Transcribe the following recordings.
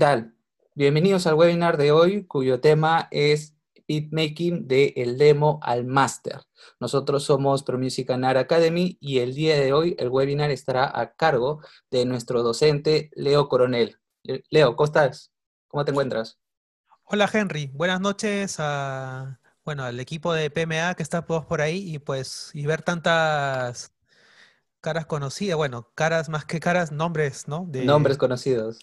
tal? Bienvenidos al webinar de hoy, cuyo tema es Beatmaking de el demo al máster. Nosotros somos ProMusic Art Academy y el día de hoy el webinar estará a cargo de nuestro docente Leo Coronel. Leo, ¿cómo estás? ¿Cómo te encuentras? Hola Henry, buenas noches a, bueno, al equipo de PMA que está todos por ahí y pues y ver tantas caras conocidas, bueno, caras más que caras, nombres, ¿no? De... Nombres conocidos.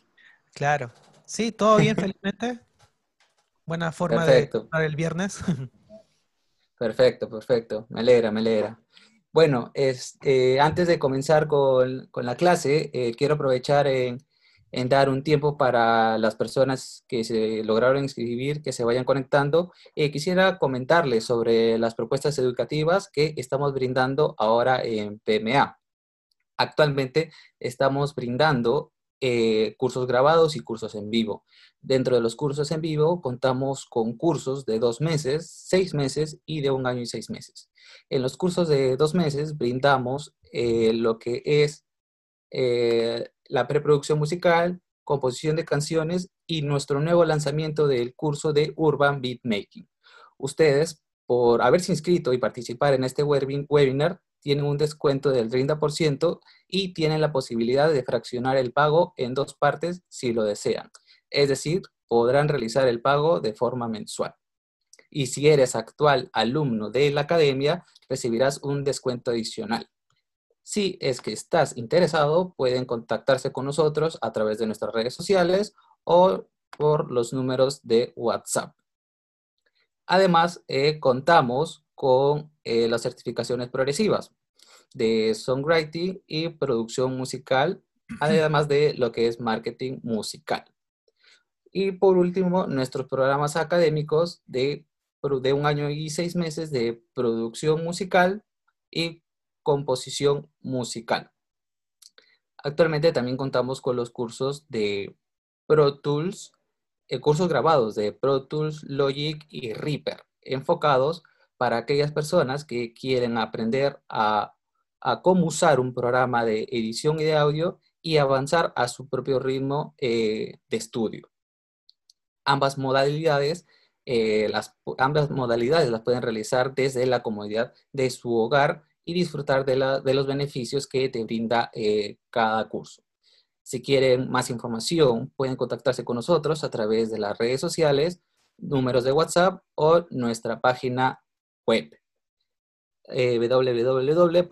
Claro. Sí, todo bien, felizmente. Buena forma de estar el viernes. perfecto, perfecto. Me alegra, me alegra. Bueno, este, antes de comenzar con, la clase, eh, quiero aprovechar en, dar un tiempo para las personas que se lograron inscribir, que se vayan conectando. Eh, quisiera comentarles sobre las propuestas educativas que estamos brindando ahora en PMA. Actualmente estamos brindando eh, cursos grabados y cursos en vivo. Dentro de los cursos en vivo contamos con cursos de dos meses, seis meses y de un año y seis meses. En los cursos de dos meses brindamos eh, lo que es eh, la preproducción musical, composición de canciones y nuestro nuevo lanzamiento del curso de Urban Beatmaking. Ustedes, por haberse inscrito y participar en este webinar, tienen un descuento del 30% y tienen la posibilidad de fraccionar el pago en dos partes si lo desean. Es decir, podrán realizar el pago de forma mensual. Y si eres actual alumno de la academia, recibirás un descuento adicional. Si es que estás interesado, pueden contactarse con nosotros a través de nuestras redes sociales o por los números de WhatsApp. Además, eh, contamos con eh, las certificaciones progresivas de songwriting y producción musical, además de lo que es marketing musical. Y por último, nuestros programas académicos de, de un año y seis meses de producción musical y composición musical. Actualmente también contamos con los cursos de Pro Tools, eh, cursos grabados de Pro Tools, Logic y Reaper, enfocados para aquellas personas que quieren aprender a, cómo usar un programa de edición y de audio y avanzar a su propio ritmo eh, de estudio. Ambas modalidades, eh, las, ambas modalidades las pueden realizar desde la comodidad de su hogar y disfrutar de, los beneficios que te brinda eh, cada curso. Si quieren más información, pueden contactarse con nosotros a través de las redes sociales, números de WhatsApp o nuestra página web eh, www.pma.edu.p.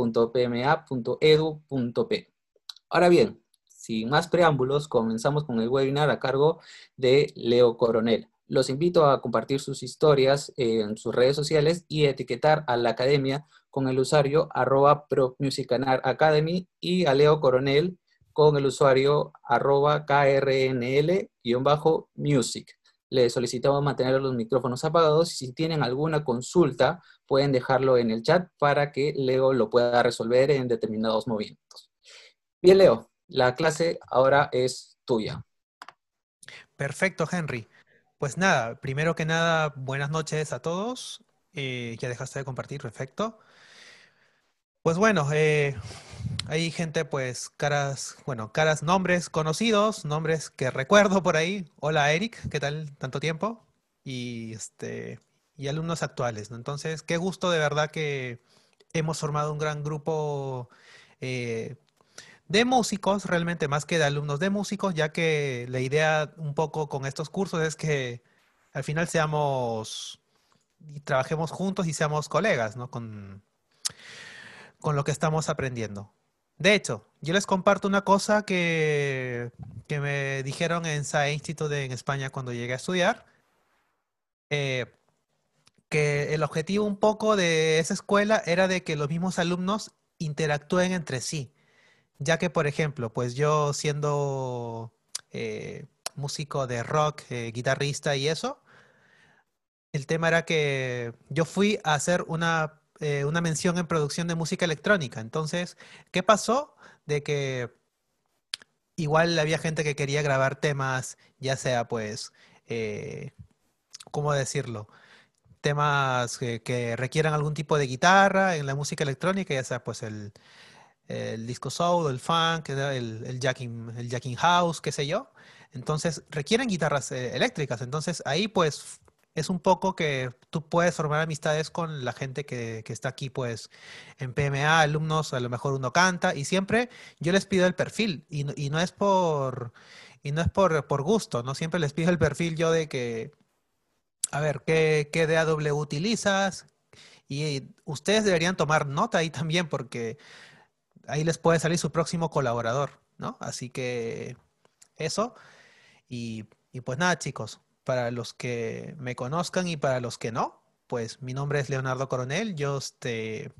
Ahora bien, sin más preámbulos, comenzamos con el webinar a cargo de Leo Coronel. Los invito a compartir sus historias en sus redes sociales y etiquetar a la academia con el usuario arroba Academy y a Leo Coronel con el usuario arroba krnl-music les solicitamos mantener los micrófonos apagados y si tienen alguna consulta pueden dejarlo en el chat para que Leo lo pueda resolver en determinados movimientos. Bien, Leo, la clase ahora es tuya. Perfecto, Henry. Pues nada, primero que nada, buenas noches a todos. Eh, ya dejaste de compartir, perfecto. Pues bueno, eh, hay gente, pues, caras, bueno, caras, nombres conocidos, nombres que recuerdo por ahí. Hola Eric, ¿qué tal? Tanto tiempo. Y este, y alumnos actuales, ¿no? Entonces, qué gusto de verdad que hemos formado un gran grupo eh, de músicos, realmente más que de alumnos de músicos, ya que la idea un poco con estos cursos es que al final seamos y trabajemos juntos y seamos colegas, ¿no? Con, con lo que estamos aprendiendo. De hecho, yo les comparto una cosa que, que me dijeron en SAE Institute en España cuando llegué a estudiar, eh, que el objetivo un poco de esa escuela era de que los mismos alumnos interactúen entre sí, ya que, por ejemplo, pues yo siendo eh, músico de rock, eh, guitarrista y eso, el tema era que yo fui a hacer una eh, una mención en producción de música electrónica. Entonces, ¿qué pasó? De que igual había gente que quería grabar temas, ya sea pues, eh, ¿cómo decirlo? Temas que, requieran algún tipo de guitarra en la música electrónica, ya sea pues el, disco soul, el funk, el, el, jacking, el jacking house, qué sé yo. Entonces requieren guitarras eh, eléctricas. Entonces ahí pues es un poco que tú puedes formar amistades con la gente que, está aquí, pues, en PMA, alumnos, a lo mejor uno canta, y siempre yo les pido el perfil, y, no es por, y no es por, por, gusto, ¿no? Siempre les pido el perfil yo de que, a ver, ¿qué, qué DAW utilizas? Y ustedes deberían tomar nota ahí también, porque ahí les puede salir su próximo colaborador, ¿no? Así que eso, y, y pues nada, chicos, para los que me conozcan y para los que no, pues mi nombre es Leonardo Coronel, yo este,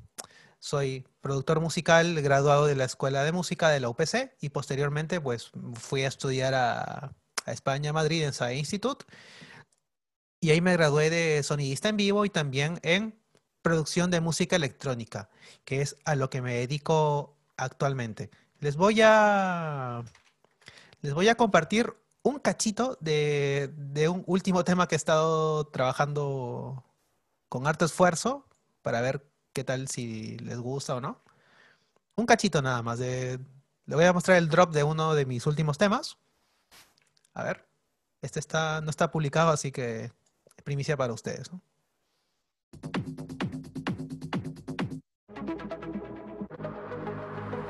soy productor musical graduado de la Escuela de Música de la UPC y posteriormente pues fui a estudiar a, España, Madrid, en SAE Institute y ahí me gradué de sonidista en vivo y también en producción de música electrónica, que es a lo que me dedico actualmente. Les voy a les voy a compartir un cachito de, un último tema que he estado trabajando con harto esfuerzo para ver qué tal si les gusta o no. Un cachito nada más. Le voy a mostrar el drop de uno de mis últimos temas. A ver. Este está, no está publicado, así que primicia para ustedes.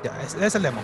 Ya, es el demo.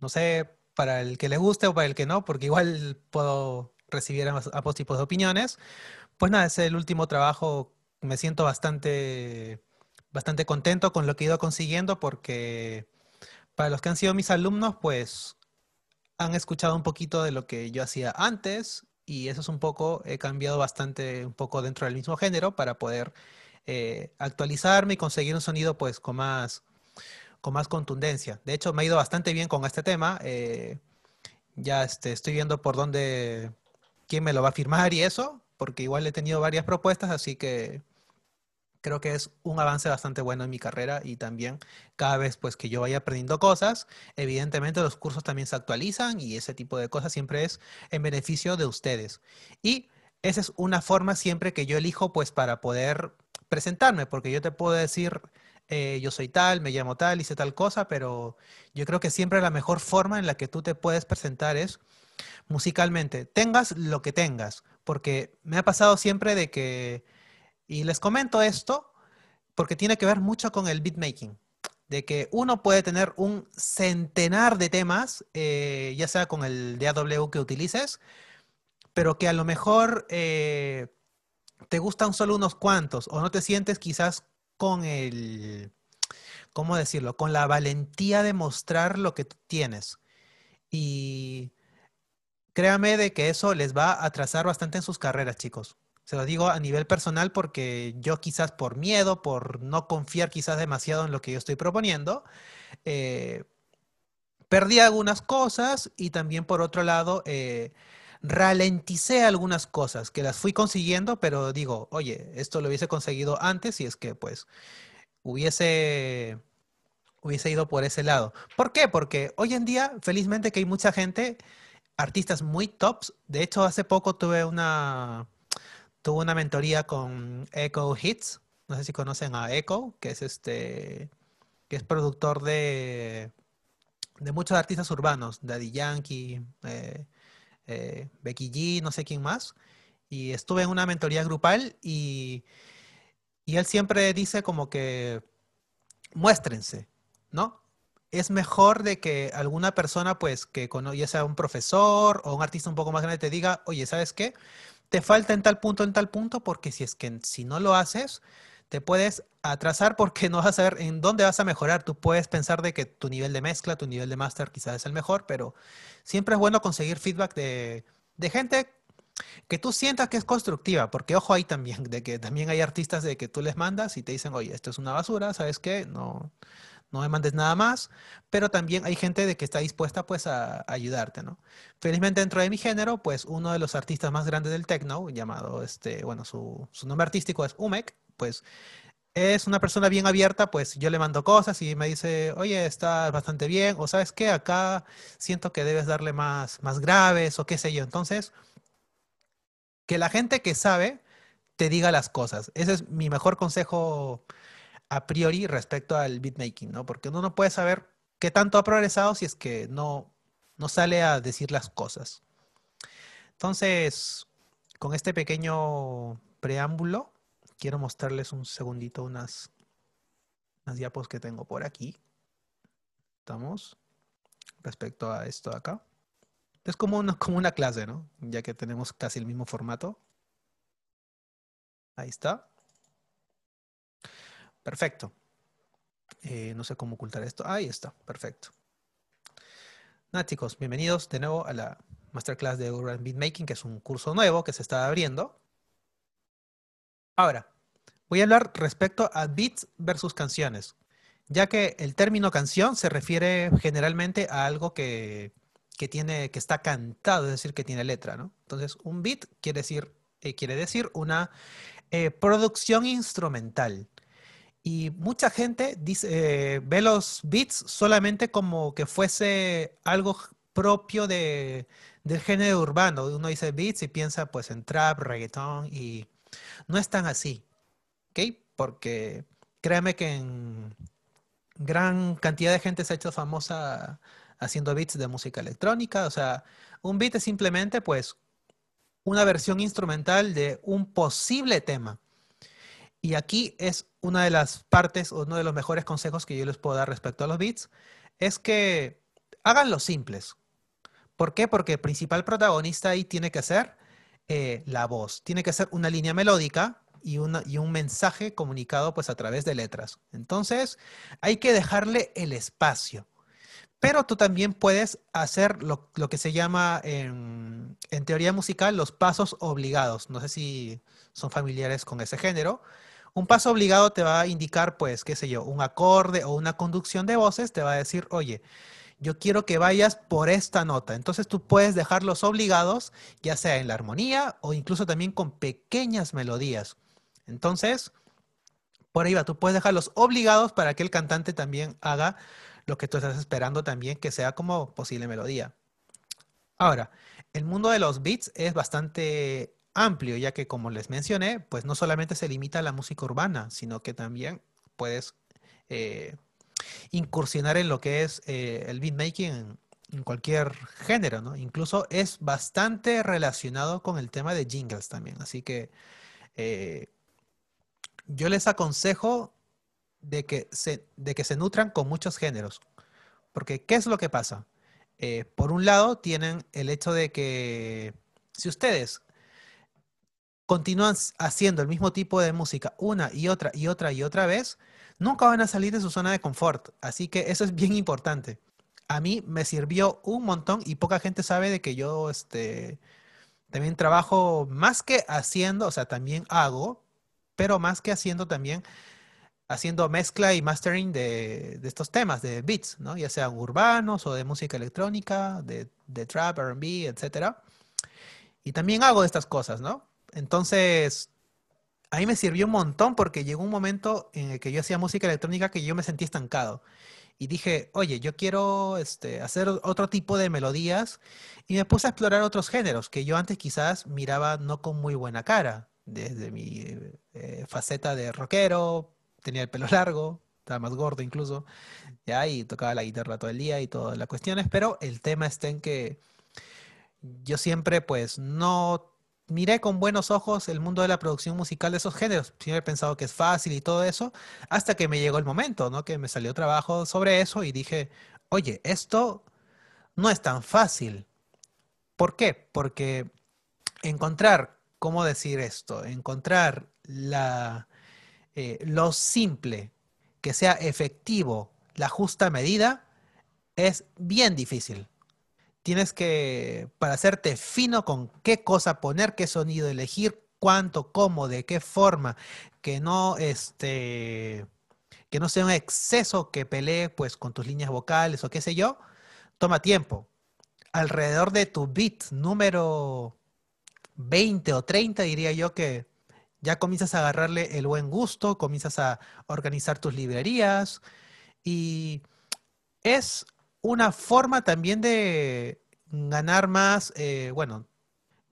No sé para el que le guste o para el que no, porque igual puedo recibir ambos tipos de opiniones. Pues nada, es el último trabajo. Me siento bastante, bastante contento con lo que he ido consiguiendo porque para los que han sido mis alumnos, pues han escuchado un poquito de lo que yo hacía antes y eso es un poco, he cambiado bastante un poco dentro del mismo género para poder eh, actualizarme y conseguir un sonido pues con más, con más contundencia. De hecho, me ha ido bastante bien con este tema. Eh, ya este, estoy viendo por dónde, quién me lo va a firmar y eso, porque igual he tenido varias propuestas, así que creo que es un avance bastante bueno en mi carrera y también cada vez pues que yo vaya aprendiendo cosas, evidentemente los cursos también se actualizan y ese tipo de cosas siempre es en beneficio de ustedes. Y esa es una forma siempre que yo elijo pues para poder presentarme, porque yo te puedo decir eh, yo soy tal, me llamo tal, hice tal cosa, pero yo creo que siempre la mejor forma en la que tú te puedes presentar es musicalmente, tengas lo que tengas, porque me ha pasado siempre de que, y les comento esto, porque tiene que ver mucho con el beatmaking, de que uno puede tener un centenar de temas, eh, ya sea con el DAW que utilices, pero que a lo mejor eh, te gustan solo unos cuantos o no te sientes quizás con el, ¿cómo decirlo? Con la valentía de mostrar lo que tienes. Y créame de que eso les va a atrasar bastante en sus carreras, chicos. Se lo digo a nivel personal porque yo quizás por miedo, por no confiar quizás demasiado en lo que yo estoy proponiendo, eh, perdí algunas cosas y también por otro lado, eh, ralenticé algunas cosas que las fui consiguiendo, pero digo, oye, esto lo hubiese conseguido antes y es que pues hubiese hubiese ido por ese lado. ¿Por qué? Porque hoy en día, felizmente que hay mucha gente, artistas muy tops. De hecho, hace poco tuve una tuve una mentoría con Echo Hits, No sé si conocen a Echo, que es este, que es productor de, de muchos artistas urbanos, Daddy Yankee, eh, eh, Becky G, no sé quién más. Y estuve en una mentoría grupal y, y él siempre dice como que muéstrense, ¿no? Es mejor de que alguna persona, pues, que ya sea un profesor o un artista un poco más grande, te diga, oye, ¿sabes qué? Te falta en tal punto, en tal punto, porque si es que si no lo haces, te puedes atrasar porque no vas a saber en dónde vas a mejorar. Tú puedes pensar de que tu nivel de mezcla, tu nivel de máster quizás es el mejor, pero siempre es bueno conseguir feedback de, de gente que tú sientas que es constructiva, porque ojo ahí también, de que también hay artistas de que tú les mandas y te dicen, oye, esto es una basura, ¿sabes qué? No, no me mandes nada más, pero también hay gente de que está dispuesta pues a, ayudarte, ¿no? Felizmente dentro de mi género, pues uno de los artistas más grandes del techno, llamado, este, bueno, su, su nombre artístico es Umek, pues es una persona bien abierta, pues yo le mando cosas y me dice, oye, está bastante bien, o sabes qué, acá siento que debes darle más, más graves o qué sé yo. Entonces, que la gente que sabe te diga las cosas. Ese es mi mejor consejo a priori respecto al beatmaking, ¿no? Porque uno no puede saber qué tanto ha progresado si es que no, no sale a decir las cosas. Entonces, con este pequeño preámbulo, quiero mostrarles un segundito unas, unas diapos que tengo por aquí. Estamos respecto a esto de acá. Es como una, como una clase, ¿no? Ya que tenemos casi el mismo formato. Ahí está. Perfecto. Eh, no sé cómo ocultar esto. Ahí está, perfecto. Nada, chicos, bienvenidos de nuevo a la Masterclass de Urban Beatmaking, que es un curso nuevo que se está abriendo. Ahora, voy a hablar respecto a beats versus canciones, ya que el término canción se refiere generalmente a algo que que tiene, que está cantado, es decir, que tiene letra, ¿no? Entonces, un beat quiere decir, eh, quiere decir una eh, producción instrumental. Y mucha gente dice, eh, ve los beats solamente como que fuese algo propio de, del género urbano. Uno dice beats y piensa pues en trap, reggaeton y no es tan así. Porque créame que en gran cantidad de gente se ha hecho famosa haciendo beats de música electrónica. O sea, un beat es simplemente pues una versión instrumental de un posible tema. Y aquí es una de las partes, uno de los mejores consejos que yo les puedo dar respecto a los beats, es que hagan simples. ¿Por qué? Porque el principal protagonista ahí tiene que ser eh, la voz, tiene que ser una línea melódica y, y, un mensaje comunicado pues a través de letras. Entonces, hay que dejarle el espacio. Pero tú también puedes hacer lo, que se llama en, teoría musical los pasos obligados. No sé si son familiares con ese género. Un paso obligado te va a indicar, pues, qué sé yo, un acorde o una conducción de voces, te va a decir, oye, yo quiero que vayas por esta nota. Entonces tú puedes dejarlos obligados, ya sea en la armonía o incluso también con pequeñas melodías. Entonces, por ahí va, tú puedes dejarlos obligados para que el cantante también haga lo que tú estás esperando también que sea como posible melodía. Ahora, el mundo de los beats es bastante amplio, ya que como les mencioné, pues no solamente se limita a la música urbana, sino que también puedes eh, incursionar en lo que es eh, el beatmaking en, en, cualquier género, ¿no? Incluso es bastante relacionado con el tema de jingles también, así que eh, yo les aconsejo de que se, de que se nutran con muchos géneros. Porque, ¿qué es lo que pasa? Por un lado, tienen el hecho de que si ustedes continúan haciendo el mismo tipo de música una y otra y otra y otra vez, nunca van a salir de su zona de confort. Así que eso es bien importante. A mí me sirvió un montón y poca gente sabe de que yo este, también trabajo más que haciendo, o sea, también hago, pero más que haciendo también haciendo mezcla y mastering de, estos temas, de beats, ¿no? Ya sean urbanos o de música electrónica, de, trap, RB, etc. Y también hago estas cosas, ¿no? Entonces, a mí me sirvió un montón porque llegó un momento en el que yo hacía música electrónica que yo me sentí estancado. Y dije, oye, yo quiero este, hacer otro tipo de melodías. Y me puse a explorar otros géneros que yo antes quizás miraba no con muy buena cara. desde mi eh, faceta de rockero, tenía el pelo largo, estaba más gordo incluso, ya, y tocaba la guitarra todo el día y todas las cuestiones, pero el tema está en que yo siempre pues no miré con buenos ojos el mundo de la producción musical de esos géneros. Siempre he pensado que es fácil y todo eso, hasta que me llegó el momento, ¿no? Que me salió trabajo sobre eso y dije, oye, esto no es tan fácil. ¿Por qué? Porque encontrar, ¿cómo decir esto? Encontrar la, eh, lo simple, que sea efectivo, la justa medida, es bien difícil tienes que, para hacerte fino con qué cosa poner, qué sonido elegir, cuánto, cómo, de qué forma, que no, este, que no sea un exceso que pelee pues con tus líneas vocales o qué sé yo, toma tiempo. Alrededor de tu beat número 20 o 30 diría yo que ya comienzas a agarrarle el buen gusto, comienzas a organizar tus librerías y es una forma también de ganar más, eh, bueno,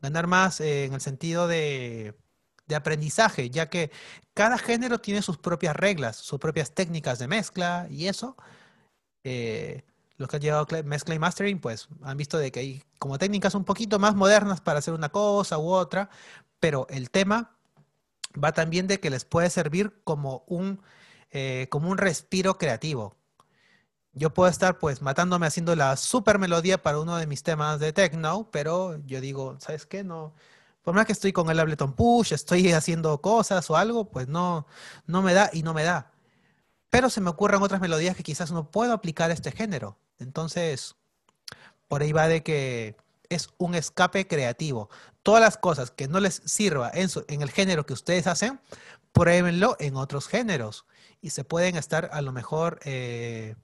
ganar más eh, en el sentido de, aprendizaje, ya que cada género tiene sus propias reglas, sus propias técnicas de mezcla y eso. Eh, los que han llevado mezcla y mastering, pues han visto de que hay como técnicas un poquito más modernas para hacer una cosa u otra, pero el tema va también de que les puede servir como un, como un respiro creativo yo puedo estar pues matándome haciendo la super melodía para uno de mis temas de techno, pero yo digo, ¿sabes qué? No, por más que estoy con el Ableton Push, estoy haciendo cosas o algo, pues no, no me da y no me da. Pero se me ocurren otras melodías que quizás no puedo aplicar a este género. Entonces, por ahí va de que es un escape creativo. Todas las cosas que no les sirva en, en el género que ustedes hacen, pruébenlo en otros géneros. Y se pueden estar a lo mejor... Eh,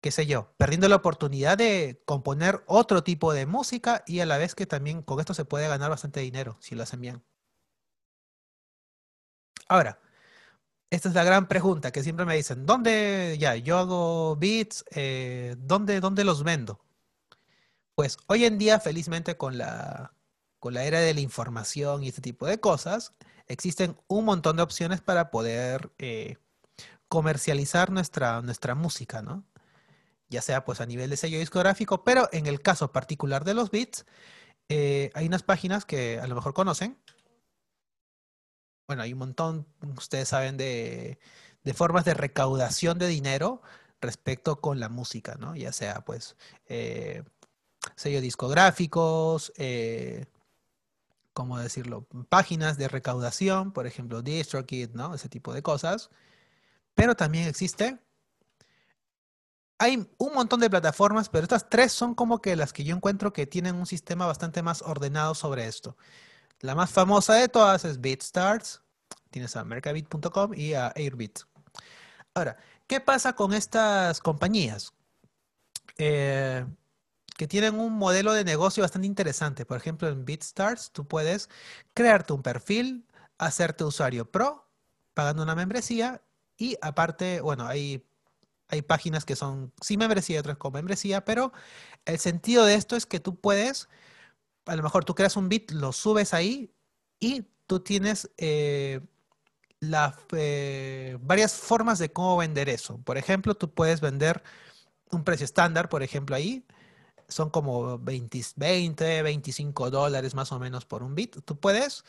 qué sé yo, perdiendo la oportunidad de componer otro tipo de música y a la vez que también con esto se puede ganar bastante dinero si lo hacen bien. Ahora, esta es la gran pregunta que siempre me dicen, ¿dónde ya yo hago beats? Eh, ¿dónde, ¿Dónde los vendo? Pues hoy en día, felizmente, con la, con la era de la información y este tipo de cosas, existen un montón de opciones para poder eh, comercializar nuestra, nuestra música, ¿no? Ya sea pues a nivel de sello discográfico, pero en el caso particular de los beats, eh, hay unas páginas que a lo mejor conocen. Bueno, hay un montón, ustedes saben, de, formas de recaudación de dinero respecto con la música, ¿no? Ya sea pues eh, sellos discográficos, eh, ¿cómo decirlo? Páginas de recaudación, por ejemplo, DistroKid, ¿no? Ese tipo de cosas. Pero también existe hay un montón de plataformas, pero estas tres son como que las que yo encuentro que tienen un sistema bastante más ordenado sobre esto. La más famosa de todas es BeatStars. Tienes a mercabit.com y a Airbit. Ahora, ¿qué pasa con estas compañías? Eh, que tienen un modelo de negocio bastante interesante. Por ejemplo, en BeatStars tú puedes crearte un perfil, hacerte usuario pro, pagando una membresía y aparte, bueno, hay hay páginas que son sin membresía y otras con membresía, pero el sentido de esto es que tú puedes, a lo mejor tú creas un bit, lo subes ahí y tú tienes eh, eh, varias formas de cómo vender eso. Por ejemplo, tú puedes vender un precio estándar, por ejemplo, ahí. Son como 20, 20, 25 dólares más o menos por un bit. Tú puedes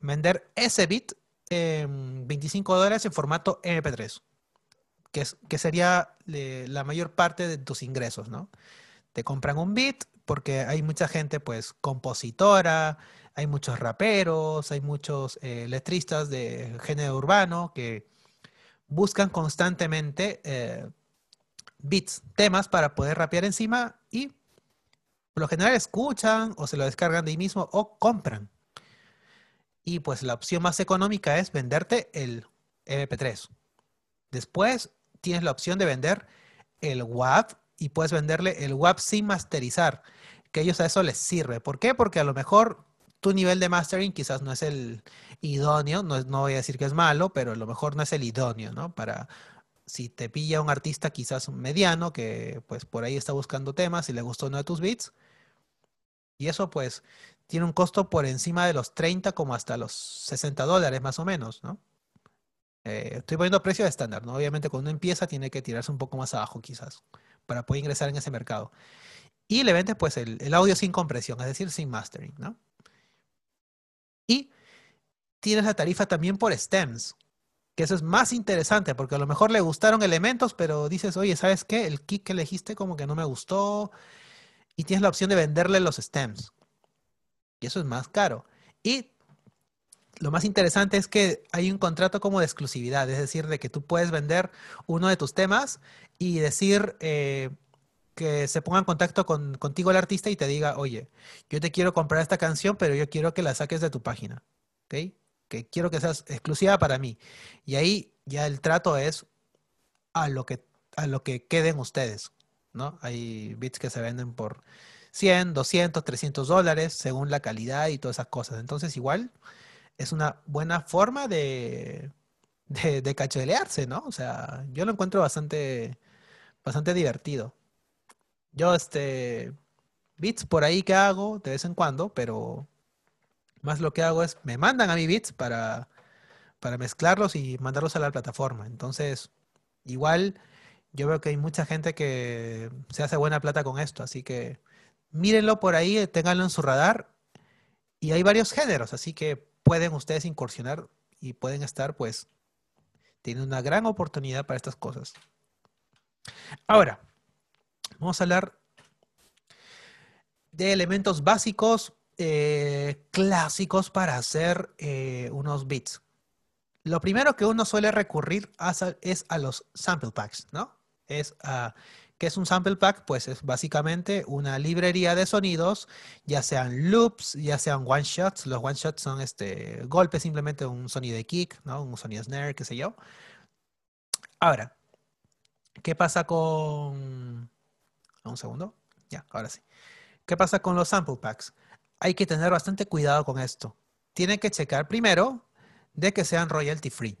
vender ese bit en 25 dólares en formato MP3 que, sería la mayor parte de tus ingresos, ¿no? Te compran un beat porque hay mucha gente, pues, compositora, hay muchos raperos, hay muchos eh, letristas de género urbano que buscan constantemente eh, beats, temas para poder rapear encima y por lo general escuchan o se lo descargan de ahí mismo o compran. Y pues la opción más económica es venderte el MP3. Después tienes la opción de vender el WAV y puedes venderle el WAV sin masterizar, que ellos a eso les sirve. ¿Por qué? Porque a lo mejor tu nivel de mastering quizás no es el idóneo, no, no voy a decir que es malo, pero a lo mejor no es el idóneo, ¿no? Para si te pilla un artista quizás mediano que pues por ahí está buscando temas y le gustó uno de tus beats, Y eso pues tiene un costo por encima de los 30 como hasta los 60 dólares más o menos, ¿no? Eh, estoy poniendo precio estándar, ¿no? Obviamente cuando uno empieza tiene que tirarse un poco más abajo quizás para poder ingresar en ese mercado. Y le vendes pues el, el audio sin compresión, es decir, sin mastering, ¿no? Y tienes la tarifa también por stems, que eso es más interesante porque a lo mejor le gustaron elementos, pero dices, oye, ¿sabes qué? El kick que elegiste como que no me gustó y tienes la opción de venderle los stems. Y eso es más caro. Y lo más interesante es que hay un contrato como de exclusividad, es decir, de que tú puedes vender uno de tus temas y decir eh, que se ponga en contacto con, contigo el artista y te diga, oye, yo te quiero comprar esta canción, pero yo quiero que la saques de tu página. ¿Ok? que quiero que seas exclusiva para mí. Y ahí ya el trato es a lo que, a lo que queden ustedes, ¿no? Hay bits que se venden por 100, 200, 300 dólares según la calidad y todas esas cosas. Entonces igual es una buena forma de, de, cachelearse, ¿no? O sea, yo lo encuentro bastante, bastante divertido. Yo, este, bits por ahí que hago de vez en cuando, pero más lo que hago es, me mandan a mi bits para, para mezclarlos y mandarlos a la plataforma. Entonces, igual yo veo que hay mucha gente que se hace buena plata con esto, así que mírenlo por ahí, ténganlo en su radar. Y hay varios géneros, así que pueden ustedes incursionar y pueden estar, pues, tienen una gran oportunidad para estas cosas. Ahora, vamos a hablar de elementos básicos eh, clásicos para hacer eh, unos beats. Lo primero que uno suele recurrir es a los sample packs, ¿no? Es a, ¿Qué es un sample pack? Pues es básicamente una librería de sonidos, ya sean loops, ya sean one shots. Los one shots son este golpes, simplemente un sonido de kick, ¿no? Un sonido snare, qué sé yo. Ahora, ¿qué pasa con... Un segundo. Ya, ahora sí. ¿Qué pasa con los sample packs? hay que tener bastante cuidado con esto. Tienen que checar primero de que sean royalty free.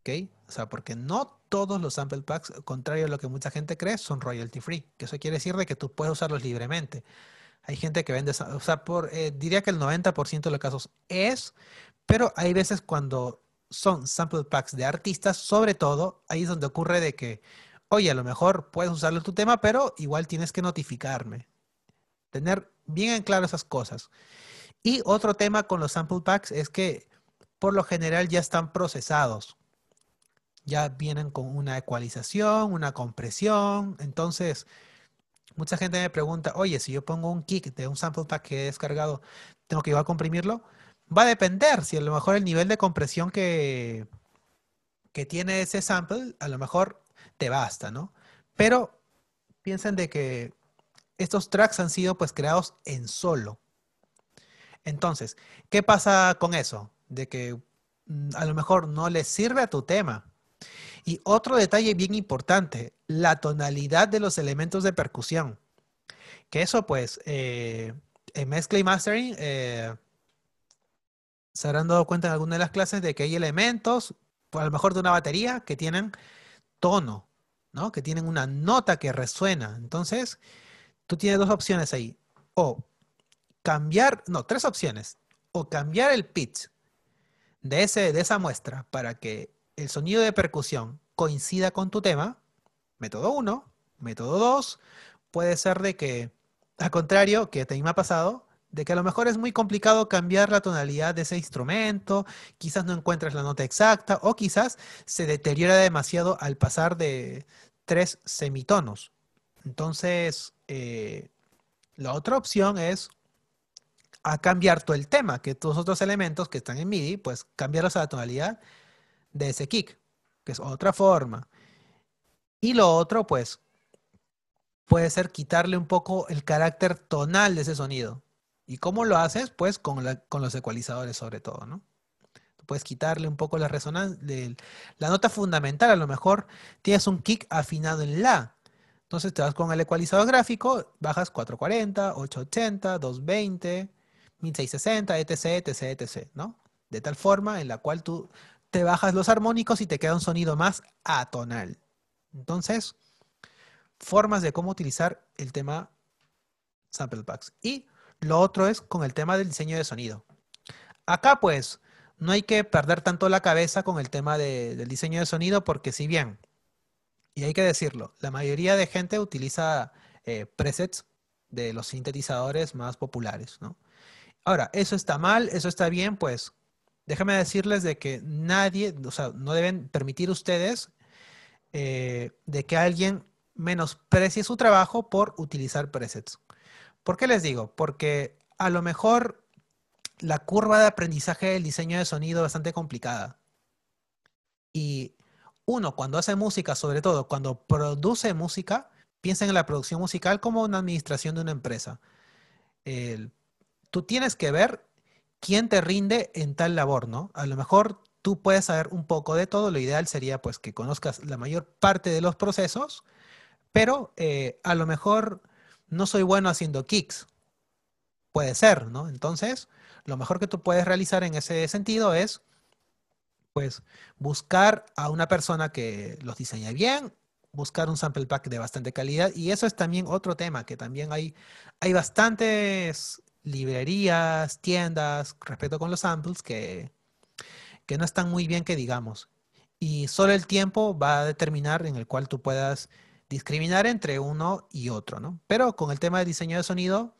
¿Ok? O sea, porque no todos los sample packs, contrario a lo que mucha gente cree, son royalty free. Que eso quiere decir de que tú puedes usarlos libremente. Hay gente que vende, o sea, por, eh, diría que el 90% de los casos es, pero hay veces cuando son sample packs de artistas, sobre todo, ahí es donde ocurre de que, oye, a lo mejor puedes usarlo en tu tema, pero igual tienes que notificarme. Tener bien en claro esas cosas. Y otro tema con los sample packs es que por lo general ya están procesados. Ya vienen con una ecualización, una compresión. Entonces, mucha gente me pregunta, oye, si yo pongo un kick de un sample pack que he descargado, ¿tengo que ir a comprimirlo? Va a depender. Si a lo mejor el nivel de compresión que, que tiene ese sample, a lo mejor te basta, ¿no? Pero piensen de que estos tracks han sido pues creados en solo. Entonces, ¿qué pasa con eso? De que mm, a lo mejor no le sirve a tu tema. Y otro detalle bien importante, la tonalidad de los elementos de percusión. Que eso pues, eh, en mezcla y mastering, eh, se habrán dado cuenta en alguna de las clases de que hay elementos, a lo mejor de una batería, que tienen tono, ¿no? Que tienen una nota que resuena. Entonces, tú tienes dos opciones ahí. O cambiar, no, tres opciones. O cambiar el pitch de, ese, de esa muestra para que el sonido de percusión coincida con tu tema. Método 1. Método 2. Puede ser de que, al contrario, que te me ha pasado, de que a lo mejor es muy complicado cambiar la tonalidad de ese instrumento, quizás no encuentres la nota exacta o quizás se deteriora demasiado al pasar de tres semitonos. Entonces, eh, la otra opción es a cambiar todo el tema, que todos los otros elementos que están en MIDI, pues cambiarlos a la tonalidad de ese kick, que es otra forma. Y lo otro, pues, puede ser quitarle un poco el carácter tonal de ese sonido. ¿Y cómo lo haces? Pues con, los ecualizadores sobre todo, ¿no? puedes quitarle un poco la resonancia, la nota fundamental, a lo mejor tienes un kick afinado en la, entonces te vas con el ecualizador gráfico, bajas 440, 880, 220, 1660, etc, etc, etc, ¿no? De tal forma en la cual tú te bajas los armónicos y te queda un sonido más atonal. Entonces, formas de cómo utilizar el tema sample packs. Y Lo otro es con el tema del diseño de sonido. Acá pues no hay que perder tanto la cabeza con el tema del diseño de sonido porque si bien, y hay que decirlo, la mayoría de gente utiliza eh, presets de los sintetizadores más populares, ¿no? Ahora, ¿eso está mal? ¿Eso está bien? Pues déjame decirles de que nadie, o sea, no deben permitir ustedes eh, de que alguien menosprecie su trabajo por utilizar presets. ¿Por qué les digo? Porque a lo mejor la curva de aprendizaje del diseño de sonido es bastante complicada. Y uno, cuando hace música, sobre todo cuando produce música, piensa en la producción musical como una administración de una empresa. tú tienes que ver quién te rinde en tal labor, ¿no? A lo mejor tú puedes saber un poco de todo, lo ideal sería pues que conozcas la mayor parte de los procesos, pero eh, a lo mejor no soy bueno haciendo kicks. Puede ser, ¿no? Entonces, lo mejor que tú puedes realizar en ese sentido es, pues, buscar a una persona que los diseñe bien, buscar un sample pack de bastante calidad. Y eso es también otro tema, que también hay, hay bastantes librerías, tiendas, respecto con los samples, que, que no están muy bien que digamos. Y solo el tiempo va a determinar en el cual tú puedas discriminar entre uno y otro, ¿no? Pero con el tema de diseño de sonido,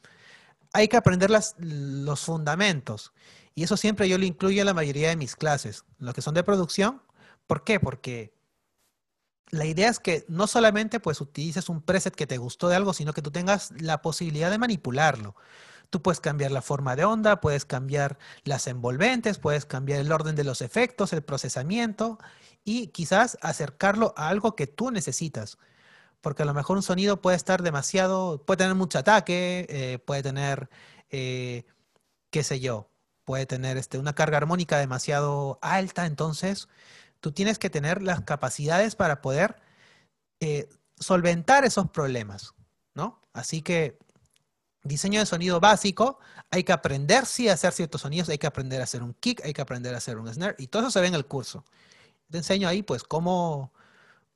hay que aprender los fundamentos. Y eso siempre yo lo incluyo en la mayoría de mis clases, los que son de producción. ¿Por qué? Porque la idea es que no solamente pues utilices un preset que te gustó de algo, sino que tú tengas la posibilidad de manipularlo. Tú puedes cambiar la forma de onda, puedes cambiar las envolventes, puedes cambiar el orden de los efectos, el procesamiento y quizás acercarlo a algo que tú necesitas porque a lo mejor un sonido puede estar demasiado, puede tener mucho ataque, eh, puede tener, eh, qué sé yo, puede tener este, una carga armónica demasiado alta, entonces tú tienes que tener las capacidades para poder eh, solventar esos problemas, ¿no? Así que diseño de sonido básico, hay que aprender sí a hacer ciertos sonidos, hay que aprender a hacer un kick, hay que aprender a hacer un snare, y todo eso se ve en el curso. Te enseño ahí, pues, cómo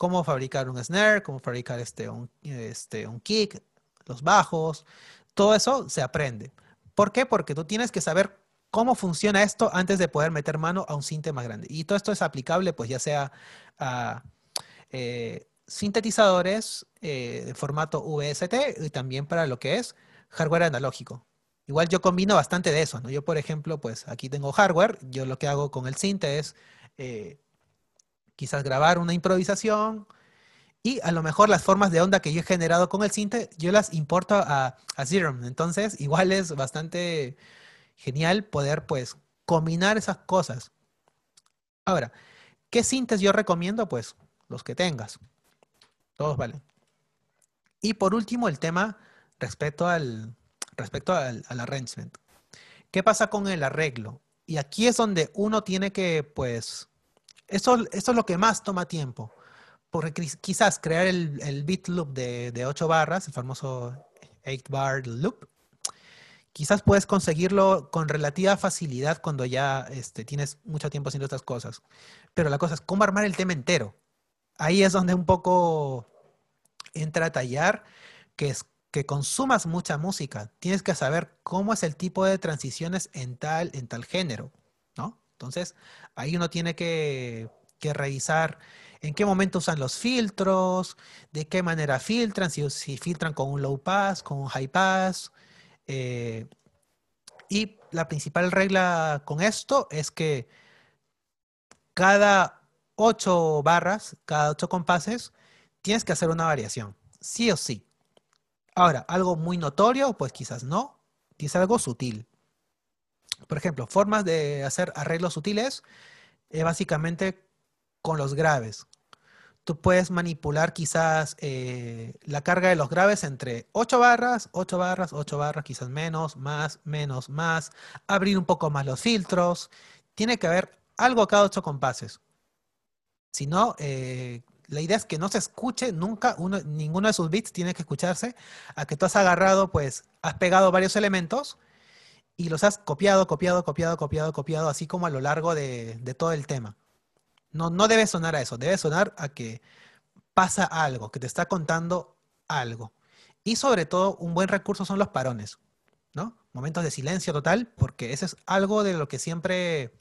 cómo fabricar un snare, cómo fabricar este, un, este, un kick, los bajos, todo eso se aprende. ¿Por qué? Porque tú tienes que saber cómo funciona esto antes de poder meter mano a un sinte más grande. Y todo esto es aplicable, pues ya sea a eh, sintetizadores eh, de formato VST y también para lo que es hardware analógico. Igual yo combino bastante de eso, ¿no? Yo, por ejemplo, pues aquí tengo hardware, yo lo que hago con el sinte es eh, quizás grabar una improvisación y a lo mejor las formas de onda que yo he generado con el sinte, yo las importo a, a Serum. Entonces, igual es bastante genial poder pues combinar esas cosas. Ahora, ¿qué sintes yo recomiendo? Pues los que tengas. Todos valen. Y por último, el tema respecto al, respecto al, al arrangement. ¿Qué pasa con el arreglo? Y aquí es donde uno tiene que, pues, eso, es lo que más toma tiempo. Porque quizás crear el, el beat loop de, de 8 barras, el famoso 8 bar loop, quizás puedes conseguirlo con relativa facilidad cuando ya este, tienes mucho tiempo haciendo estas cosas. Pero la cosa es cómo armar el tema entero. Ahí es donde un poco entra a tallar, que es que consumas mucha música. Tienes que saber cómo es el tipo de transiciones en tal, en tal género. Entonces, ahí uno tiene que, revisar en qué momento usan los filtros, de qué manera filtran, si, filtran con un low pass, con un high pass. Eh, y la principal regla con esto es que cada ocho barras, cada ocho compases, tienes que hacer una variación, sí o sí. Ahora, algo muy notorio, pues quizás no, es algo sutil. Por ejemplo, formas de hacer arreglos sutiles, es básicamente con los graves. Tú puedes manipular quizás eh, la carga de los graves entre 8 barras, 8 barras, 8 barras, quizás menos, más, menos, más, abrir un poco más los filtros. Tiene que haber algo cada 8 compases. Si no, eh, la idea es que no se escuche nunca, ninguno de sus bits tiene que escucharse a que tú has agarrado, pues, has pegado varios elementos y los has copiado, copiado, copiado, copiado, copiado, así como a lo largo de, todo el tema. No, no debe sonar a eso, debe sonar a que pasa algo, que te está contando algo. Y sobre todo, un buen recurso son los parones, ¿no? momentos de silencio total, porque eso es algo de lo que siempre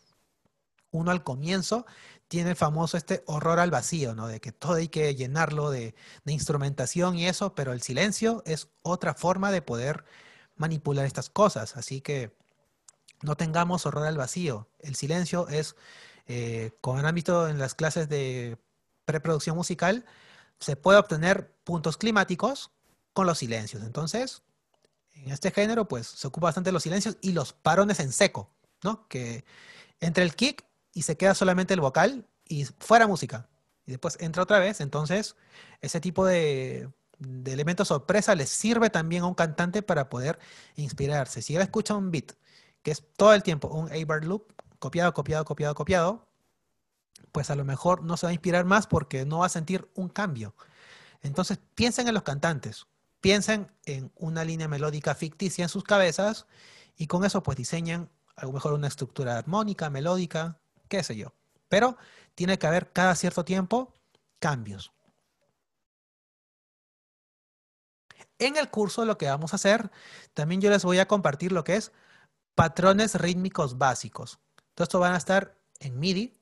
uno al comienzo tiene el famoso este horror al vacío, ¿no? De que todo hay que llenarlo de, instrumentación y eso, pero el silencio es otra forma de poder manipular estas cosas. Así que no tengamos horror al vacío. El silencio es, eh, como han visto en las clases de preproducción musical, se puede obtener puntos climáticos con los silencios. Entonces, en este género, pues se ocupa bastante los silencios y los parones en seco, ¿no? Que entre el kick y se queda solamente el vocal y fuera música. Y después entra otra vez. Entonces, ese tipo de, de elemento sorpresa les sirve también a un cantante para poder inspirarse. Si él escucha un beat, que es todo el tiempo un A-bar loop, copiado, copiado, copiado, copiado, pues a lo mejor no se va a inspirar más porque no va a sentir un cambio. Entonces piensen en los cantantes, piensen en una línea melódica ficticia en sus cabezas y con eso pues diseñan a lo mejor una estructura armónica, melódica, qué sé yo. Pero tiene que haber cada cierto tiempo cambios. En el curso lo que vamos a hacer, también yo les voy a compartir lo que es patrones rítmicos básicos. Todo esto van a estar en MIDI,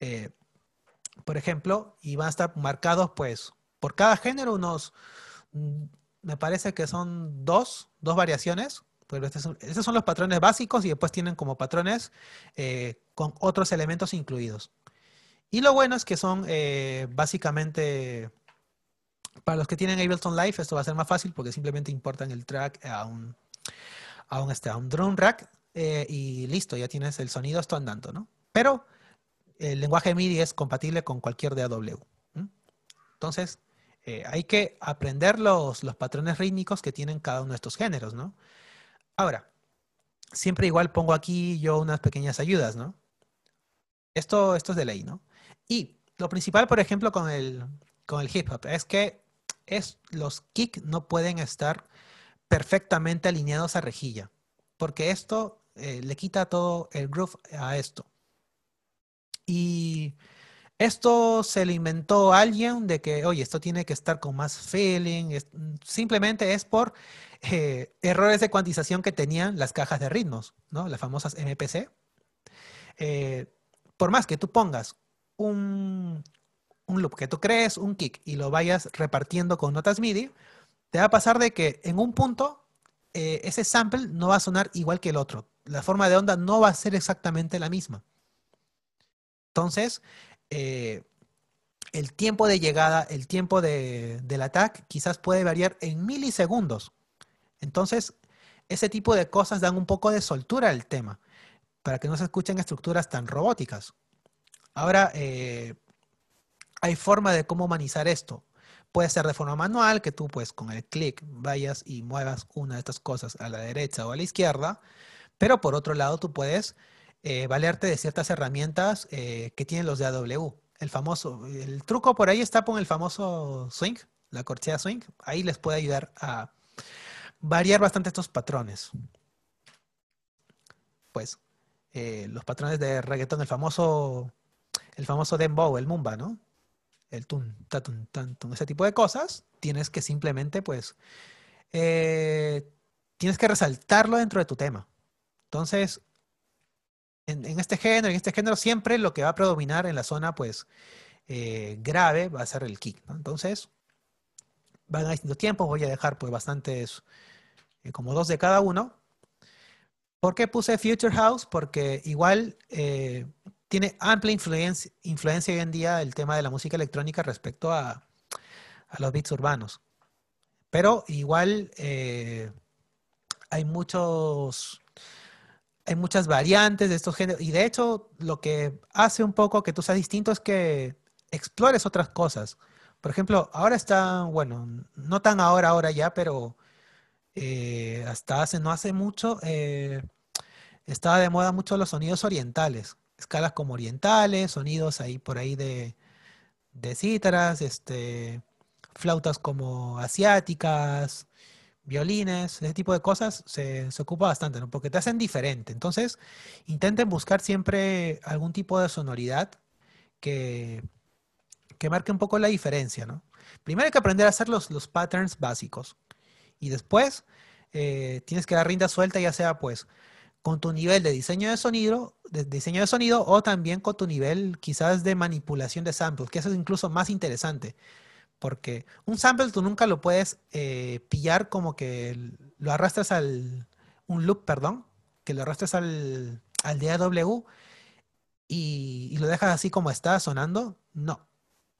eh, por ejemplo, y van a estar marcados, pues, por cada género unos, mm, me parece que son dos, dos variaciones. Pero estos son, los patrones básicos y después tienen como patrones eh, con otros elementos incluidos. Y lo bueno es que son eh, básicamente, para los que tienen Ableton Live, esto va a ser más fácil porque simplemente importan el track a un, a un, este, a un drone rack y listo, ya tienes el sonido, esto andando, ¿no? Pero el lenguaje MIDI es compatible con cualquier DAW. Entonces, eh, hay que aprender los, los, patrones rítmicos que tienen cada uno de estos géneros, ¿no? Ahora, siempre igual pongo aquí yo unas pequeñas ayudas, ¿no? Esto, esto es de ley, ¿no? Y lo principal, por ejemplo, con el, con el hip hop es que es, los kicks no pueden estar perfectamente alineados a rejilla, porque esto eh, le quita todo el groove a esto. Y esto se lo inventó alguien de que, oye, esto tiene que estar con más feeling. simplemente es por eh, errores de cuantización que tenían las cajas de ritmos, ¿no? Las famosas MPC. Eh, por más que tú pongas un, un loop, que tú crees un kick y lo vayas repartiendo con notas MIDI, te va a pasar de que en un punto eh, ese sample no va a sonar igual que el otro. La forma de onda no va a ser exactamente la misma. Entonces, eh, el tiempo de llegada, el tiempo de, del ataque quizás puede variar en milisegundos. Entonces, ese tipo de cosas dan un poco de soltura al tema, para que no se escuchen estructuras tan robóticas. Ahora, eh, hay forma de cómo humanizar esto. Puede ser de forma manual, que tú pues con el clic vayas y muevas una de estas cosas a la derecha o a la izquierda, pero por otro lado tú puedes eh, valerte de ciertas herramientas eh, que tienen los de AW. El famoso, el truco por ahí está con el famoso swing, la corchea swing. Ahí les puede ayudar a variar bastante estos patrones. Pues eh, los patrones de reggaeton, el famoso, el famoso dembow, el mumba, ¿no? El tun, tatun, tantun, ese tipo de cosas, tienes que simplemente, pues, tienes que resaltarlo dentro de tu tema. Entonces, en, este género, en este género siempre lo que va a predominar en la zona, pues, eh, grave va a ser el kick, Entonces, van a distintos tiempos, voy a dejar pues bastantes, eh, como dos de cada uno. ¿Por qué puse Future House? Porque igual eh, tiene amplia influencia, influencia hoy en día el tema de la música electrónica respecto a, a los beats urbanos. Pero igual hay muchos hay muchas variantes de estos géneros y de hecho lo que hace un poco que tú seas distinto es que explores otras cosas. Por ejemplo, ahora está, bueno, no tan ahora, ahora ya, pero eh, hasta hace, no hace mucho, eh, estaba de moda mucho los sonidos orientales, escalas como orientales, sonidos ahí por ahí de, de cítaras, este, flautas como asiáticas, violines, ese tipo de cosas se, ocupa bastante, ¿no? Porque te hacen diferente. Entonces, intenten buscar siempre algún tipo de sonoridad que, que marque un poco la diferencia, ¿no? Primero hay que aprender a hacer los, los patterns básicos. Y después, eh, tienes que dar rienda suelta, ya sea pues con tu nivel de diseño de sonido, de diseño de sonido o también con tu nivel quizás de manipulación de samples, que eso es incluso más interesante. Porque un sample tú nunca lo puedes eh, pillar como que lo arrastras al, un loop, perdón, que lo arrastres al, al DAW y, y, lo dejas así como está sonando. No.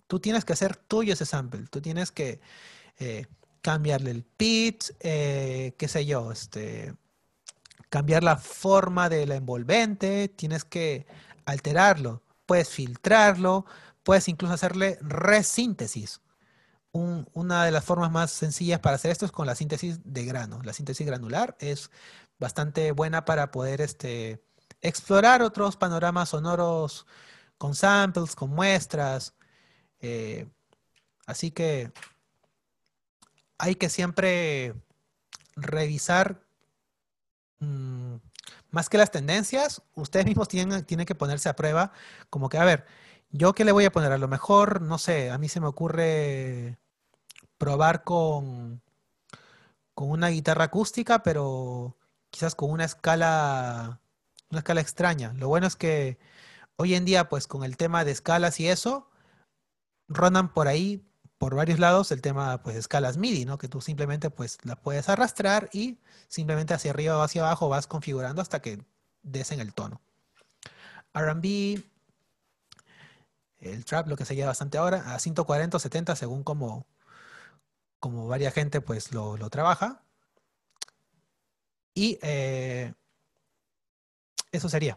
Tú tienes que hacer tuyo ese sample. Tú tienes que eh, cambiarle el pitch, eh, qué sé yo, este, cambiar la forma de la envolvente, tienes que alterarlo, puedes filtrarlo, puedes incluso hacerle resíntesis. una de las formas más sencillas para hacer esto es con la síntesis de grano. La síntesis granular es bastante buena para poder este, explorar otros panoramas sonoros con samples, con muestras. Eh, así que hay que siempre revisar mm, más que las tendencias, ustedes mismos tienen, tienen que ponerse a prueba, como que, a ver, ¿yo qué le voy a poner? A lo mejor, no sé, a mí se me ocurre probar con, con una guitarra acústica, pero quizás con una escala, una escala extraña. Lo bueno es que hoy en día, pues con el tema de escalas y eso, rondan por ahí por varios lados el tema pues escalas MIDI, ¿no? Que tú simplemente pues la puedes arrastrar y simplemente hacia arriba o hacia abajo vas configurando hasta que des en el tono. R&B, el trap, lo que se lleva bastante ahora, a 140 o 70 según como, como varia gente pues lo, trabaja. Y eh, eso sería.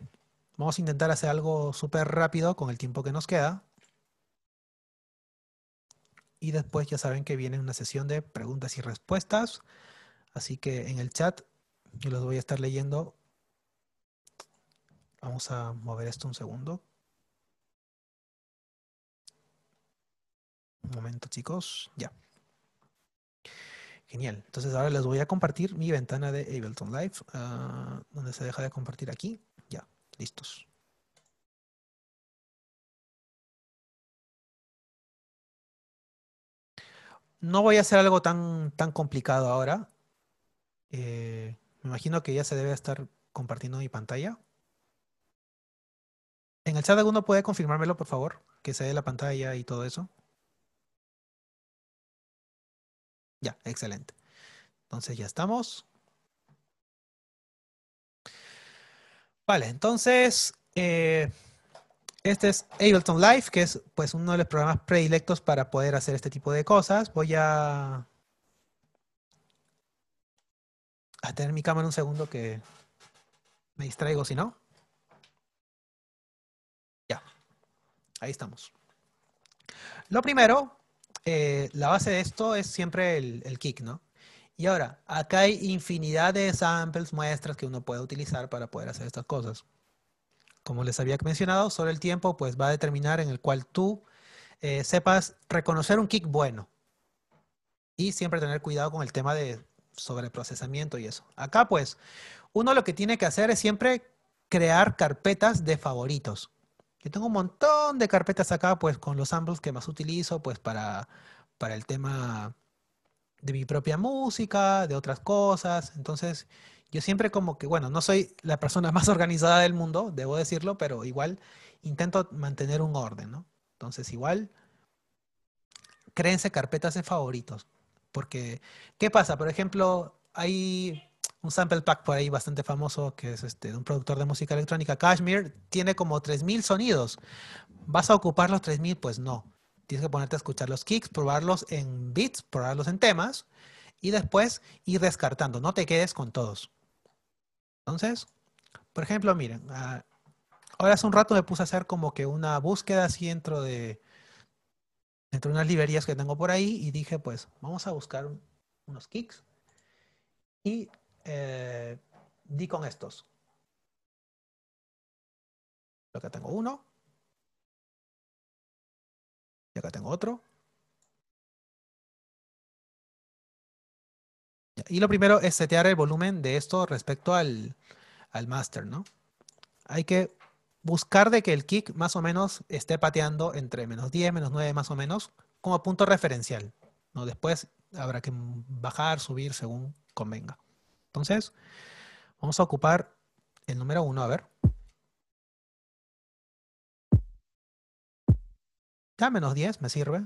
Vamos a intentar hacer algo súper rápido con el tiempo que nos queda. Y después ya saben que viene una sesión de preguntas y respuestas. Así que en el chat yo los voy a estar leyendo. Vamos a mover esto un segundo. Un momento, chicos. Ya. Genial. Entonces ahora les voy a compartir mi ventana de Ableton Live, ah, donde se deja de compartir aquí. Ya, listos. No voy a hacer algo tan, tan complicado ahora. Eh, me imagino que ya se debe estar compartiendo mi pantalla. En el chat alguno puede confirmármelo, por favor, que se dé la pantalla y todo eso. Ya, excelente. Entonces ya estamos. Vale, entonces eh, este es Ableton Live, que es pues uno de los programas predilectos para poder hacer este tipo de cosas. Voy a, a tener mi cámara un segundo que me distraigo si no. Ya, ahí estamos. Lo primero, eh, la base de esto es siempre el, el kick, ¿no? Y ahora, acá hay infinidad de samples, muestras que uno puede utilizar para poder hacer estas cosas como les había mencionado, solo el tiempo pues va a determinar en el cual tú eh, sepas reconocer un kick bueno. Y siempre tener cuidado con el tema de sobreprocesamiento y eso. Acá pues, uno lo que tiene que hacer es siempre crear carpetas de favoritos. Yo tengo un montón de carpetas acá pues con los samples que más utilizo pues para, para el tema de mi propia música, de otras cosas. Entonces, yo siempre como que, bueno, no soy la persona más organizada del mundo, debo decirlo, pero igual intento mantener un orden, ¿no? Entonces, igual, créense carpetas de favoritos. Porque, ¿qué pasa? Por ejemplo, hay un sample pack por ahí bastante famoso que es este, de un productor de música electrónica, Kashmir, tiene como 3.000 sonidos. ¿Vas a ocupar los 3.000? Pues no. Tienes que ponerte a escuchar los kicks, probarlos en beats, probarlos en temas y después ir descartando. No te quedes con todos. Entonces, por ejemplo, miren, ah, ahora hace un rato me puse a hacer como que una búsqueda así dentro de, dentro de unas librerías que tengo por ahí y dije, pues, vamos a buscar unos kicks y eh, di con estos. Acá tengo uno. Y acá tengo otro. Y lo primero es setear el volumen de esto respecto al, al master, ¿no? Hay que buscar de que el kick más o menos esté pateando entre menos 10, menos 9 más o menos, como punto referencial. ¿no? Después habrá que bajar, subir según convenga. Entonces, vamos a ocupar el número 1, a ver. Ya menos 10 me sirve.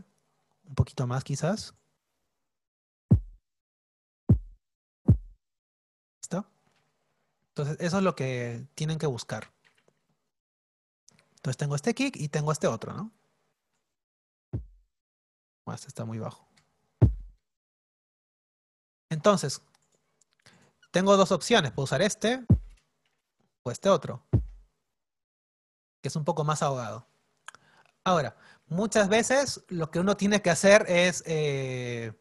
Un poquito más quizás. Entonces, eso es lo que tienen que buscar. Entonces tengo este kick y tengo este otro, ¿no? Este está muy bajo. Entonces, tengo dos opciones. Puedo usar este o este otro, que es un poco más ahogado. Ahora, muchas veces lo que uno tiene que hacer es eh,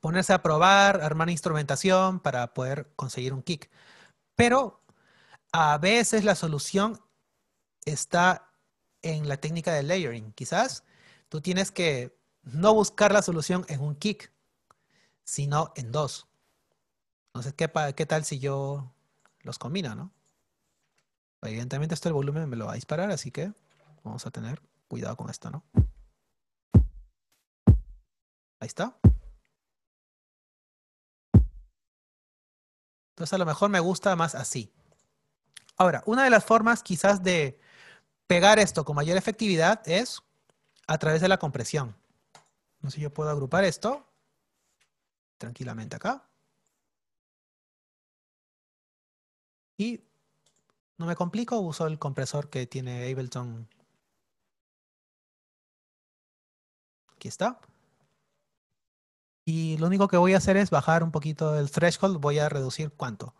ponerse a probar, armar instrumentación para poder conseguir un kick. Pero a veces la solución está en la técnica de layering. Quizás tú tienes que no buscar la solución en un kick, sino en dos. Entonces, ¿qué, qué tal si yo los combino, no? Evidentemente esto el volumen me lo va a disparar, así que vamos a tener cuidado con esto, ¿no? Ahí está. Entonces a lo mejor me gusta más así. Ahora, una de las formas quizás de pegar esto con mayor efectividad es a través de la compresión. No sé si yo puedo agrupar esto tranquilamente acá. Y no me complico, uso el compresor que tiene Ableton. Aquí está. Y lo único que voy a hacer es bajar un poquito el threshold. Voy a reducir cuánto?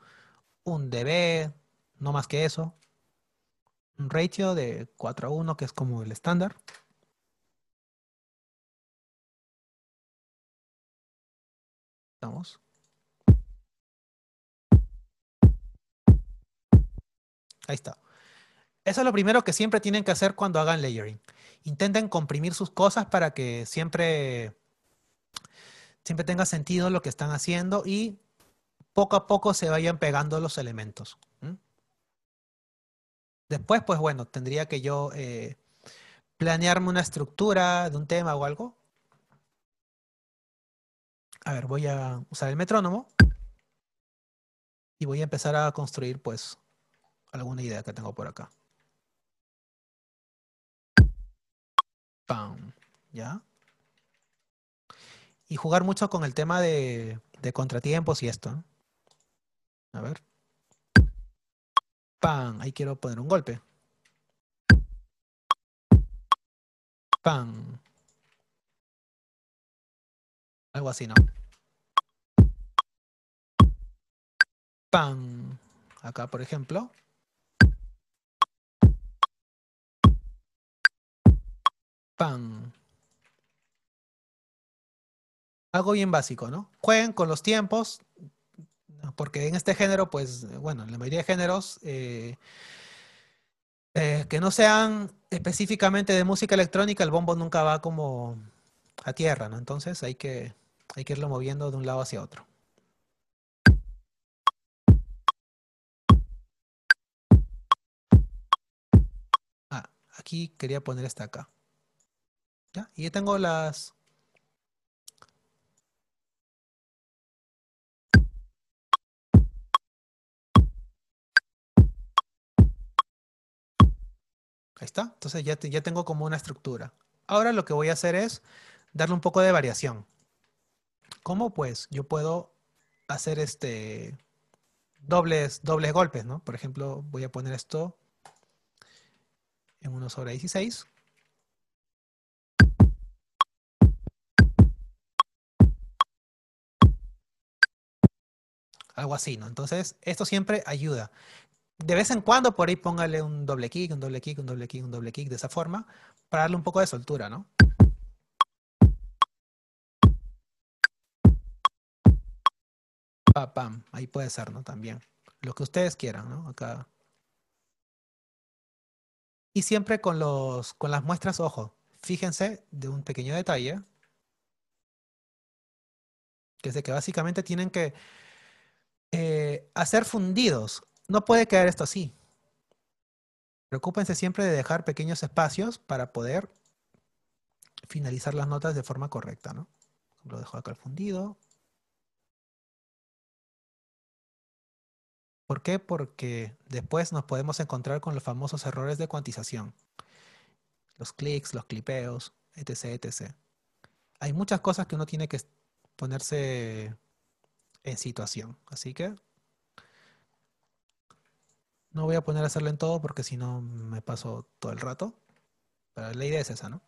Un dB, no más que eso. Un ratio de 4 a 1, que es como el estándar. Vamos. Ahí está. Eso es lo primero que siempre tienen que hacer cuando hagan layering. Intenten comprimir sus cosas para que siempre, siempre tenga sentido lo que están haciendo y poco a poco se vayan pegando los elementos. Después, pues bueno, tendría que yo eh, planearme una estructura de un tema o algo. A ver, voy a usar el metrónomo y voy a empezar a construir pues alguna idea que tengo por acá. Pam, ¿ya? Y jugar mucho con el tema de, contratiempos y esto. A ver. Pam, ahí quiero poner un golpe. Pam. Algo así, ¿no? Pam. Acá, por ejemplo. Pam. Algo bien básico, ¿no? Jueguen con los tiempos, porque en este género, pues, bueno, en la mayoría de géneros, eh, eh, que no sean específicamente de música electrónica, el bombo nunca va como a tierra, ¿no? Entonces hay que, hay que irlo moviendo de un lado hacia otro. Ah, aquí quería poner esta acá. ¿Ya? Y ya tengo las... Ahí está. Entonces ya, ya tengo como una estructura. Ahora lo que voy a hacer es darle un poco de variación. ¿Cómo? Pues yo puedo hacer este dobles, dobles golpes, ¿no? Por ejemplo, voy a poner esto en 1 sobre 16. Algo así, ¿no? Entonces, esto siempre ayuda. De vez en cuando por ahí póngale un doble kick, un doble kick, un doble kick, un doble kick de esa forma para darle un poco de soltura, ¿no? pam, ahí puede ser, ¿no? También. Lo que ustedes quieran, ¿no? Acá. Y siempre con, los, con las muestras, ojo, fíjense de un pequeño detalle, que es de que básicamente tienen que eh, hacer fundidos. No puede quedar esto así. Preocúpense siempre de dejar pequeños espacios para poder finalizar las notas de forma correcta, ¿no? Lo dejo acá el fundido. ¿Por qué? Porque después nos podemos encontrar con los famosos errores de cuantización. Los clics, los clipeos, etc, etc. Hay muchas cosas que uno tiene que ponerse en situación. Así que no voy a poner a hacerlo en todo porque si no me paso todo el rato. Pero la idea es esa, ¿no?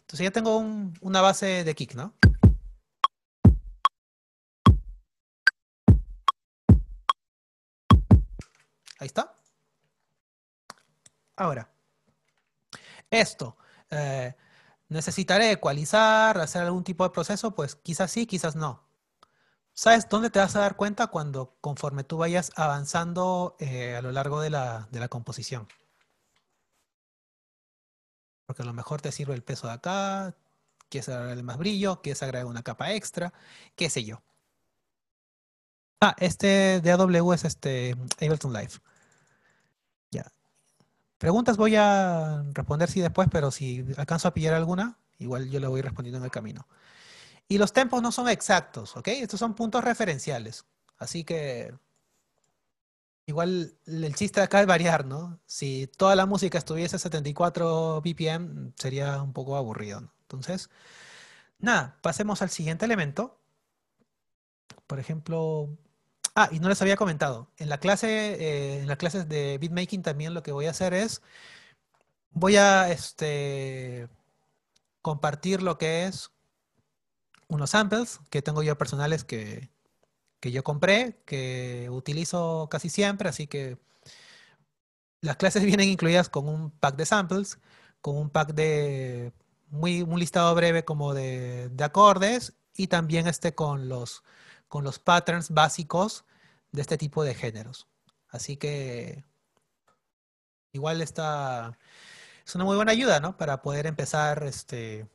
Entonces ya tengo una base de kick, ¿no? Ahí está. Ahora, esto, eh, ¿necesitaré ecualizar, hacer algún tipo de proceso? Pues quizás sí, quizás no. ¿Sabes dónde te vas a dar cuenta? Cuando conforme tú vayas avanzando eh, a lo largo de la, de la composición. Porque a lo mejor te sirve el peso de acá, quieres agregarle más brillo, quieres agregar una capa extra, qué sé yo. Ah, este de AW es este Ableton Live. Ya. Preguntas voy a responder sí después, pero si alcanzo a pillar alguna, igual yo le voy respondiendo en el camino. Y los tempos no son exactos, ¿ok? Estos son puntos referenciales. Así que igual el chiste acá es variar, ¿no? Si toda la música estuviese a 74 BPM, sería un poco aburrido, ¿no? Entonces, nada, pasemos al siguiente elemento. Por ejemplo, Ah, y no les había comentado. En la clase, eh, en las clases de beatmaking también lo que voy a hacer es, voy a este, compartir lo que es unos samples que tengo yo personales que, que yo compré, que utilizo casi siempre, así que las clases vienen incluidas con un pack de samples, con un pack de muy, un listado breve como de, de acordes y también este con los con los patterns básicos de este tipo de géneros. Así que igual está, es una muy buena ayuda, ¿no? Para poder empezar este,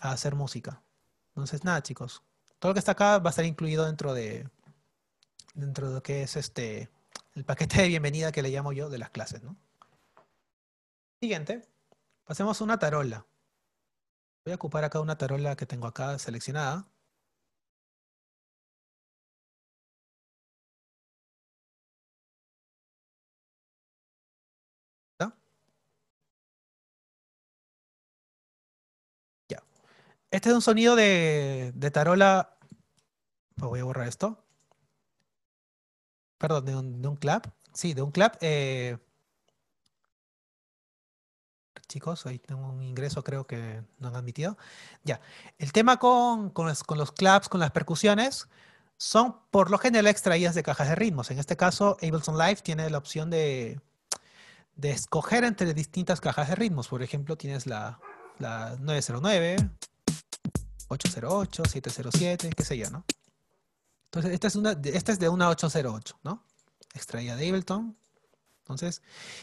a hacer música. Entonces, nada, chicos. Todo lo que está acá va a estar incluido dentro de, dentro de lo que es este, el paquete de bienvenida que le llamo yo de las clases, ¿no? Siguiente. Pasemos a una tarola. Voy a ocupar acá una tarola que tengo acá seleccionada. Este es un sonido de, tarola. voy a borrar esto. Perdón, de un, clap. Sí, de un clap. Eh, chicos, ahí tengo un ingreso, creo que no han admitido. Ya. El tema con, los, claps, con las percusiones, son por lo general extraídas de cajas de ritmos. En este caso, Ableton Live tiene la opción de, de escoger entre distintas cajas de ritmos. Por ejemplo, tienes la, la 909, 808, 707, qué sé yo, ¿no? Entonces, esta es, una, esta es de una 808, ¿no? Extraída de Ableton. Entonces,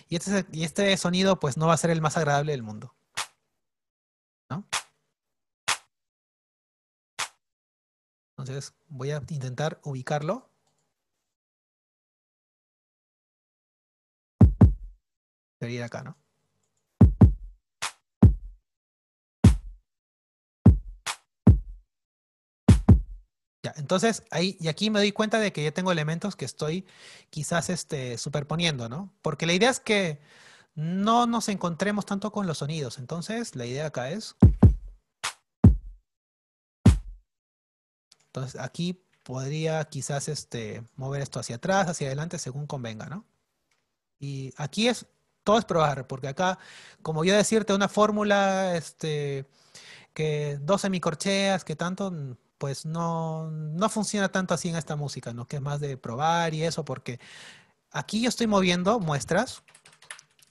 y este, y este sonido pues no va a ser el más agradable del mundo. ¿No? Entonces, voy a intentar ubicarlo. Debería ir acá, ¿no? Ya, entonces ahí y aquí me doy cuenta de que ya tengo elementos que estoy quizás este, superponiendo, ¿no? Porque la idea es que no nos encontremos tanto con los sonidos. Entonces, la idea acá es. Entonces, aquí podría quizás este, mover esto hacia atrás, hacia adelante, según convenga, ¿no? Y aquí es, todo es probar, porque acá, como yo decirte una fórmula, este, que dos semicorcheas, que tanto, pues no, no funciona tanto así en esta música, ¿no? Que es más de probar y eso, porque aquí yo estoy moviendo muestras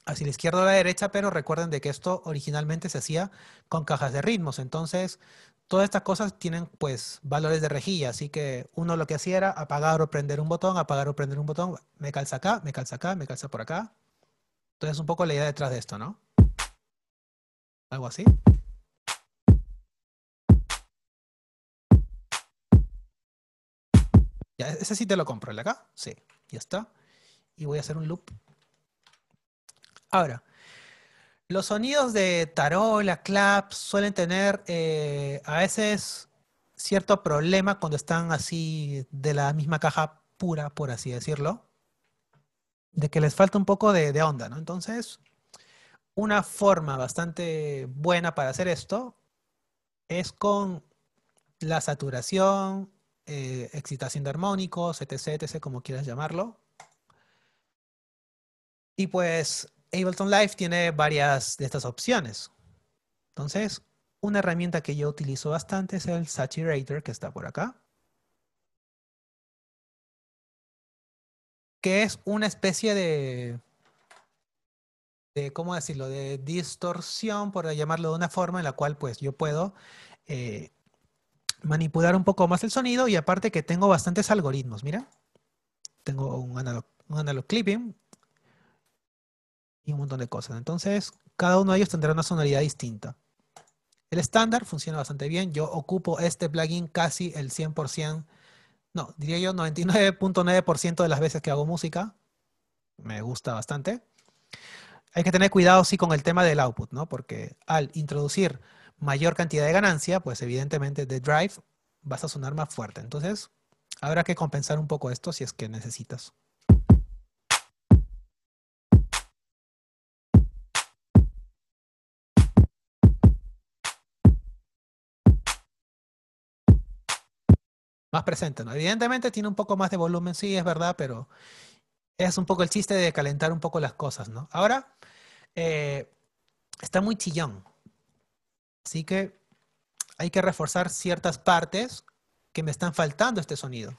hacia la izquierda o la derecha, pero recuerden de que esto originalmente se hacía con cajas de ritmos, entonces todas estas cosas tienen pues valores de rejilla, así que uno lo que hacía era apagar o prender un botón, apagar o prender un botón, me calza acá, me calza acá, me calza por acá. Entonces un poco la idea detrás de esto, ¿no? Algo así. Ese sí te lo compro, ¿el acá? Sí, ya está. Y voy a hacer un loop. Ahora, los sonidos de tarola, clap, suelen tener eh, a veces cierto problema cuando están así de la misma caja pura, por así decirlo. de que les falta un poco de, de onda, ¿no? Entonces, una forma bastante buena para hacer esto es con la saturación, eh, excitación de armónicos, etc, etc, como quieras llamarlo. Y pues Ableton Live tiene varias de estas opciones. Entonces, una herramienta que yo utilizo bastante es el Saturator, que está por acá. Que es una especie de, de, ¿cómo decirlo? De distorsión, por llamarlo de una forma en la cual pues yo puedo eh, manipular un poco más el sonido y aparte que tengo bastantes algoritmos, mira. Tengo un analog, un clipping y un montón de cosas. Entonces, cada uno de ellos tendrá una sonoridad distinta. El estándar funciona bastante bien. Yo ocupo este plugin casi el 100%, no, diría yo 99.9% de las veces que hago música. Me gusta bastante. Hay que tener cuidado, sí, con el tema del output, ¿no? Porque al introducir mayor cantidad de ganancia, pues evidentemente de drive vas a sonar más fuerte. Entonces, habrá que compensar un poco esto si es que necesitas. Más presente, ¿no? Evidentemente tiene un poco más de volumen, sí, es verdad, pero es un poco el chiste de calentar un poco las cosas, ¿no? Ahora, eh, está muy chillón. Así que hay que reforzar ciertas partes que me están faltando este sonido.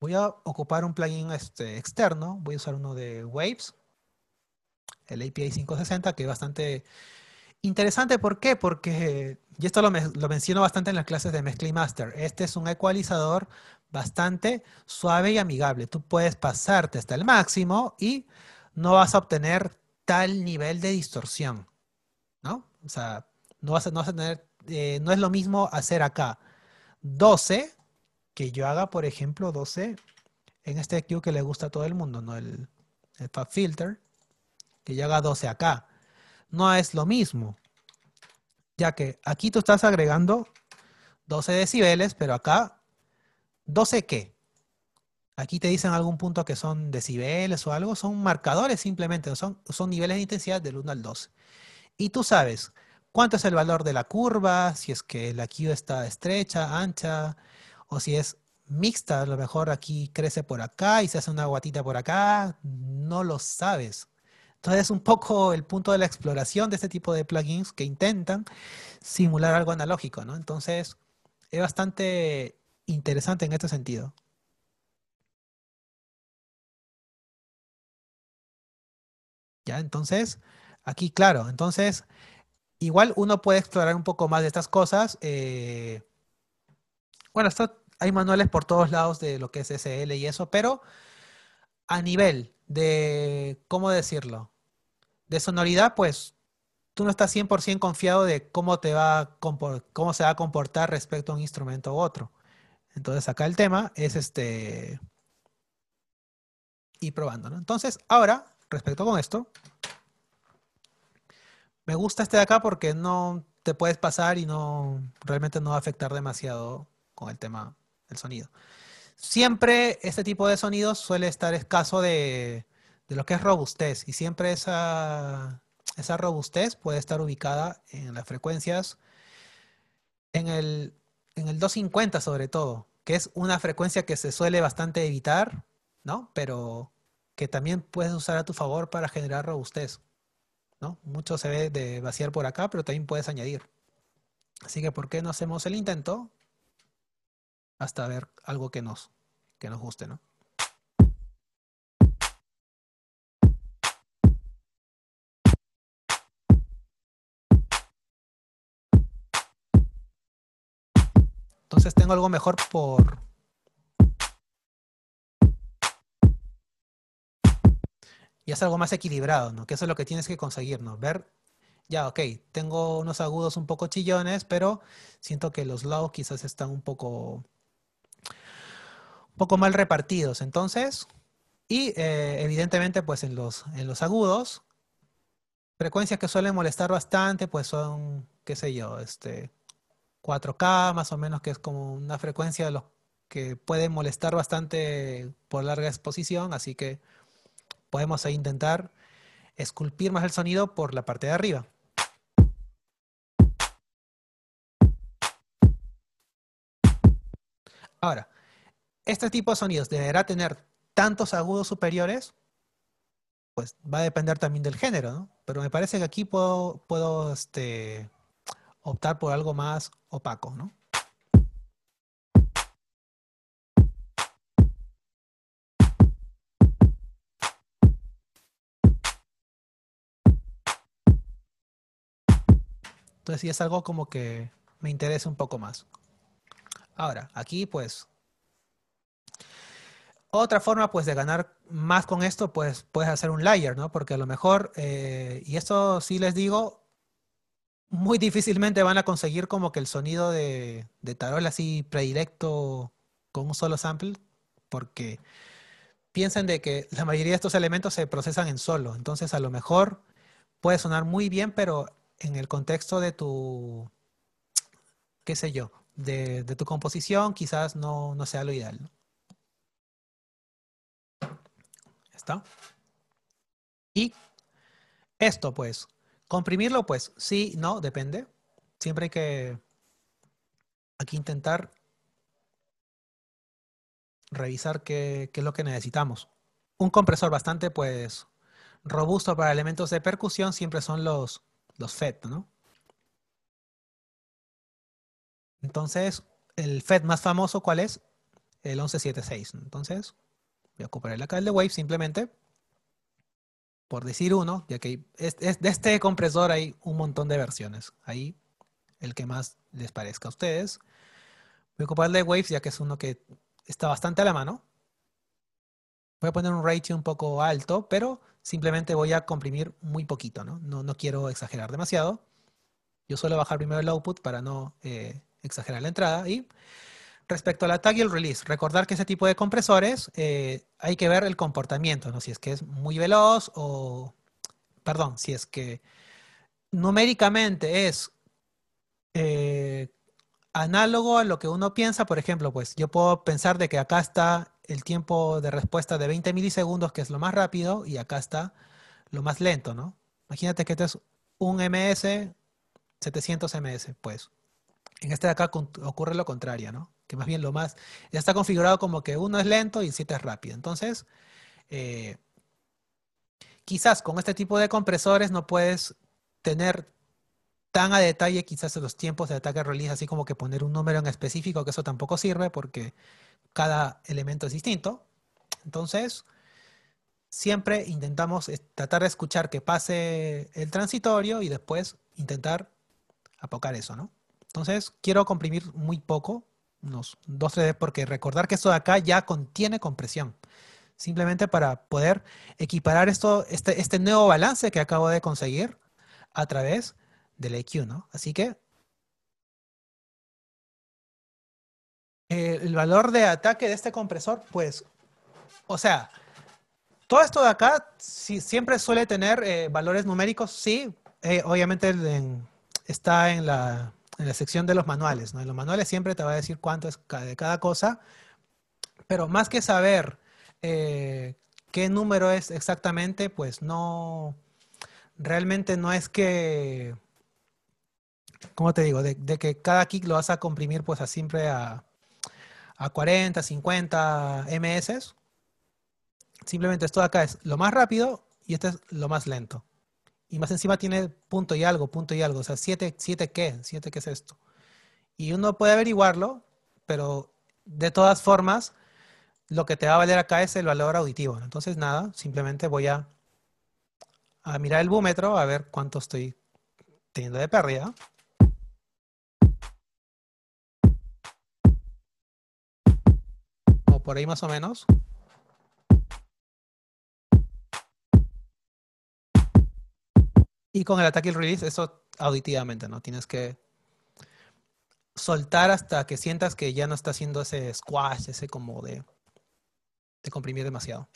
Voy a ocupar un plugin este, externo, voy a usar uno de Waves, el API 560, que es bastante interesante. ¿Por qué? Porque, y esto lo, menciono bastante en las clases de Mezcla Master, este es un ecualizador bastante suave y amigable. Tú puedes pasarte hasta el máximo y no vas a obtener tal nivel de distorsión, ¿no? O sea, no vas a, no tener, eh, no es lo mismo hacer acá 12, que yo haga, por ejemplo, 12 en este Q que le gusta a todo el mundo, ¿no? El, el Fab Filter, que yo haga 12 acá. No es lo mismo, ya que aquí tú estás agregando 12 decibeles, pero acá, ¿12 qué? Aquí te dicen algún punto que son decibeles o algo, son marcadores simplemente, son, son niveles de intensidad del 1 al 12. Y tú sabes cuánto es el valor de la curva, si es que la Q está estrecha, ancha, o si es mixta, a lo mejor aquí crece por acá y se hace una guatita por acá, no lo sabes. Entonces es un poco el punto de la exploración de este tipo de plugins que intentan simular algo analógico, ¿no? Entonces es bastante interesante en este sentido. ¿Ya? Entonces, aquí, claro, entonces, igual uno puede explorar un poco más de estas cosas. Eh, bueno, hay manuales por todos lados de lo que es SL y eso, pero a nivel de, ¿cómo decirlo? De sonoridad, pues tú no estás 100% confiado de cómo, te va cómo se va a comportar respecto a un instrumento u otro. Entonces acá el tema es este... Y probando, ¿no? Entonces, ahora respecto con esto. Me gusta este de acá porque no te puedes pasar y no realmente no va a afectar demasiado con el tema del sonido. Siempre este tipo de sonidos suele estar escaso de, lo que es robustez y siempre esa, esa robustez puede estar ubicada en las frecuencias en el, en el 250 sobre todo, que es una frecuencia que se suele bastante evitar, ¿no? Pero que también puedes usar a tu favor para generar robustez. ¿no? Mucho se ve de vaciar por acá, pero también puedes añadir. Así que, ¿por qué no hacemos el intento? Hasta ver algo que nos, que nos guste, ¿no? Entonces tengo algo mejor por, y es algo más equilibrado, ¿no? Que eso es lo que tienes que conseguir, ¿no? Ver, ya, ok, tengo unos agudos un poco chillones, pero siento que los lows quizás están un poco, un poco mal repartidos. Entonces, y eh, evidentemente, pues en los, en los agudos, frecuencias que suelen molestar bastante, pues son, qué sé yo, este, 4K más o menos, que es como una frecuencia de los que puede molestar bastante por larga exposición, así que podemos intentar esculpir más el sonido por la parte de arriba. Ahora, este tipo de sonidos deberá tener tantos agudos superiores, pues va a depender también del género, ¿no? Pero me parece que aquí puedo, puedo este, optar por algo más opaco, ¿no? Entonces sí es algo como que me interesa un poco más. Ahora, aquí pues otra forma pues de ganar más con esto pues puedes hacer un layer, ¿no? Porque a lo mejor, eh, y esto sí les digo, muy difícilmente van a conseguir como que el sonido de, de tarol así predilecto con un solo sample, porque piensen de que la mayoría de estos elementos se procesan en solo, entonces a lo mejor puede sonar muy bien, pero en el contexto de tu, qué sé yo, de, tu composición, quizás no, sea lo ideal. ¿Está? Y esto, pues, comprimirlo, pues, sí, no, depende. Siempre hay que aquí intentar revisar qué, qué, es lo que necesitamos. Un compresor bastante, pues, robusto para elementos de percusión siempre son los, los FET, ¿no? Entonces, el FET más famoso, ¿cuál es? El 1176. Entonces, voy a ocupar acá el de Wave simplemente por decir uno, ya que es, de este compresor hay un montón de versiones. Ahí, el que más les parezca a ustedes. Voy a ocupar el de Waves, ya que es uno que está bastante a la mano. Voy a poner un ratio un poco alto, pero simplemente voy a comprimir muy poquito, ¿no? No, quiero exagerar demasiado. Yo suelo bajar primero el output para no eh, exagerar la entrada. Y respecto al tag y el release, recordar que ese tipo de compresores eh, hay que ver el comportamiento, ¿no? Si es que es muy veloz o, perdón, si es que numéricamente es eh, análogo a lo que uno piensa, por ejemplo, pues yo puedo pensar de que acá está el tiempo de respuesta de 20 milisegundos, que es lo más rápido, y acá está lo más lento, ¿no? Imagínate que este es un ms, 700 ms, pues. En este de acá ocurre lo contrario, ¿no? Que más bien lo más, ya está configurado como que uno es lento y el 7 es rápido. Entonces, eh, quizás con este tipo de compresores no puedes tener tan a detalle quizás los tiempos de ataque release, así como que poner un número en específico, que eso tampoco sirve porque cada elemento es distinto. Entonces, siempre intentamos tratar de escuchar que pase el transitorio y después intentar apocar eso, ¿no? Entonces, quiero comprimir muy poco, unos 2, 3 porque recordar que esto de acá ya contiene compresión. Simplemente para poder equiparar esto, este, este nuevo balance que acabo de conseguir a través del EQ, ¿no? Así que el valor de ataque de este compresor, pues, o sea, todo esto de acá siempre suele tener eh, valores numéricos, sí, eh, obviamente está en la, sección de los manuales. En los manuales siempre te va a decir cuánto es de cada cosa, pero más que saber eh, qué número es exactamente, pues no, realmente no es que, ¿cómo te digo? De, de que cada kick lo vas a comprimir pues a siempre a a 40, 50 ms. Simplemente esto de acá es lo más rápido y este es lo más lento. Y más encima tiene punto y algo, punto y algo. O sea, 7, 7 qué, 7 qué es esto. Y uno puede averiguarlo, pero de todas formas, lo que te va a valer acá es el valor auditivo. Entonces, nada, simplemente voy a, a mirar el búmetro a ver cuánto estoy teniendo de pérdida. Por ahí más o menos. Y con el ataque y el release, eso auditivamente, ¿no? Tienes que soltar hasta que sientas que ya no está haciendo ese squash, ese como de, de comprimir demasiado.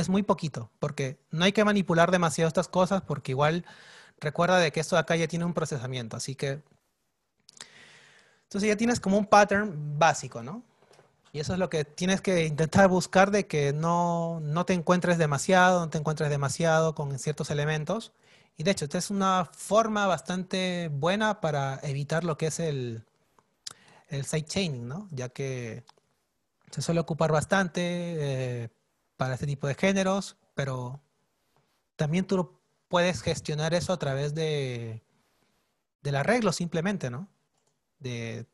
Es muy poquito, porque no hay que manipular demasiado estas cosas, porque igual recuerda de que esto de acá ya tiene un procesamiento, así que... Entonces ya tienes como un pattern básico, ¿no? Y eso es lo que tienes que intentar buscar de que no, no te encuentres demasiado, no te encuentres demasiado con ciertos elementos. Y de hecho, esta es una forma bastante buena para evitar lo que es el, el sidechaining, ¿no? Ya que se suele ocupar bastante eh, para este tipo de géneros, pero también tú puedes gestionar eso a través de, del arreglo simplemente, ¿no? De,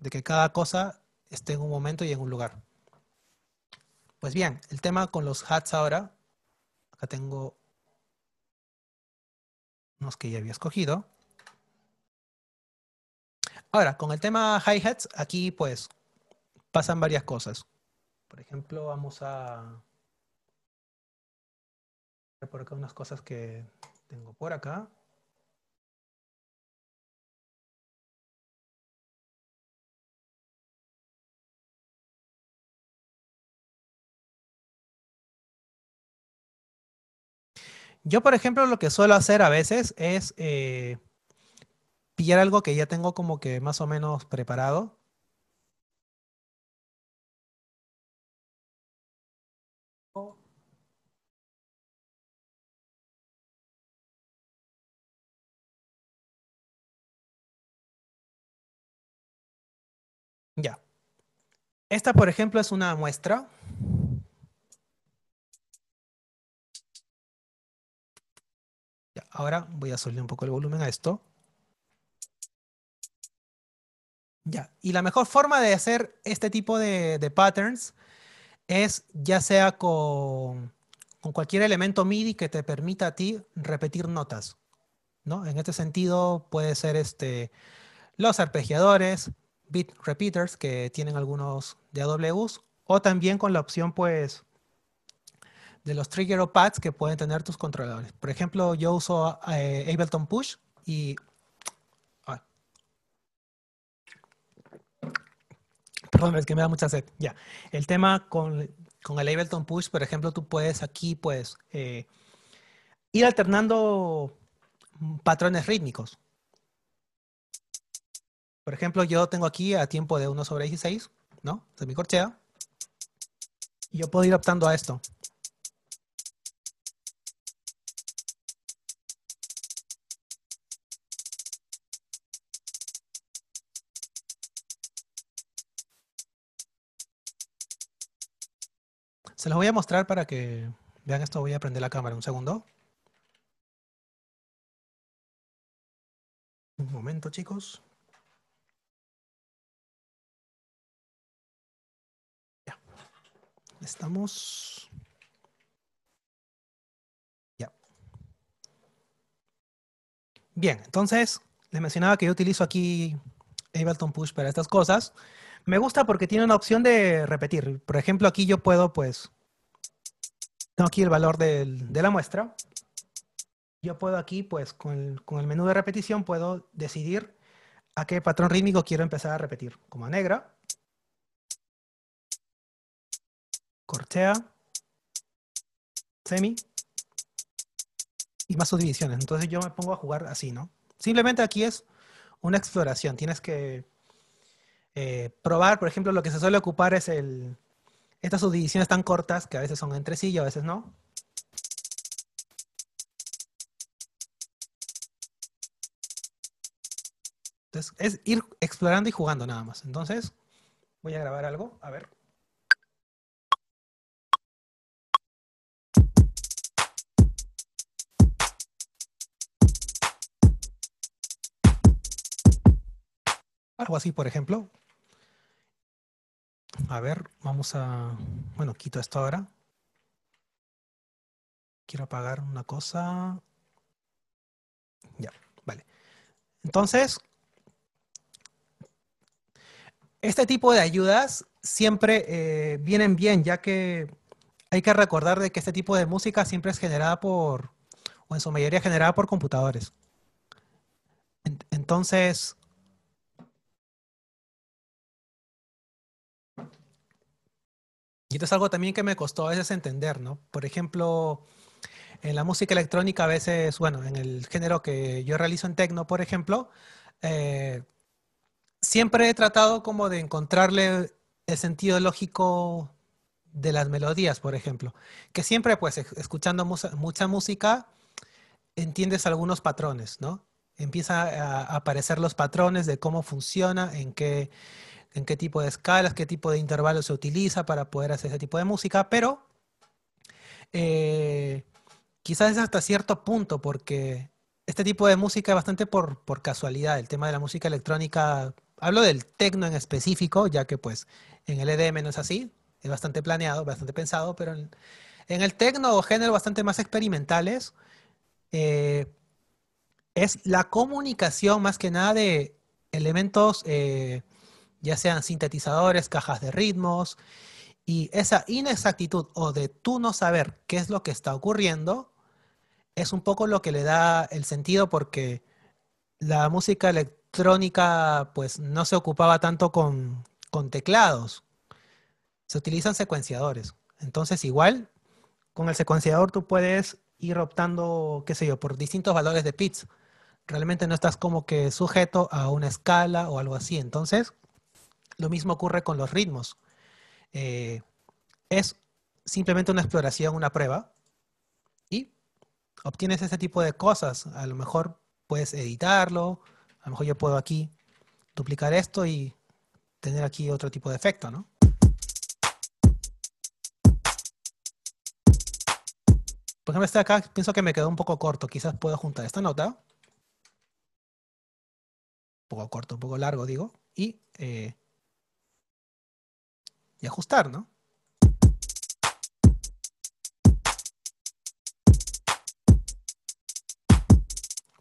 de que cada cosa esté en un momento y en un lugar. Pues bien, el tema con los hats ahora, acá tengo unos que ya había escogido. Ahora, con el tema hi-hats, aquí pues pasan varias cosas. Por ejemplo, vamos a por acá unas cosas que tengo por acá. Yo, por ejemplo, lo que suelo hacer a veces es eh, pillar algo que ya tengo como que más o menos preparado. Esta, por ejemplo, es una muestra. ahora voy a subir un poco el volumen a esto. Ya, y la mejor forma de hacer este tipo de, patterns es ya sea con, con, cualquier elemento MIDI que te permita a ti repetir notas. ¿no? En este sentido puede ser este, los arpegiadores, beat repeaters que tienen algunos de AWS o también con la opción pues de los trigger o pads que pueden tener tus controladores. Por ejemplo, yo uso eh, Ableton Push y... Perdón, es que me da mucha sed. Ya. El tema con, el Ableton Push, por ejemplo, tú puedes aquí pues eh, ir alternando patrones rítmicos. Por ejemplo, yo tengo aquí a tiempo de 1 sobre 16, ¿no? De mi corchea. Y yo puedo ir optando a esto. Se los voy a mostrar para que vean esto. Voy a prender la cámara un segundo. Un momento, chicos. Estamos... Ya. Bien, entonces les mencionaba que yo utilizo aquí Ableton Push para estas cosas. Me gusta porque tiene una opción de repetir. Por ejemplo, aquí yo puedo, pues, tengo aquí el valor de la muestra. Yo puedo aquí, pues, con el, menú de repetición, puedo decidir a qué patrón rítmico quiero empezar a repetir. Como a negra. Corchea. Semi. Y más subdivisiones. Entonces yo me pongo a jugar así, ¿no? Simplemente aquí es una exploración. Tienes que eh, probar, por ejemplo, lo que se suele ocupar es el, estas subdivisiones tan cortas que a veces son entre sí y a veces no. Entonces, es ir explorando y jugando nada más. Entonces, voy a grabar algo, a ver. Algo así, por ejemplo. A ver, vamos a... Bueno, quito esto ahora. Quiero apagar una cosa. Ya, vale. Entonces, este tipo de ayudas siempre eh, vienen bien, ya que hay que recordar de que este tipo de música siempre es generada por, o en su mayoría generada por computadores. Entonces, Y esto es algo también que me costó a veces entender, ¿no? Por ejemplo, en la música electrónica a veces, bueno, en el género que yo realizo en techno, por ejemplo, eh, siempre he tratado como de encontrarle el sentido lógico de las melodías, por ejemplo, que siempre pues escuchando mucha música entiendes algunos patrones, ¿no? Empieza a aparecer los patrones de cómo funciona, en qué, en qué tipo de escalas, qué tipo de intervalos se utiliza para poder hacer ese tipo de música, pero eh, quizás es hasta cierto punto, porque este tipo de música es bastante por, por casualidad. El tema de la música electrónica, hablo del techno en específico, ya que pues en el EDM no es así, es bastante planeado, bastante pensado, pero en, el techno o género bastante más experimentales, eh, es la comunicación más que nada de elementos, eh, ya sean sintetizadores, cajas de ritmos, y esa inexactitud o de tú no saber qué es lo que está ocurriendo, es un poco lo que le da el sentido porque la música electrónica pues no se ocupaba tanto con, con teclados, se utilizan secuenciadores. Entonces igual con el secuenciador tú puedes ir optando, qué sé yo, por distintos valores de pitch. Realmente no estás como que sujeto a una escala o algo así. Entonces, lo mismo ocurre con los ritmos. Eh, es simplemente una exploración, una prueba, y obtienes ese tipo de cosas. A lo mejor puedes editarlo, a lo mejor yo puedo aquí duplicar esto y tener aquí otro tipo de efecto, ¿no? Por ejemplo, este acá pienso que me quedó un poco corto. Quizás puedo juntar esta nota. Un poco corto, un poco largo, digo. Y, eh, y ajustar, ¿no?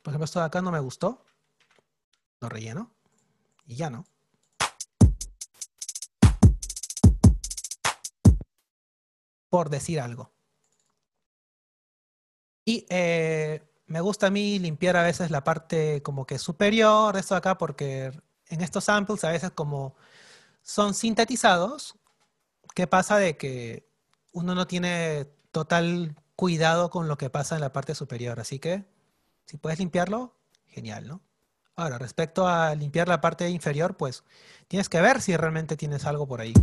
Por ejemplo, esto de acá no me gustó. Lo relleno. Y ya no. Por decir algo. Y eh, me gusta a mí limpiar a veces la parte como que superior de esto de acá porque en estos samples a veces como son sintetizados, ¿qué pasa de que uno no tiene total cuidado con lo que pasa en la parte superior? Así que si puedes limpiarlo, genial, ¿no? Ahora, respecto a limpiar la parte inferior, pues tienes que ver si realmente tienes algo por ahí.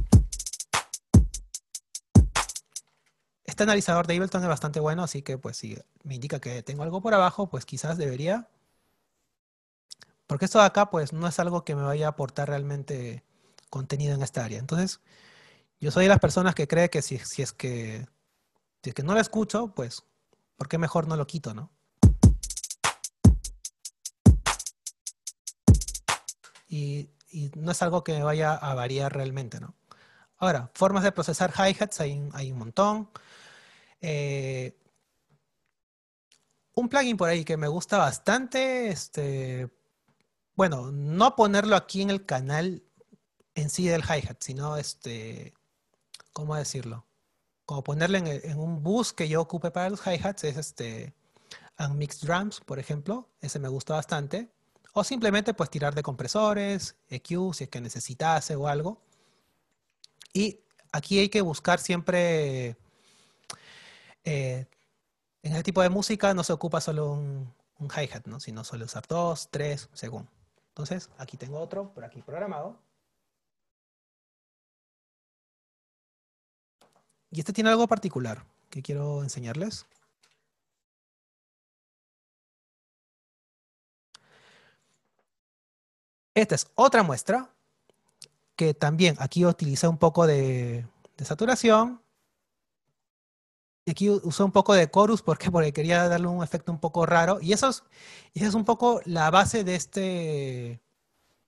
Este analizador de Ableton es bastante bueno, así que pues si me indica que tengo algo por abajo, pues quizás debería. Porque esto de acá pues no es algo que me vaya a aportar realmente contenido en esta área. Entonces, yo soy de las personas que cree que si, es que si es que no lo escucho, pues ¿por qué mejor no lo quito, no? Y, no es algo que vaya a variar realmente, ¿no? Ahora, formas de procesar hi-hats hay, hay un montón. Eh, un plugin por ahí que me gusta bastante, este, bueno, no ponerlo aquí en el canal en sí del hi-hat, sino este, ¿cómo decirlo? Como ponerle en, un bus que yo ocupe para los hi-hats, es este Unmixed Drums, por ejemplo, ese me gusta bastante. O simplemente pues tirar de compresores, EQ, si es que necesitase o algo. Y aquí hay que buscar siempre eh, en ese tipo de música no se ocupa solo un, hi-hat, ¿no? sino suele usar dos, tres, según. Entonces, aquí tengo otro por aquí programado. Y este tiene algo particular que quiero enseñarles. Esta es otra muestra que también aquí utilicé un poco de saturación, y aquí usé un poco de chorus porque, porque quería darle un efecto un poco raro. Y eso es, es un poco la base de este,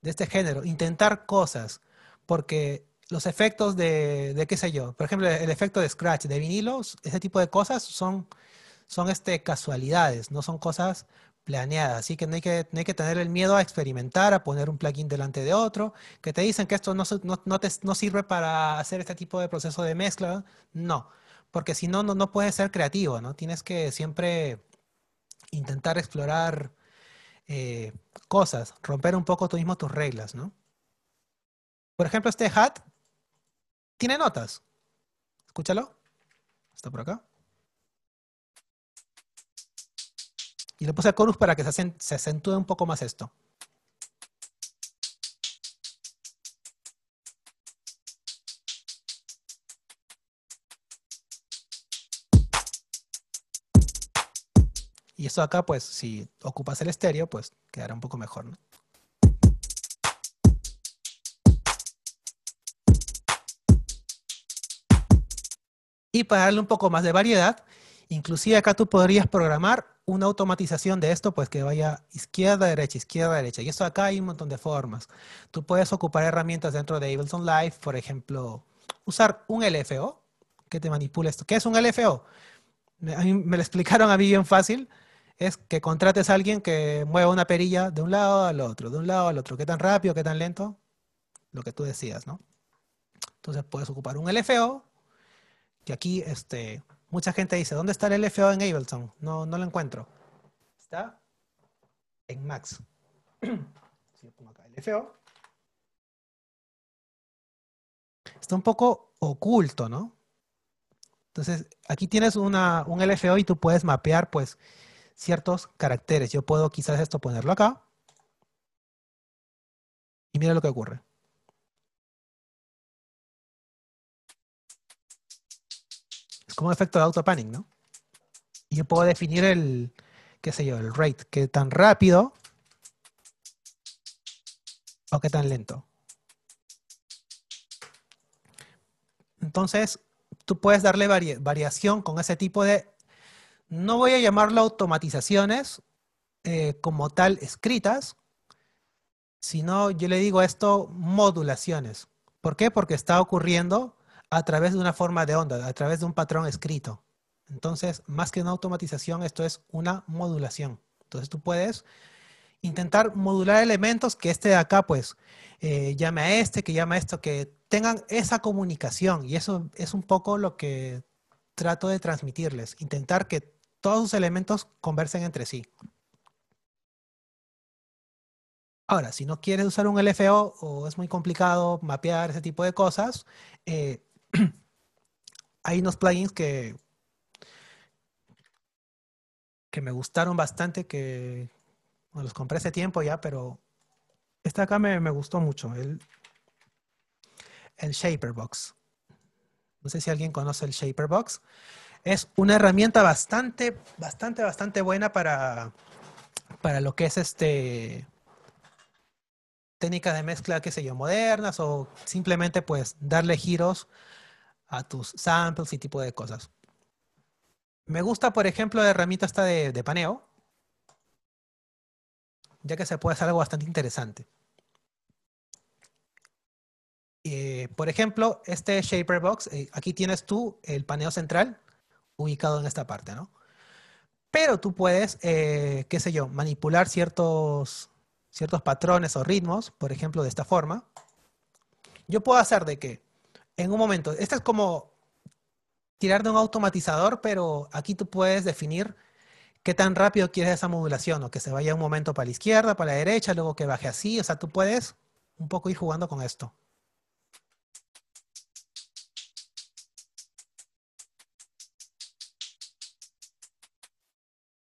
de este género, intentar cosas. Porque los efectos de, qué sé yo, por ejemplo, el efecto de scratch, de vinilos, ese tipo de cosas son, son este, casualidades, no son cosas planeadas. Así que no hay que, no hay que tener el miedo a experimentar, a poner un plugin delante de otro, que te dicen que esto no, no, no, te, no sirve para hacer este tipo de proceso de mezcla. No porque si no, no, puedes ser creativo, ¿no? Tienes que siempre intentar explorar eh, cosas, romper un poco tú mismo tus reglas, ¿no? Por ejemplo, este hat tiene notas. Escúchalo. Está por acá. Y le puse el chorus para que se, se acentúe un poco más esto. Y eso acá, pues, si ocupas el estéreo, pues quedará un poco mejor, ¿no? Y para darle un poco más de variedad, inclusive acá tú podrías programar una automatización de esto, pues que vaya izquierda, derecha, izquierda, derecha. Y esto acá hay un montón de formas. Tú puedes ocupar herramientas dentro de Ableton Live, por ejemplo, usar un LFO que te manipule esto. ¿Qué es un LFO? A mí me lo explicaron a mí bien fácil es que contrates a alguien que mueva una perilla de un lado al otro, de un lado al otro. ¿Qué tan rápido, qué tan lento? Lo que tú decías, ¿no? Entonces puedes ocupar un LFO, que aquí este, mucha gente dice, ¿dónde está el LFO en Ableton? No, no lo encuentro. Está en Max. si pongo acá LFO. Está un poco oculto, ¿no? Entonces, aquí tienes una, un LFO y tú puedes mapear, pues, ciertos caracteres. Yo puedo quizás esto ponerlo acá. Y mira lo que ocurre. Como efecto de auto panning, ¿no? Y yo puedo definir el, qué sé yo, el rate, qué tan rápido o qué tan lento. Entonces, tú puedes darle variación con ese tipo de no voy a llamarlo automatizaciones eh, como tal escritas, sino yo le digo esto modulaciones. ¿Por qué? Porque está ocurriendo a través de una forma de onda, a través de un patrón escrito. Entonces, más que una automatización, esto es una modulación. Entonces, tú puedes intentar modular elementos que este de acá, pues, eh, llame a este, que llame a esto, que tengan esa comunicación. Y eso es un poco lo que trato de transmitirles. Intentar que todos sus elementos conversen entre sí. Ahora, si no quieres usar un LFO o es muy complicado mapear ese tipo de cosas, eh, hay unos plugins que, que me gustaron bastante, que los compré hace tiempo ya, pero este acá me, me gustó mucho, el, el Shaperbox. No sé si alguien conoce el Shaperbox es una herramienta bastante, bastante, bastante buena para, para lo que es este técnicas de mezcla, qué sé yo, modernas o simplemente pues darle giros a tus samples y tipo de cosas. Me gusta, por ejemplo, la herramienta esta de, paneo, ya que se puede hacer algo bastante interesante. Eh, por ejemplo, este Shaper Box, eh, aquí tienes tú el paneo central ubicado en esta parte, ¿no? Pero tú puedes, eh, qué sé yo, manipular ciertos, ciertos patrones o ritmos, por ejemplo, de esta forma. Yo puedo hacer de que en un momento, este es como tirar de un automatizador, pero aquí tú puedes definir qué tan rápido quieres esa modulación, o que se vaya un momento para la izquierda, para la derecha, luego que baje así, o sea, tú puedes un poco ir jugando con esto.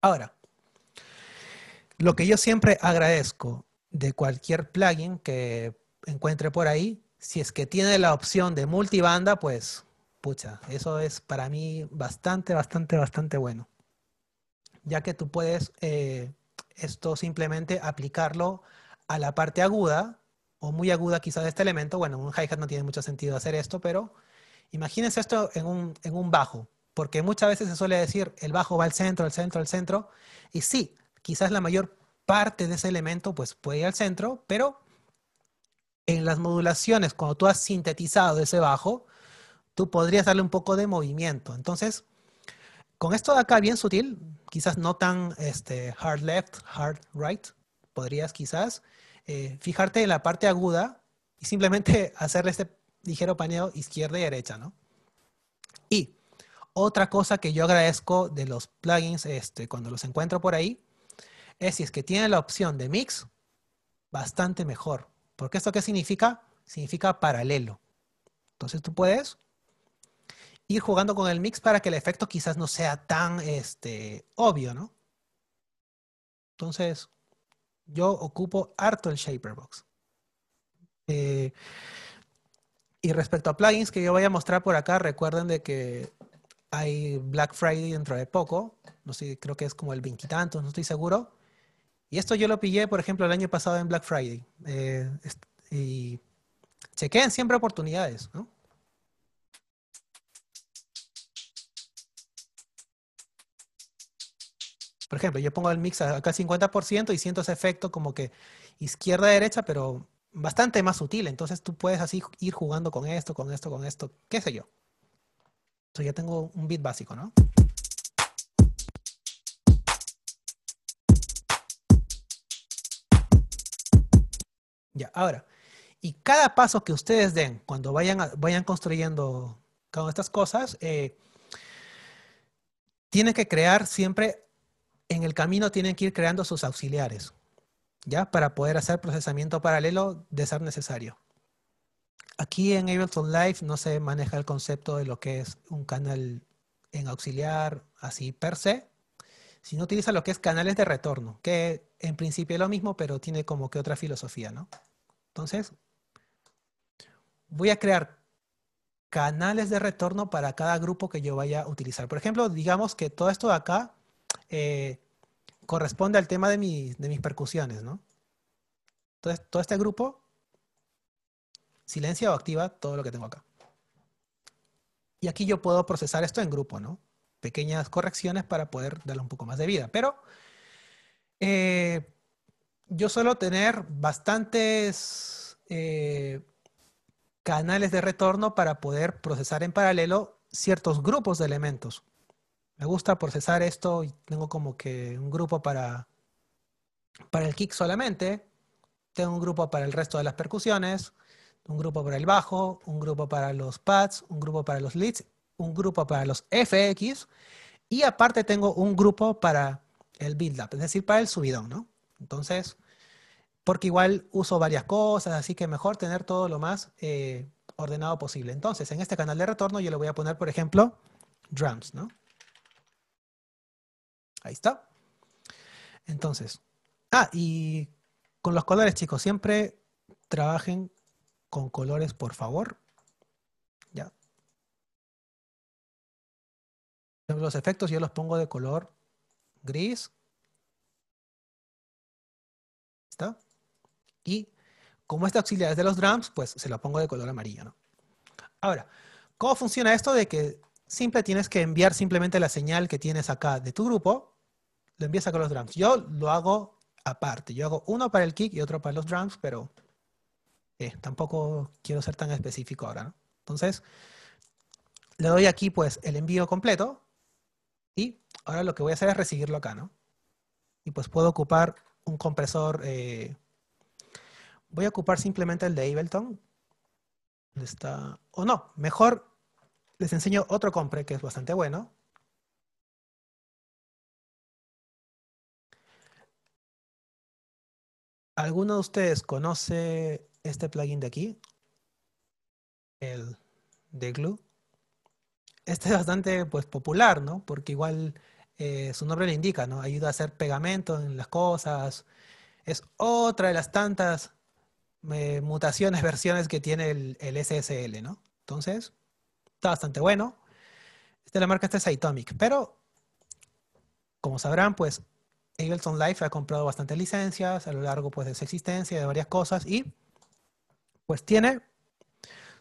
Ahora, lo que yo siempre agradezco de cualquier plugin que encuentre por ahí, si es que tiene la opción de multibanda, pues, pucha, eso es para mí bastante, bastante, bastante bueno. Ya que tú puedes eh, esto simplemente aplicarlo a la parte aguda o muy aguda quizás de este elemento. Bueno, un hi-hat no tiene mucho sentido hacer esto, pero imagínense esto en un, en un bajo porque muchas veces se suele decir el bajo va al centro, al centro, al centro, y sí, quizás la mayor parte de ese elemento pues puede ir al centro, pero en las modulaciones, cuando tú has sintetizado ese bajo, tú podrías darle un poco de movimiento. Entonces, con esto de acá bien sutil, quizás no tan este, hard left, hard right, podrías quizás eh, fijarte en la parte aguda y simplemente hacerle este ligero paneo izquierda y derecha, ¿no? Y otra cosa que yo agradezco de los plugins este, cuando los encuentro por ahí es si es que tiene la opción de mix, bastante mejor. Porque esto qué significa? Significa paralelo. Entonces tú puedes ir jugando con el mix para que el efecto quizás no sea tan este, obvio, ¿no? Entonces, yo ocupo harto el Shaperbox. Eh, y respecto a plugins que yo voy a mostrar por acá, recuerden de que hay Black Friday dentro de poco. No sé, creo que es como el veintitantos, no estoy seguro. Y esto yo lo pillé, por ejemplo, el año pasado en Black Friday. Eh, y chequeen siempre oportunidades, ¿no? Por ejemplo, yo pongo el mix acá al 50% y siento ese efecto como que izquierda-derecha, pero bastante más sutil. Entonces tú puedes así ir jugando con esto, con esto, con esto, qué sé yo. Entonces ya tengo un beat básico, ¿no? Ya, ahora, y cada paso que ustedes den cuando vayan, vayan construyendo cada estas cosas, eh, tienen que crear siempre, en el camino tienen que ir creando sus auxiliares. ¿ya? Para poder hacer procesamiento paralelo de ser necesario. Aquí en Ableton Live no se maneja el concepto de lo que es un canal en auxiliar así per se, sino utiliza lo que es canales de retorno, que en principio es lo mismo, pero tiene como que otra filosofía, ¿no? Entonces, voy a crear canales de retorno para cada grupo que yo vaya a utilizar. Por ejemplo, digamos que todo esto de acá eh, corresponde al tema de, de mis percusiones, ¿no? Entonces, todo este grupo silencia o activa todo lo que tengo acá. Y aquí yo puedo procesar esto en grupo, ¿no? Pequeñas correcciones para poder darle un poco más de vida. Pero eh, yo suelo tener bastantes eh, canales de retorno para poder procesar en paralelo ciertos grupos de elementos. Me gusta procesar esto y tengo como que un grupo para, para el kick solamente, tengo un grupo para el resto de las percusiones, un grupo para el bajo, un grupo para los pads, un grupo para los leads, un grupo para los FX y aparte tengo un grupo para el build-up, es decir, para el subidón, ¿no? Entonces, porque igual uso varias cosas, así que mejor tener todo lo más eh, ordenado posible. Entonces, en este canal de retorno yo le voy a poner, por ejemplo, drums, ¿no? Ahí está. Entonces, ah, y con los colores, chicos, siempre trabajen con colores, por favor. Ya. Los efectos yo los pongo de color gris. Y como este auxiliar es de los drums, pues se lo pongo de color amarillo, ¿no? Ahora, ¿cómo funciona esto de que simple tienes que enviar simplemente la señal que tienes acá de tu grupo lo envías con los drums. Yo lo hago aparte. Yo hago uno para el kick y otro para los drums, pero eh, tampoco quiero ser tan específico ahora. Entonces, le doy aquí pues el envío completo y ahora lo que voy a hacer es recibirlo acá, ¿no? Y pues puedo ocupar un compresor. Eh, voy a ocupar simplemente el de Ableton. Está, o no, mejor les enseño otro compre que es bastante bueno. ¿Alguno de ustedes conoce este plugin de aquí? El de Glue. Este es bastante pues, popular, ¿no? Porque igual eh, su nombre le indica, ¿no? Ayuda a hacer pegamento en las cosas. Es otra de las tantas eh, mutaciones, versiones que tiene el, SSL, ¿no? Entonces, está bastante bueno. De la marca este es Atomic, pero como sabrán, pues Ableton Live ha comprado bastantes licencias a lo largo pues, de su existencia, de varias cosas, y pues tiene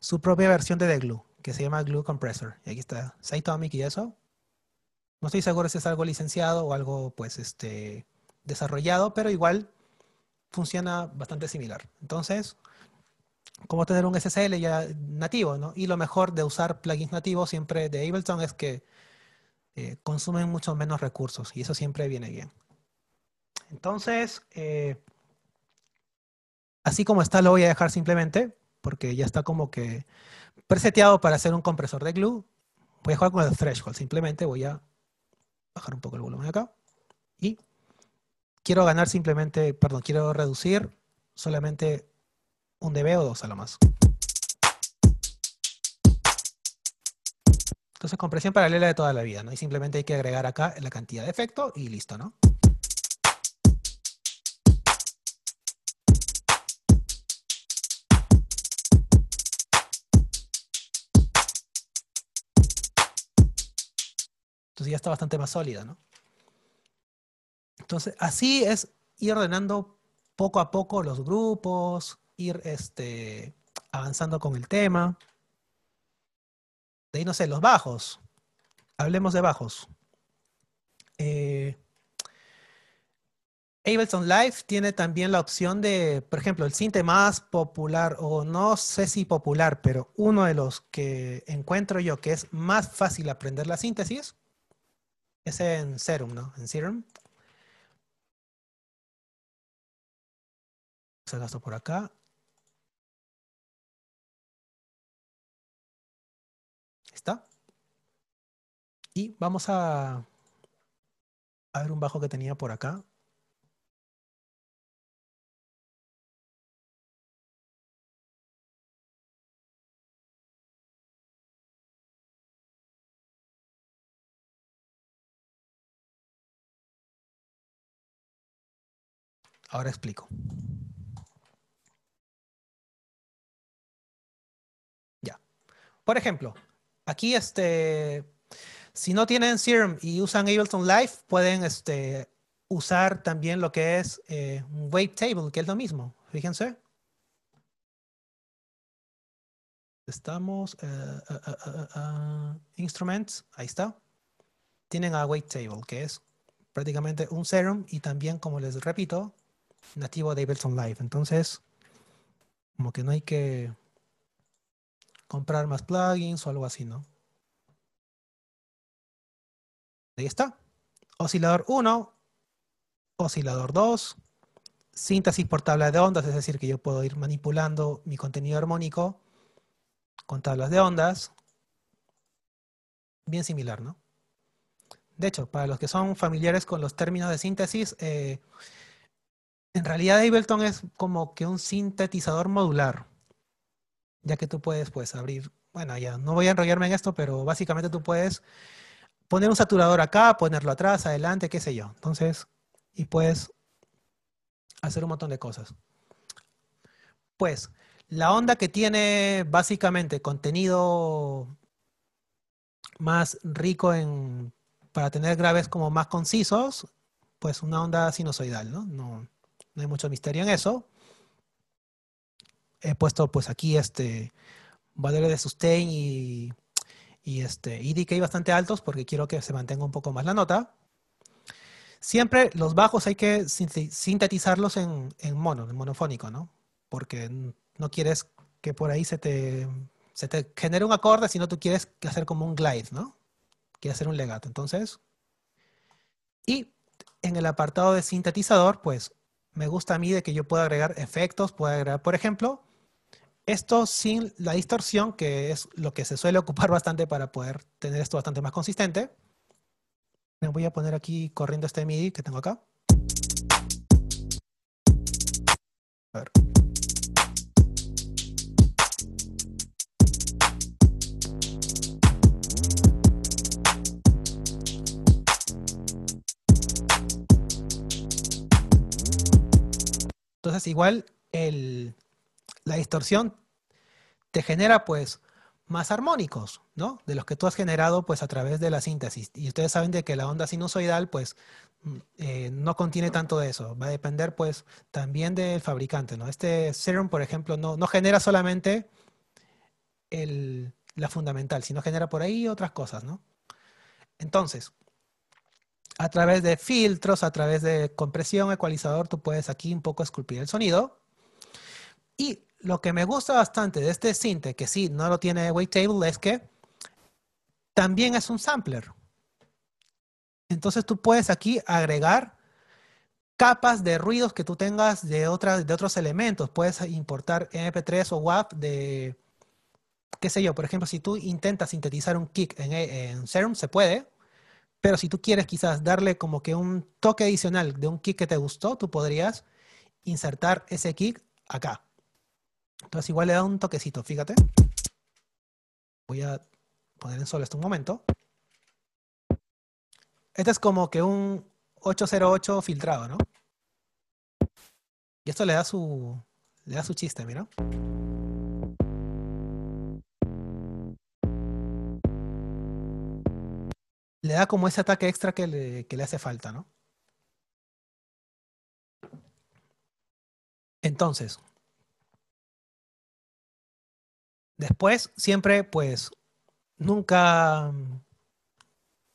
su propia versión de The Glue, que se llama Glue Compressor. Y aquí está Cytomic y eso. No estoy seguro si es algo licenciado o algo pues este desarrollado, pero igual funciona bastante similar. Entonces, como tener un SSL ya nativo, ¿no? Y lo mejor de usar plugins nativos siempre de Ableton es que eh, consumen mucho menos recursos y eso siempre viene bien. Entonces, eh, así como está, lo voy a dejar simplemente, porque ya está como que preseteado para hacer un compresor de glue. Voy a jugar con el threshold, simplemente voy a bajar un poco el volumen acá. Y quiero ganar simplemente, perdón, quiero reducir solamente un dB o dos a lo más. Entonces, compresión paralela de toda la vida, ¿no? Y simplemente hay que agregar acá la cantidad de efecto y listo, ¿no? Entonces ya está bastante más sólida, ¿no? Entonces, así es ir ordenando poco a poco los grupos, ir este, avanzando con el tema. De ahí, no sé, los bajos. Hablemos de bajos. Eh, Ableton Live tiene también la opción de, por ejemplo, el cinte más popular, o no sé si popular, pero uno de los que encuentro yo que es más fácil aprender la síntesis es en Serum, ¿no? En Serum. Se gasto por acá. ¿Está? Y vamos a, a ver un bajo que tenía por acá. Ahora explico. Por ejemplo, aquí este, si no tienen Serum y usan Ableton Live, pueden este, usar también lo que es eh, Wavetable, que es lo mismo. Fíjense. Estamos, uh, uh, Instruments, ahí está. Tienen a Wavetable, que es prácticamente un Serum y también, como les repito, nativo de Ableton Live. Entonces, como que no hay que comprar más plugins o algo así, ¿no? Ahí está. Oscilador 1, oscilador 2, síntesis por tabla de ondas, es decir, que yo puedo ir manipulando mi contenido armónico con tablas de ondas. Bien similar, ¿no? De hecho, para los que son familiares con los términos de síntesis, eh, en realidad Ableton es como que un sintetizador modular, ya que tú puedes pues abrir, bueno, ya no voy a enrollarme en esto, pero básicamente tú puedes poner un saturador acá, ponerlo atrás, adelante, qué sé yo. Entonces, y puedes hacer un montón de cosas. Pues, la onda que tiene básicamente contenido más rico en, para tener graves como más concisos, pues una onda sinusoidal, ¿no? No, no hay mucho misterio en eso. He puesto pues aquí este valores de sustain y, y este y decay bastante altos porque quiero que se mantenga un poco más la nota. Siempre los bajos hay que sintetizarlos en, en mono, en monofónico, ¿no? Porque no quieres que por ahí se te, se te genere un acorde, sino tú quieres hacer como un glide, ¿no? Quieres hacer un legato. Entonces, y en el apartado de sintetizador, pues me gusta a mí de que yo pueda agregar efectos, puedo agregar, por ejemplo, esto sin la distorsión, que es lo que se suele ocupar bastante para poder tener esto bastante más consistente. Me voy a poner aquí corriendo este MIDI que tengo acá. A ver. Entonces, igual la distorsión te genera pues más armónicos, ¿no? De los que tú has generado pues a través de la síntesis. Y ustedes saben de que la onda sinusoidal pues mm, eh, no contiene tanto de eso. Va a depender pues también del fabricante, ¿no? Este Serum, por ejemplo, no, no genera solamente la fundamental, sino genera por ahí otras cosas, ¿no? Entonces, a través de filtros, a través de compresión, ecualizador, tú puedes aquí un poco esculpir el sonido. Y lo que me gusta bastante de este sinte, que sí, no lo tiene Wavetable, es que también es un sampler. Entonces tú puedes aquí agregar capas de ruidos que tú tengas de, de otros elementos. Puedes importar MP3 o WAV de, qué sé yo, por ejemplo, si tú intentas sintetizar un kick en, en Serum, se puede, pero si tú quieres quizás darle como que un toque adicional de un kick que te gustó, tú podrías insertar ese kick acá. Entonces igual le da un toquecito, fíjate. Voy a poner en solo esto un momento. Este es como que un 808 filtrado, ¿no? Y esto le da su, le da su chiste, mira. Le da como ese ataque extra que le, que le hace falta, ¿no? Entonces, después siempre, pues, nunca,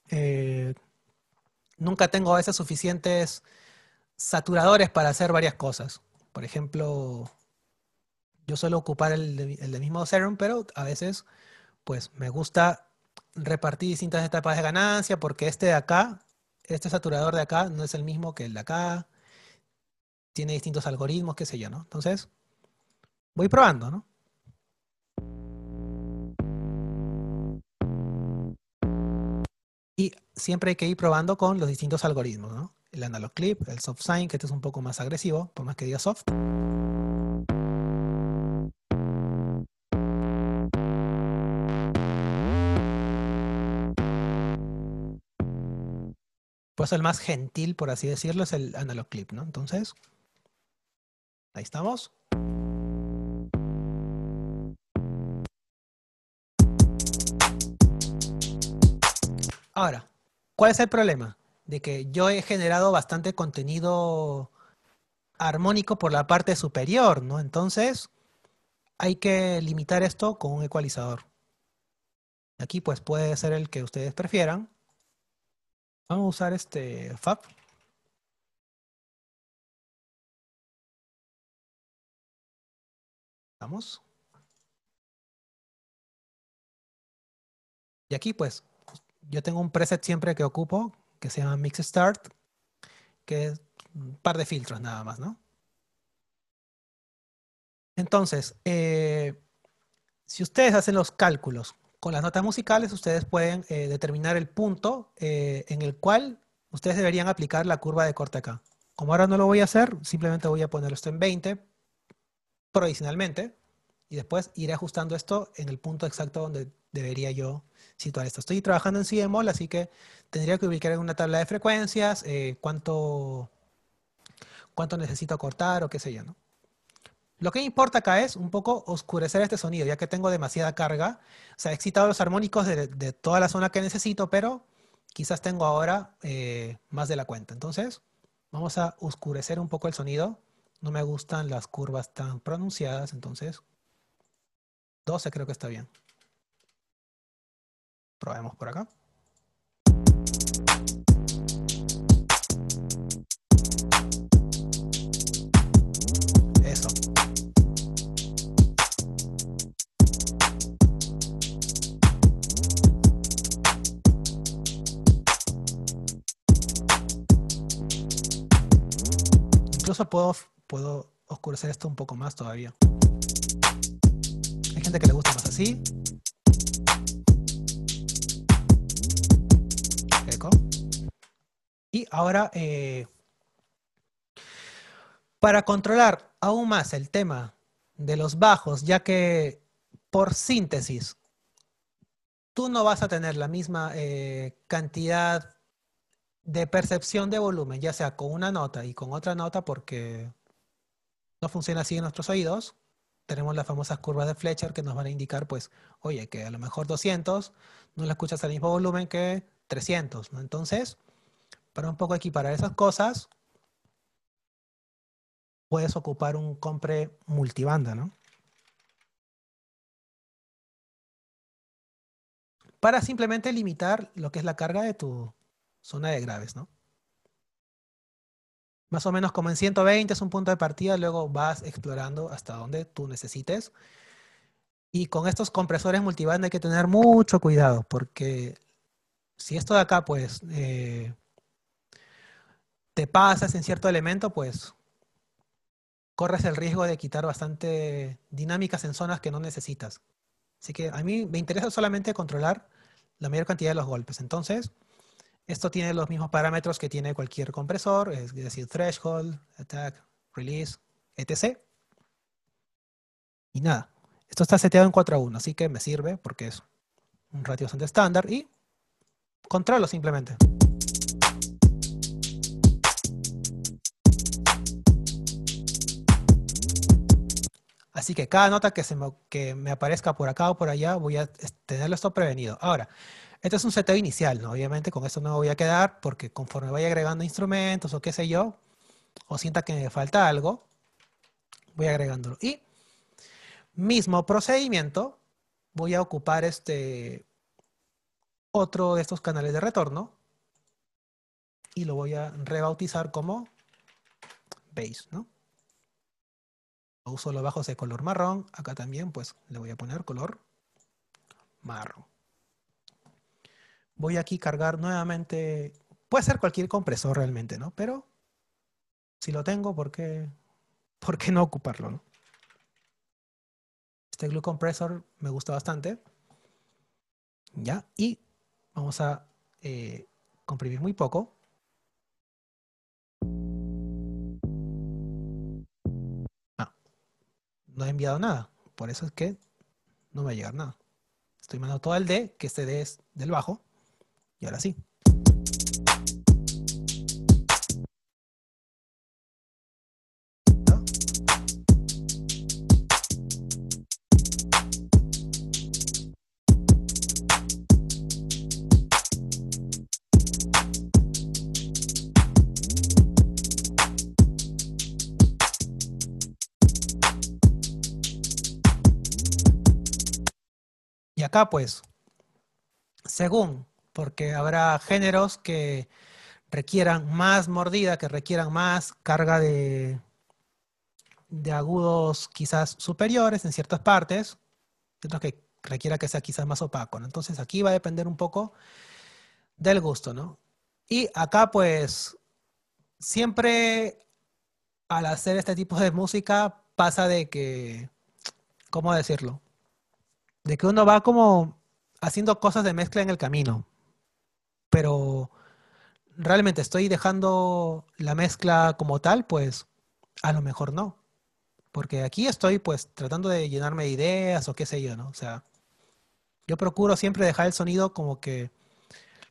eh, nunca tengo a veces suficientes saturadores para hacer varias cosas. Por ejemplo, yo suelo ocupar el, de, mismo Serum, pero a veces, pues, me gusta repartir distintas etapas de ganancia porque este de acá, este saturador de acá no es el mismo que el de acá tiene distintos algoritmos, qué sé yo, ¿no? Entonces, voy probando, ¿no? Y siempre hay que ir probando con los distintos algoritmos, ¿no? El analog clip, el soft sign, que este es un poco más agresivo, por más que diga soft. Pues el más gentil, por así decirlo, es el analog clip, ¿no? Entonces, Ahí estamos. Ahora, ¿cuál es el problema? De que yo he generado bastante contenido armónico por la parte superior, ¿no? Entonces, hay que limitar esto con un ecualizador. Aquí pues puede ser el que ustedes prefieran. Vamos a usar este FAB. Vamos. Y aquí pues yo tengo un preset siempre que ocupo que se llama Mix Start, que es un par de filtros nada más, ¿no? Entonces, eh, si ustedes hacen los cálculos con las notas musicales, ustedes pueden eh, determinar el punto eh, en el cual ustedes deberían aplicar la curva de corte acá. Como ahora no lo voy a hacer, simplemente voy a poner esto en 20 provisionalmente y después iré ajustando esto en el punto exacto donde debería yo situar esto. Estoy trabajando en si así que tendría que ubicar en una tabla de frecuencias eh, cuánto, cuánto necesito cortar o qué sé yo. ¿no? Lo que importa acá es un poco oscurecer este sonido, ya que tengo demasiada carga. O sea, he excitado los armónicos de, toda la zona que necesito, pero quizás tengo ahora eh, más de la cuenta. Entonces, vamos a oscurecer un poco el sonido. No me gustan las curvas tan pronunciadas, entonces 12 creo que está bien. Probemos por acá. Eso. Incluso puedo, puedo oscurecer esto un poco más todavía. Hay gente que le gusta más así. Y ahora, eh, para controlar aún más el tema de los bajos, ya que por síntesis, tú no vas a tener la misma eh, cantidad de percepción de volumen, ya sea con una nota y con otra nota, porque no funciona así en nuestros oídos. Tenemos las famosas curvas de Fletcher que nos van a indicar, pues, oye, que a lo mejor 200 no la escuchas al mismo volumen que 300, ¿no? Entonces, para un poco equiparar esas cosas, puedes ocupar un compre multibanda, ¿no? Para simplemente limitar lo que es la carga de tu zona de graves, ¿no? Más o menos como en 120 es un punto de partida, luego vas explorando hasta donde tú necesites. Y con estos compresores multiband hay que tener mucho cuidado, porque si esto de acá, pues, eh, te pasas en cierto elemento, pues, corres el riesgo de quitar bastante dinámicas en zonas que no necesitas. Así que a mí me interesa solamente controlar la mayor cantidad de los golpes. Entonces, esto tiene los mismos parámetros que tiene cualquier compresor, es decir, threshold, attack, release, etc. Y nada, esto está seteado en 4 a 1, así que me sirve porque es un ratio bastante estándar y controlo simplemente. Así que cada nota que, se me, que me aparezca por acá o por allá, voy a tenerlo esto prevenido. Ahora, este es un seteo inicial, ¿no? Obviamente con esto no me voy a quedar porque conforme vaya agregando instrumentos o qué sé yo, o sienta que me falta algo, voy agregándolo. Y mismo procedimiento, voy a ocupar este otro de estos canales de retorno y lo voy a rebautizar como base, ¿no? Uso los bajos de color marrón. Acá también, pues, le voy a poner color marrón. Voy aquí a cargar nuevamente, puede ser cualquier compresor realmente, ¿no? Pero si lo tengo, ¿por qué, por qué no ocuparlo, no? Este glue compressor me gusta bastante. Ya, y vamos a eh, comprimir muy poco. Ah, no he enviado nada, por eso es que no me va a llegar nada. Estoy mandando todo el D, que este D es del bajo, y ahora sí. Acá pues, según, porque habrá géneros que requieran más mordida, que requieran más carga de, de agudos quizás superiores en ciertas partes, otros que requiera que sea quizás más opaco. Entonces aquí va a depender un poco del gusto, ¿no? Y acá pues siempre al hacer este tipo de música pasa de que, ¿cómo decirlo? De que uno va como haciendo cosas de mezcla en el camino, pero realmente estoy dejando la mezcla como tal, pues a lo mejor no, porque aquí estoy pues tratando de llenarme de ideas o qué sé yo, ¿no? O sea, yo procuro siempre dejar el sonido como que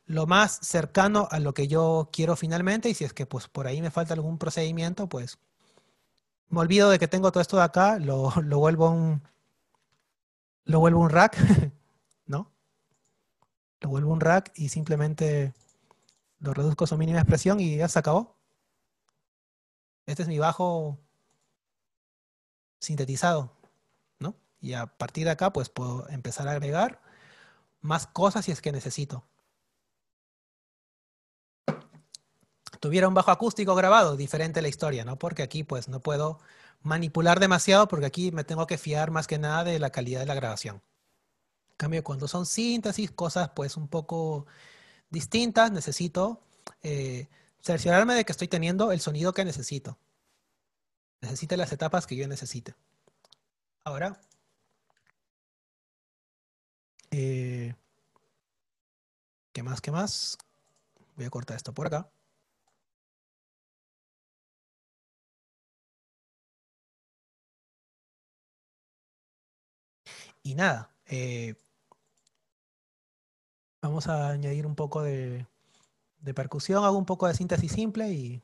lo más cercano a lo que yo quiero finalmente y si es que pues por ahí me falta algún procedimiento, pues me olvido de que tengo todo esto de acá, lo, lo vuelvo un, lo vuelvo un rack, ¿no? Lo vuelvo un rack y simplemente lo reduzco a su mínima expresión y ya se acabó. Este es mi bajo sintetizado, ¿no? Y a partir de acá, pues puedo empezar a agregar más cosas si es que necesito. Tuviera un bajo acústico grabado, diferente la historia, ¿no? Porque aquí, pues, no puedo manipular demasiado porque aquí me tengo que fiar más que nada de la calidad de la grabación. En cambio, cuando son síntesis, cosas pues un poco distintas, necesito eh, cerciorarme de que estoy teniendo el sonido que necesito. Necesite las etapas que yo necesite. Ahora, eh, ¿qué más? ¿Qué más? Voy a cortar esto por acá. Y nada, eh, vamos a añadir un poco de, percusión, hago un poco de síntesis simple y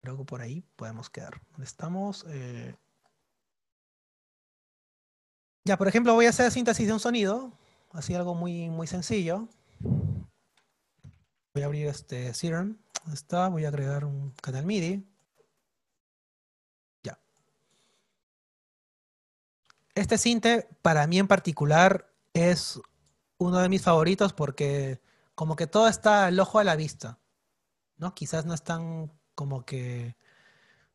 creo que por ahí podemos quedar. ¿Dónde estamos? Eh, ya, por ejemplo, voy a hacer síntesis de un sonido, así algo muy, muy sencillo. Voy a abrir este Serum, está, voy a agregar un canal MIDI. Este cinte, para mí en particular, es uno de mis favoritos porque como que todo está al ojo a la vista, ¿no? Quizás no es tan como que...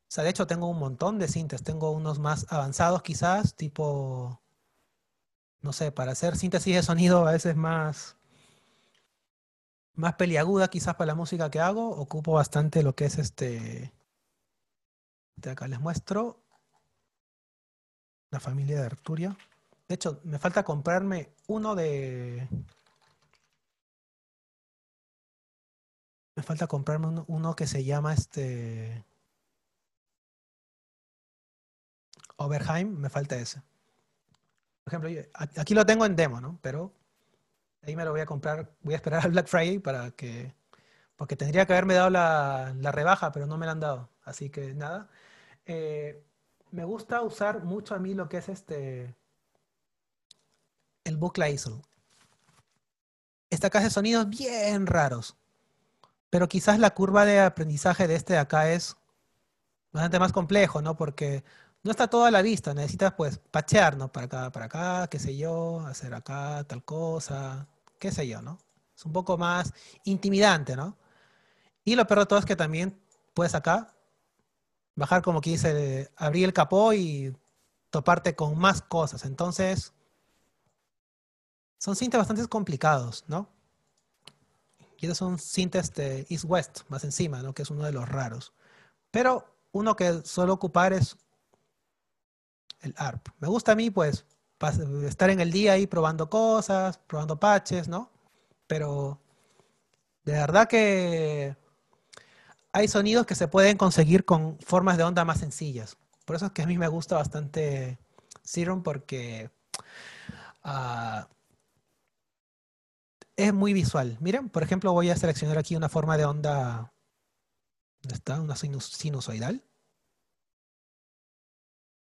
O sea, de hecho tengo un montón de cintes, tengo unos más avanzados quizás, tipo, no sé, para hacer síntesis de sonido a veces más, más peliaguda quizás para la música que hago, ocupo bastante lo que es este... De acá les muestro la familia de Arturia. De hecho, me falta comprarme uno de... Me falta comprarme uno, que se llama este... Overheim, me falta ese. Por ejemplo, aquí lo tengo en demo, ¿no? Pero Ahí me lo voy a comprar, voy a esperar al Black Friday para que, porque tendría que haberme dado la, rebaja, pero no me la han dado. Así que nada. Eh, me gusta usar mucho a mí lo que es este, el bucle ISO. Esta caja de sonidos bien raros. Pero quizás la curva de aprendizaje de este acá es bastante más complejo, ¿no? Porque no está todo a la vista, necesitas pues pachear, ¿no? Para acá, para acá, qué sé yo, hacer acá tal cosa, qué sé yo, ¿no? Es un poco más intimidante, ¿no? Y lo peor de todo es que también puedes acá bajar como que dice, abrir el capó y toparte con más cosas. Entonces, son cintas bastante complicados, ¿no? Y estos son cintas de East-West, más encima, ¿no? Que es uno de los raros. Pero uno que suelo ocupar es el ARP. Me gusta a mí, pues, estar en el día ahí probando cosas, probando patches, ¿no? Pero de verdad que hay sonidos que se pueden conseguir con formas de onda más sencillas. Por eso es que a mí me gusta bastante Serum porque uh, es muy visual. Miren, por ejemplo, voy a seleccionar aquí una forma de onda. ¿Dónde está? Una sinusoidal.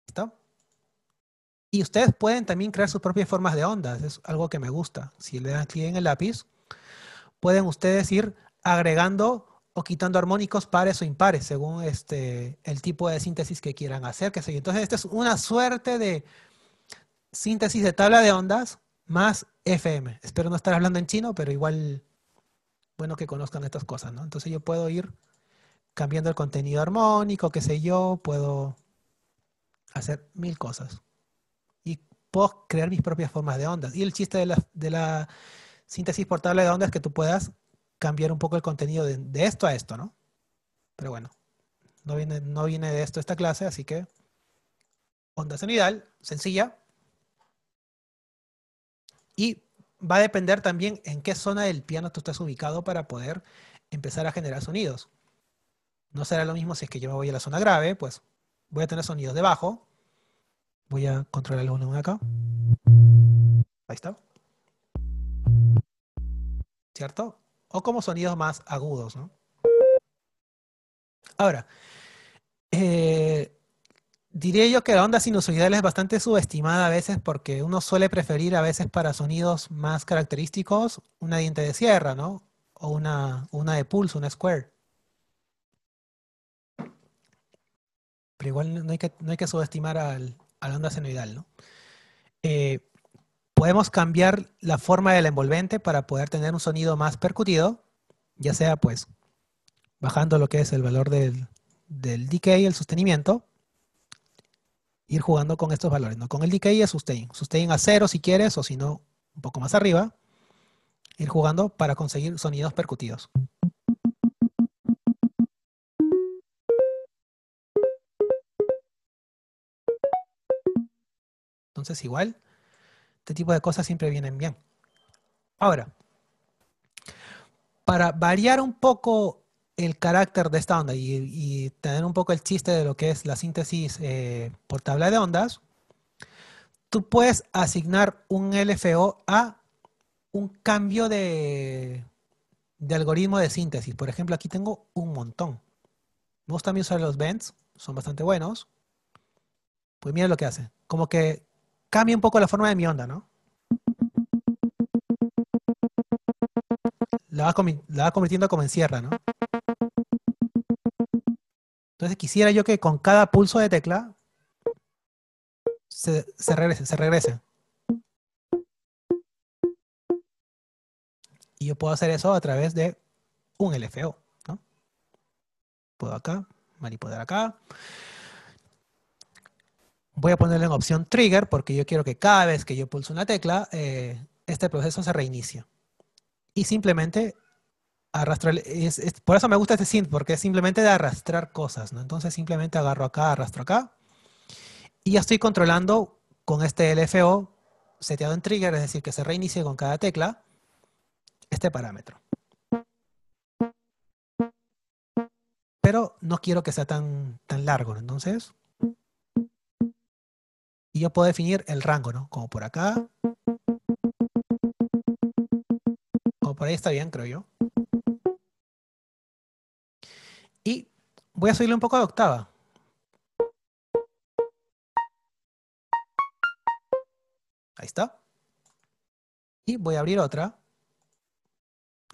¿Está? Y ustedes pueden también crear sus propias formas de ondas. Es algo que me gusta. Si le dan clic en el lápiz, pueden ustedes ir agregando o quitando armónicos pares o impares según este, el tipo de síntesis que quieran hacer. Que Entonces, esta es una suerte de síntesis de tabla de ondas más FM. Espero no estar hablando en chino, pero igual, bueno que conozcan estas cosas, ¿no? Entonces yo puedo ir cambiando el contenido armónico, qué sé yo, puedo hacer mil cosas. Y puedo crear mis propias formas de ondas. Y el chiste de la, de la síntesis portable de ondas es que tú puedas cambiar un poco el contenido de, esto a esto, ¿no? Pero bueno, no viene, no viene de esto esta clase, así que onda sonital, sencilla, y va a depender también en qué zona del piano tú estás ubicado para poder empezar a generar sonidos. No será lo mismo si es que yo me voy a la zona grave, pues voy a tener sonidos de bajo. Voy a controlar el volumen acá. Ahí está. ¿Cierto? O como sonidos más agudos, ¿no? Ahora, eh, Diría yo que la onda sinusoidal es bastante subestimada a veces porque uno suele preferir a veces para sonidos más característicos una diente de sierra, ¿no? O una, una de pulso, una square. Pero igual no hay que, no hay que subestimar al, a la onda senoidal, ¿no? Eh, podemos cambiar la forma del envolvente para poder tener un sonido más percutido, ya sea pues bajando lo que es el valor del, del decay, el sostenimiento, ir jugando con estos valores, ¿no? Con el decay y el sustain. Sustain a cero si quieres, o si no, un poco más arriba. Ir jugando para conseguir sonidos percutidos. Entonces, igual, este tipo de cosas siempre vienen bien. Ahora, para variar un poco el carácter de esta onda y, tener un poco el chiste de lo que es la síntesis eh, por tabla de ondas, tú puedes asignar un LFO a un cambio de, algoritmo de síntesis. Por ejemplo, aquí tengo un montón. Me gusta usar los bends, son bastante buenos. Pues mira lo que hace. Como que cambia un poco la forma de mi onda, ¿no? La va, la convirtiendo como en sierra, ¿no? Entonces quisiera yo que con cada pulso de tecla se, regrese, se regrese. Y yo puedo hacer eso a través de un LFO. ¿no? Puedo acá, manipular acá. Voy a ponerle en opción trigger porque yo quiero que cada vez que yo pulso una tecla, eh, este proceso se reinicie. Y simplemente arrastrar, por eso me gusta este synth, porque es simplemente de arrastrar cosas, ¿no? Entonces simplemente agarro acá, arrastro acá, y ya estoy controlando con este LFO seteado en trigger, es decir, que se reinicie con cada tecla, este parámetro. Pero no quiero que sea tan, tan largo, entonces... Yo puedo definir el rango, ¿no? Como por acá, por ahí está bien, creo yo. Y voy a subirle un poco de octava. Ahí está. Y voy a abrir otra.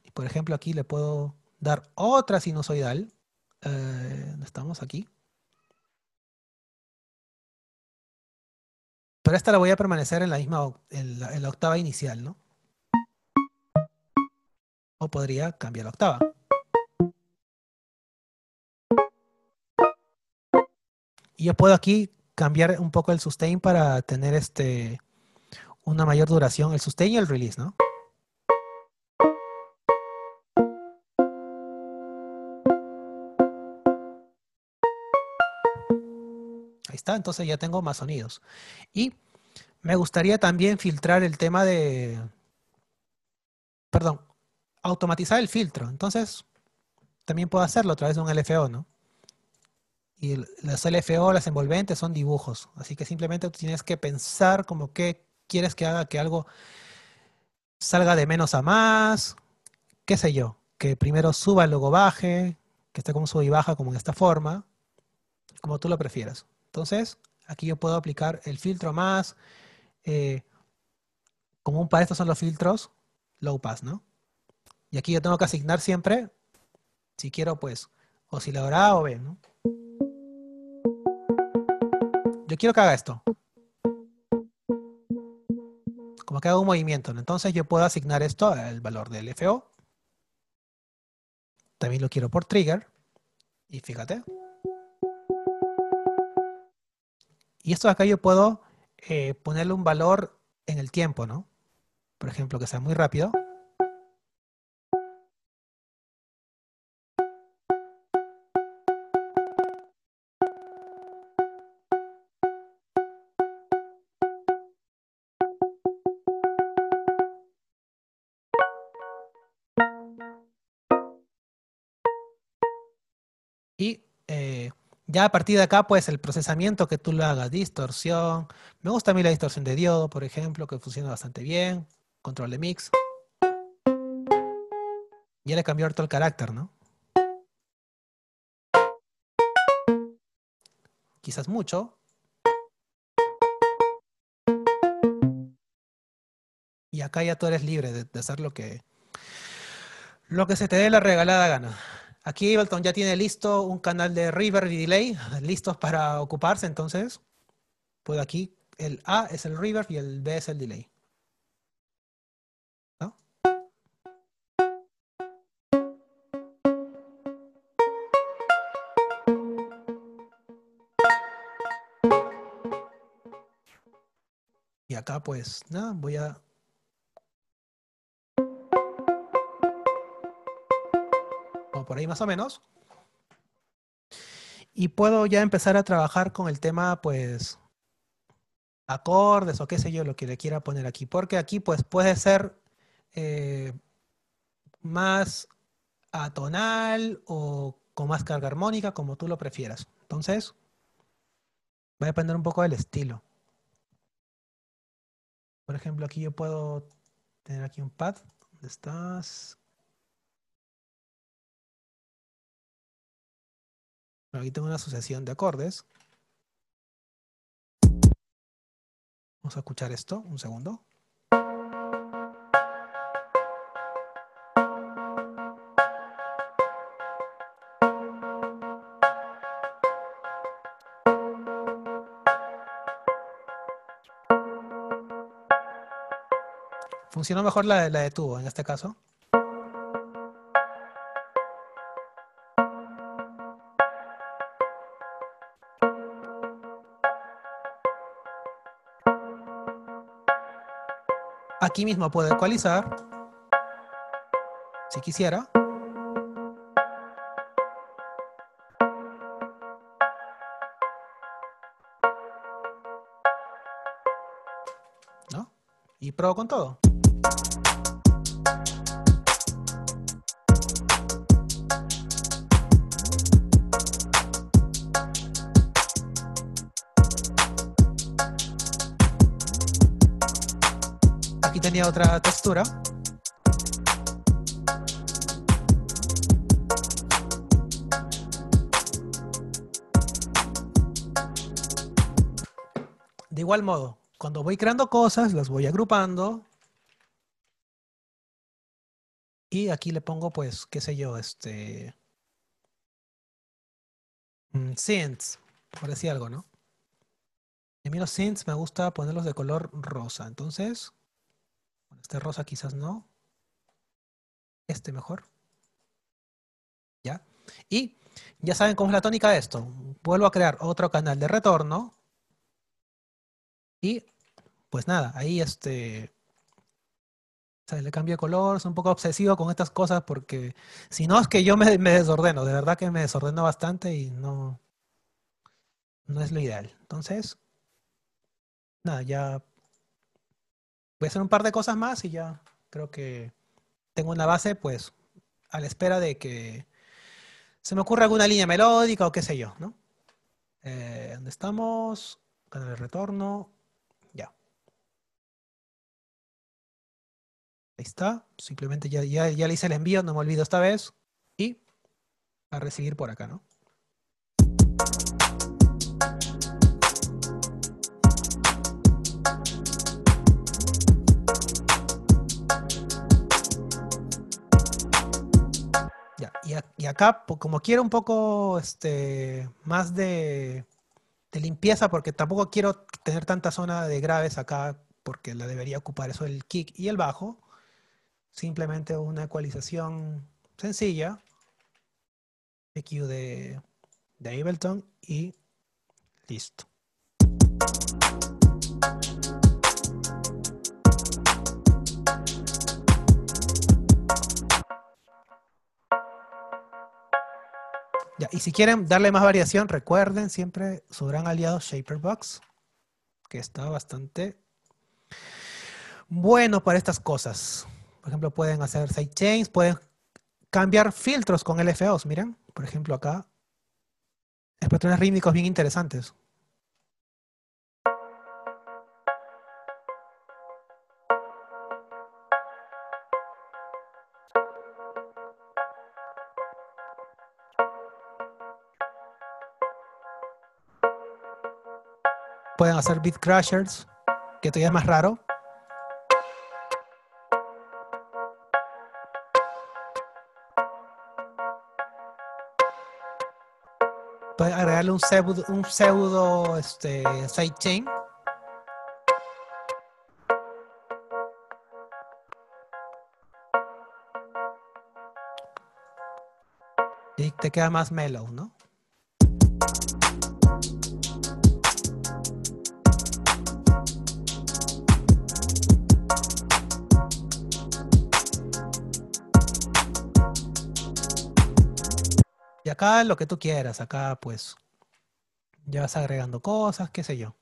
Y por ejemplo aquí le puedo dar otra sinusoidal. Eh, ¿Dónde estamos? Aquí. Pero esta la voy a permanecer en la misma en la, octava inicial, ¿no? O podría cambiar la octava. Y yo puedo aquí cambiar un poco el sustain para tener este una mayor duración, el sustain y el release, ¿no? Entonces ya tengo más sonidos. Y me gustaría también filtrar el tema de, perdón, automatizar el filtro. Entonces, también puedo hacerlo a través de un LFO, ¿no? Y las LFO, las envolventes, son dibujos. Así que simplemente tienes que pensar como que quieres que haga que algo salga de menos a más, qué sé yo, que primero suba y luego baje, que esté como sube y baja como en esta forma, como tú lo prefieras. Entonces, aquí yo puedo aplicar el filtro más, eh, común para estos son los filtros low pass, ¿no? Y aquí yo tengo que asignar siempre, si quiero, pues, oscilador A o B, ¿no? Yo quiero que haga esto como que haga un movimiento. Entonces yo puedo asignar esto al valor del FO. También lo quiero por trigger. Y fíjate. Y esto acá yo puedo eh, ponerle un valor en el tiempo, ¿no? Por ejemplo, que sea muy rápido. Ya a partir de acá, pues el procesamiento que tú lo hagas, distorsión. Me gusta a mí la distorsión de diodo, por ejemplo, que funciona bastante bien. Control de mix. Ya le cambió harto el carácter, ¿no? Quizás mucho. Y acá ya tú eres libre de, de hacer lo que, lo que se te dé la regalada gana. Aquí Ableton ya tiene listo un canal de reverb y delay, listos para ocuparse, entonces, pues aquí el A es el reverb y el B es el delay. Y acá pues nada, voy a por ahí más o menos. Y puedo ya empezar a trabajar con el tema, pues, acordes o qué sé yo, lo que le quiera poner aquí. Porque aquí, pues, puede ser eh, más atonal o con más carga armónica, como tú lo prefieras. Entonces, va a depender un poco del estilo. Por ejemplo, aquí yo puedo tener aquí un pad. ¿Dónde estás? Aquí tengo una sucesión de acordes. Vamos a escuchar esto, un segundo. Funcionó mejor la, la de tubo en este caso. Aquí mismo puedo ecualizar, si quisiera. ¿No? Y pruebo con todo. tenía otra textura. De igual modo, cuando voy creando cosas, las voy agrupando. Y aquí le pongo, pues, qué sé yo, este... Mm, synths, por decir algo, ¿no? Y a los synths me gusta ponerlos de color rosa. Entonces, este rosa quizás no. Este mejor. ¿Ya? Y ya saben cómo es la tónica de esto. Vuelvo a crear otro canal de retorno. Y pues nada, ahí este... le cambio de color, es un poco obsesivo con estas cosas porque si no es que yo me, me, desordeno, de verdad que me desordeno bastante y no, no es lo ideal. Entonces, nada, ya voy a hacer un par de cosas más y ya creo que tengo una base pues a la espera de que se me ocurra alguna línea melódica o qué sé yo, ¿no? Eh, ¿Dónde estamos? Canal de retorno. Ya. Ahí está. Simplemente ya, ya, ya le hice el envío, no me olvido esta vez. Y a recibir por acá, ¿no? Y, acá, como quiero un poco este, más de, limpieza, porque tampoco quiero tener tanta zona de graves acá, porque la debería ocupar eso el kick y el bajo. Simplemente una ecualización sencilla. EQ de, de Ableton y listo. Y si quieren darle más variación, recuerden siempre su gran aliado Shaperbox, que está bastante bueno para estas cosas. Por ejemplo, pueden hacer sidechains, pueden cambiar filtros con LFOs. Miren, por ejemplo, acá, patrones rítmicos bien interesantes. Pueden hacer beat crashers, que todavía es más raro. Pueden agregarle un pseudo, un pseudo este, sidechain. Y te queda más mellow, ¿no? Acá lo que tú quieras, acá pues ya vas agregando cosas, qué sé yo.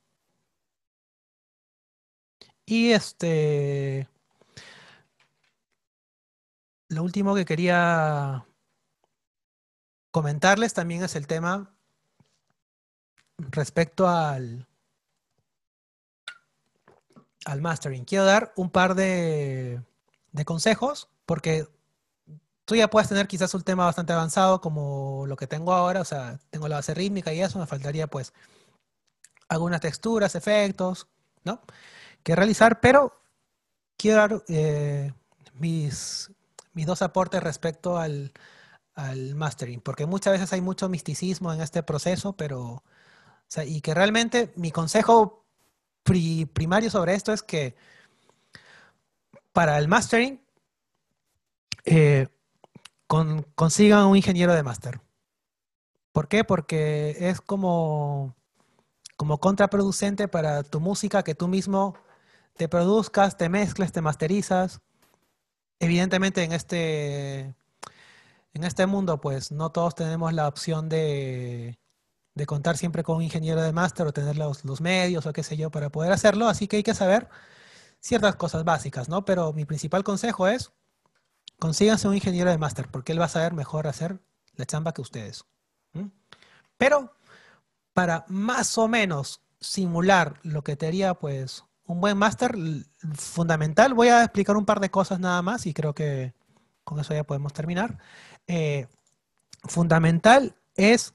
Y este, lo último que quería comentarles también es el tema respecto al, al mastering. Quiero dar un par de, de consejos porque tú ya puedes tener quizás un tema bastante avanzado como lo que tengo ahora, o sea, tengo la base rítmica y eso, me faltaría pues algunas texturas, efectos, ¿no? Que realizar, pero quiero dar eh, mis, mis dos aportes respecto al, mastering, porque muchas veces hay mucho misticismo en este proceso, pero, o sea, y que realmente mi consejo primario sobre esto es que para el mastering, eh, consigan un ingeniero de máster. ¿Por qué? Porque es como, como contraproducente para tu música que tú mismo te produzcas, te mezcles, te masterizas. Evidentemente en este, en este mundo, pues no todos tenemos la opción de, de contar siempre con un ingeniero de máster o tener los, los, medios o qué sé yo para poder hacerlo. Así que hay que saber ciertas cosas básicas, ¿no? Pero mi principal consejo es consíganse un ingeniero de máster, porque él va a saber mejor hacer la chamba que ustedes. Pero para más o menos simular lo que te haría pues un buen máster fundamental, voy a explicar un par de cosas nada más y creo que con eso ya podemos terminar. Eh, fundamental es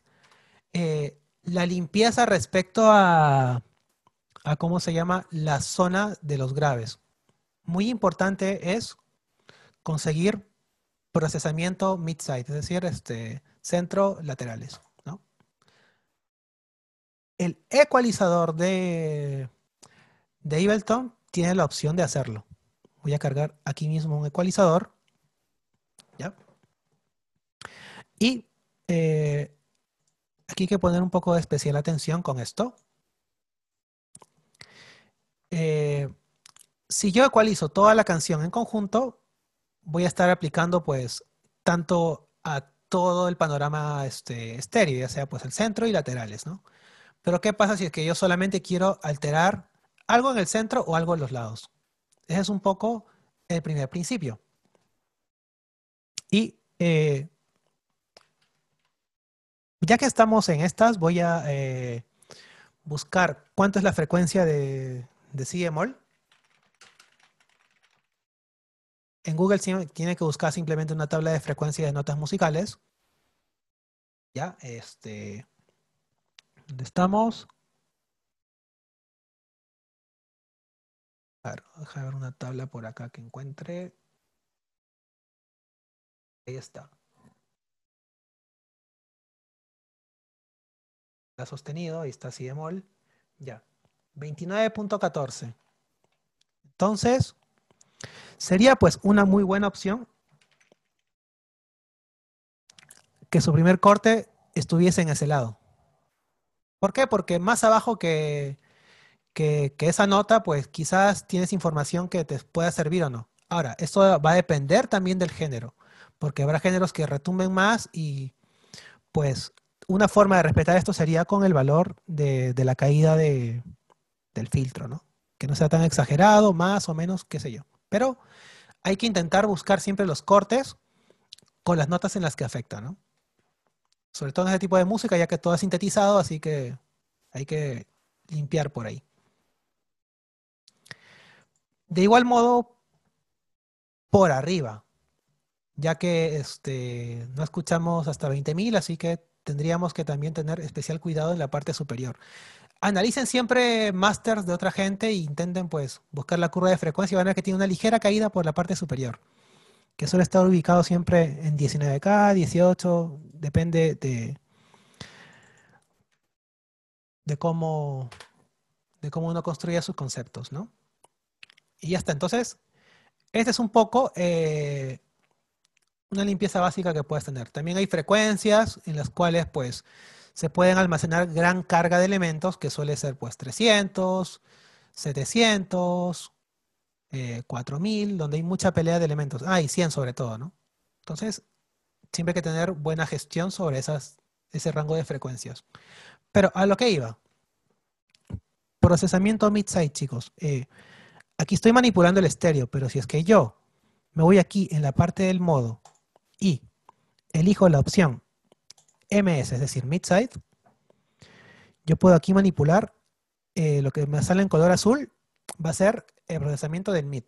eh, la limpieza respecto a, a cómo se llama la zona de los graves. Muy importante es conseguir procesamiento mid-side, es decir, este, centro laterales. El ecualizador de, de Ableton tiene la opción de hacerlo. Voy a cargar aquí mismo un ecualizador. ¿ya? Y eh, aquí hay que poner un poco de especial atención con esto. Eh, si yo ecualizo toda la canción en conjunto, voy a estar aplicando pues tanto a todo el panorama este, estéreo, ya sea pues el centro y laterales, ¿no? Pero ¿qué pasa si es que yo solamente quiero alterar algo en el centro o algo en los lados? Ese es un poco el primer principio. Y eh, ya que estamos en estas, voy a eh, buscar cuánto es la frecuencia de, de bemol. En Google tiene que buscar simplemente una tabla de frecuencia de notas musicales. Ya, este. ¿Dónde estamos? A ver, deja ver una tabla por acá que encuentre. Ahí está. La sostenido, ahí está si bemol. Ya. 29.14. Entonces, sería pues una muy buena opción que su primer corte estuviese en ese lado. ¿Por qué? Porque más abajo que, que, esa nota, pues quizás tienes información que te pueda servir o no. Ahora, esto va a depender también del género, porque habrá géneros que retumben más y pues una forma de respetar esto sería con el valor de la caída de, del filtro, ¿no? Que no sea tan exagerado, más o menos, qué sé yo. Pero hay que intentar buscar siempre los cortes con las notas en las que afecta, ¿no? Sobre todo en ese tipo de música, ya que todo es sintetizado, así que hay que limpiar por ahí. De igual modo, por arriba, ya que este, no escuchamos hasta 20.000, así que tendríamos que también tener especial cuidado en la parte superior analicen siempre masters de otra gente e intenten pues buscar la curva de frecuencia y van a ver que tiene una ligera caída por la parte superior, que suele estar ubicado siempre en 19K, 18, depende de, de cómo de cómo uno construye sus conceptos, ¿no? Y ya está. Entonces, este es un poco eh, una limpieza básica que puedes tener. También hay frecuencias en las cuales, pues, se pueden almacenar gran carga de elementos que suele ser pues 300, 700, 4000, donde hay mucha pelea de elementos. Ah, y 100 sobre todo, ¿no? Entonces, siempre hay que tener buena gestión sobre esas, ese rango de frecuencias. Pero a lo que iba. Procesamiento mid-side, chicos. Eh, aquí estoy manipulando el estéreo, pero si es que yo me voy aquí en la parte del modo y elijo la opción MS, es decir, mid-side, yo puedo aquí manipular eh, lo que me sale en color azul, va a ser el procesamiento del mid.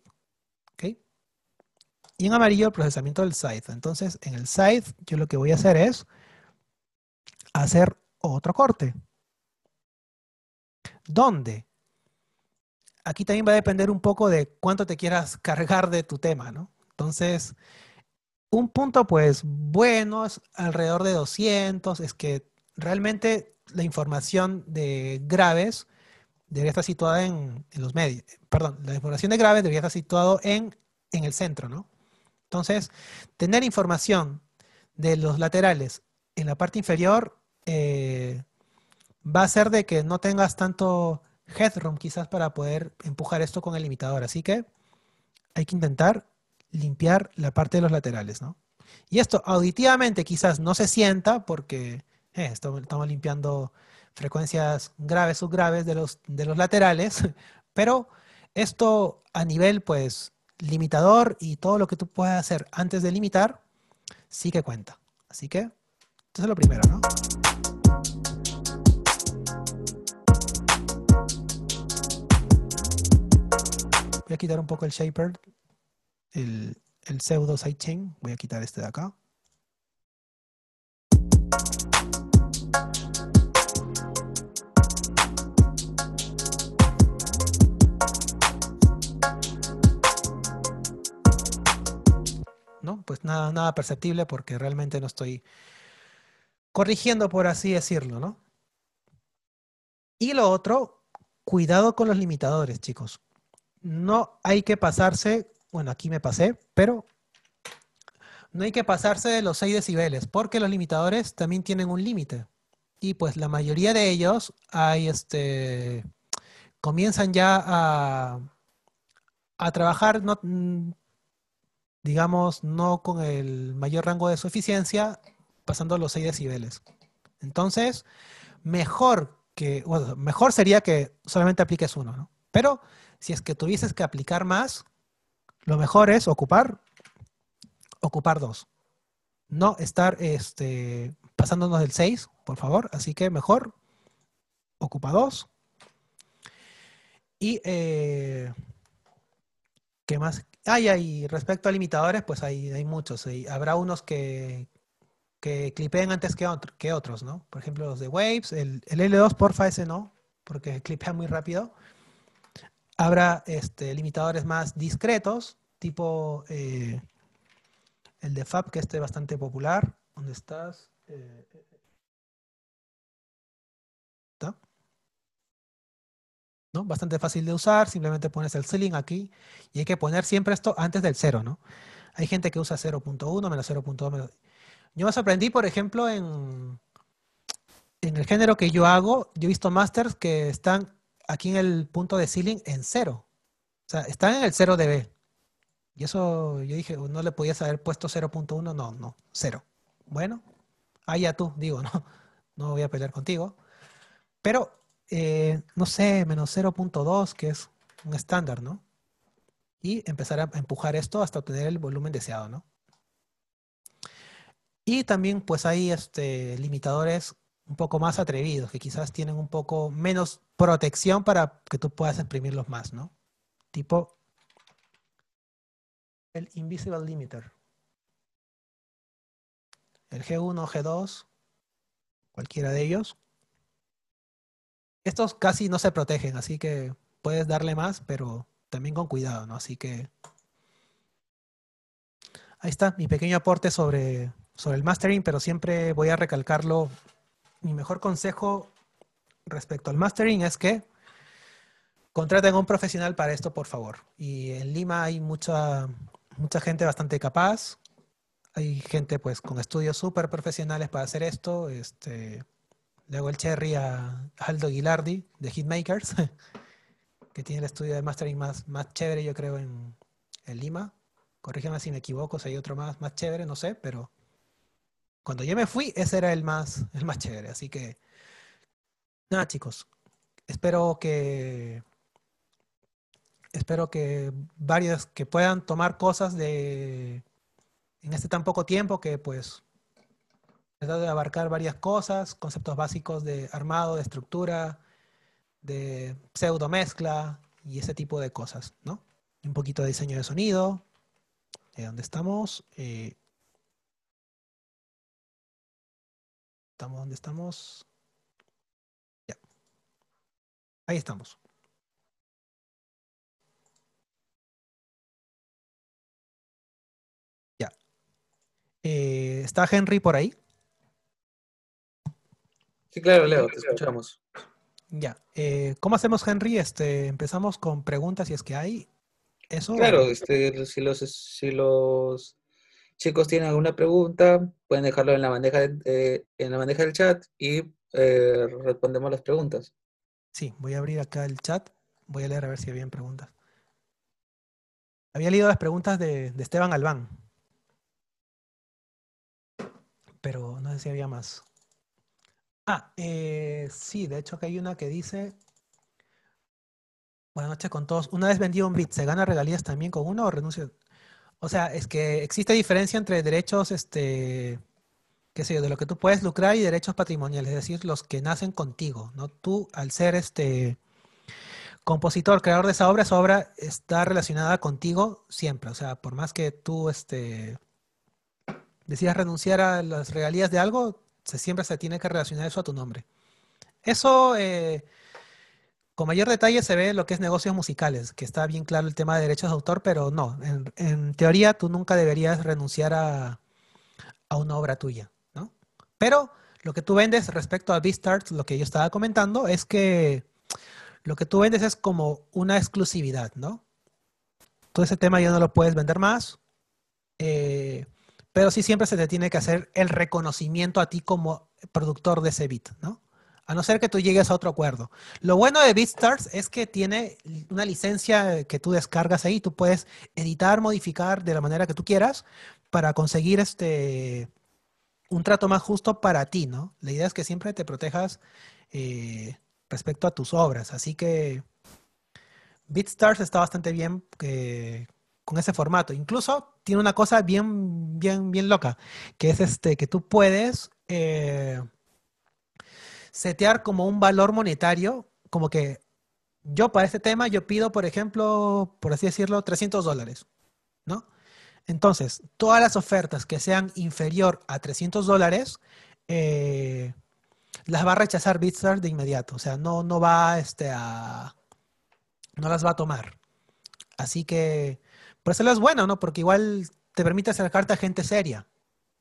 Y en amarillo el procesamiento del side. Entonces, en el side, yo lo que voy a hacer es hacer otro corte. ¿Dónde? Aquí también va a depender un poco de cuánto te quieras cargar de tu tema, ¿no? Entonces, un punto, pues, bueno, es alrededor de 200, es que realmente la información de graves debería estar situada en, los medios, perdón, la información de graves debería estar situado en, en el centro, ¿no? Entonces, tener información de los laterales en la parte inferior eh, va a hacer de que no tengas tanto headroom quizás para poder empujar esto con el limitador. Así que hay que intentar limpiar la parte de los laterales, ¿no? Y esto auditivamente quizás no se sienta porque eh, estamos, limpiando frecuencias graves, subgraves de los, de los laterales, pero esto a nivel pues limitador y todo lo que tú puedas hacer antes de limitar, sí que cuenta. Así que, esto es lo primero, ¿no? Voy a quitar un poco el shaper el, el pseudo sidechain. Voy a quitar este de acá. ¿No? Pues nada, nada perceptible porque realmente no estoy corrigiendo, por así decirlo, ¿no? Y lo otro, cuidado con los limitadores, chicos. No hay que pasarse bueno, aquí me pasé, pero no hay que pasarse de los 6 decibeles, porque los limitadores también tienen un límite. Y pues la mayoría de ellos hay este comienzan ya a, a trabajar, no, digamos, no con el mayor rango de su eficiencia, pasando los 6 decibeles. Entonces, mejor que, bueno, mejor sería que solamente apliques uno, ¿no? Pero si es que tuvieses que aplicar más, lo mejor es ocupar, ocupar dos. No estar este, pasándonos del 6, por favor. Así que mejor ocupa dos. Y eh, ¿qué más? Ah, y respecto a limitadores, pues hay, hay muchos. habrá unos que, que clipeen antes que, que, otros, ¿no? Por ejemplo, los de Waves, el, L2, porfa, ese no, porque clipea muy rápido. Habrá este, limitadores más discretos, tipo eh, el de Fab, que este es bastante popular. ¿Dónde estás? Eh, ¿Está? ¿No? Bastante fácil de usar, simplemente pones el ceiling aquí y hay que poner siempre esto antes del 0, ¿no? Hay gente que usa 0.1, menos 0.2, Yo me sorprendí, por ejemplo, en, en el género que yo hago, yo he visto masters que están aquí en el punto de ceiling en 0. O sea, están en el 0 dB. Y eso yo dije, no le podías haber puesto 0.1, no, no, 0. Bueno, allá tú, digo, no, no voy a pelear contigo. Pero, eh, no sé, menos 0.2, que es un estándar, ¿no? Y empezar a empujar esto hasta obtener el volumen deseado, ¿no? Y también, pues hay este, limitadores un poco más atrevidos, que quizás tienen un poco menos protección para que tú puedas exprimirlos más, ¿no? Tipo el Invisible Limiter. El G1, G2, cualquiera de ellos. Estos casi no se protegen, así que puedes darle más, pero también con cuidado, ¿no? Así que ahí está mi pequeño aporte sobre, sobre el mastering, pero siempre voy a recalcarlo. Mi mejor consejo respecto al mastering es que contraten a un profesional para esto, por favor. Y en Lima hay mucha, mucha gente bastante capaz. Hay gente pues con estudios súper profesionales para hacer esto. Este, le hago el cherry a Aldo Gilardi de Hitmakers, que tiene el estudio de mastering más, más chévere, yo creo, en, en Lima. Corrígeme si me equivoco, si hay otro más, más chévere, no sé, pero cuando yo me fui, ese era el más, el más chévere. Así que, nada, chicos. Espero que espero que varios que puedan tomar cosas de en este tan poco tiempo que pues tratar de abarcar varias cosas, conceptos básicos de armado, de estructura, de pseudo mezcla y ese tipo de cosas, ¿no? Un poquito de diseño de sonido, de dónde estamos. Eh, ¿Estamos donde estamos? Ya. Ahí estamos. Eh, ¿Está Henry por ahí? Sí, claro, Leo, te escuchamos. Ya. Eh, ¿Cómo hacemos, Henry? Este, empezamos con preguntas si es que hay. ¿Eso? Claro, este, si, los, si los chicos tienen alguna pregunta, pueden dejarlo en la bandeja, en la bandeja del chat y eh, respondemos las preguntas. Sí, voy a abrir acá el chat. Voy a leer a ver si habían preguntas. Había leído las preguntas de, de Esteban Albán pero no sé si había más. Ah, eh, sí, de hecho que hay una que dice, buenas noches con todos, una vez vendido un bit, ¿se gana regalías también con uno o renuncia? O sea, es que existe diferencia entre derechos, este, qué sé yo, de lo que tú puedes lucrar y derechos patrimoniales, es decir, los que nacen contigo, ¿no? Tú, al ser este compositor, creador de esa obra, esa obra está relacionada contigo siempre, o sea, por más que tú, este, decidas renunciar a las regalías de algo, se, siempre se tiene que relacionar eso a tu nombre. Eso, eh, con mayor detalle se ve lo que es negocios musicales, que está bien claro el tema de derechos de autor, pero no, en, teoría tú nunca deberías renunciar a, una obra tuya, ¿no? Pero lo que tú vendes respecto a BeatStars, lo que yo estaba comentando, es que lo que tú vendes es como una exclusividad, ¿no? Todo ese tema ya no lo puedes vender más, eh, pero sí siempre se te tiene que hacer el reconocimiento a ti como productor de ese beat, ¿no? A no ser que tú llegues a otro acuerdo. Lo bueno de BeatStars es que tiene una licencia que tú descargas ahí. Tú puedes editar, modificar de la manera que tú quieras para conseguir este un trato más justo para ti, ¿no? La idea es que siempre te protejas eh, respecto a tus obras. Así que BeatStars está bastante bien eh, con ese formato. Incluso tiene una cosa bien, bien, bien loca, que es este, que tú puedes eh, setear como un valor monetario, como que yo para este tema yo pido, por ejemplo, por así decirlo, 300 dólares, ¿no? Entonces, todas las ofertas que sean inferior a 300 dólares, eh, las va a rechazar BitStar de inmediato. O sea, no, no va este, a... no las va a tomar. Así que, por eso es bueno, ¿no? Porque igual te permite acercarte a gente seria,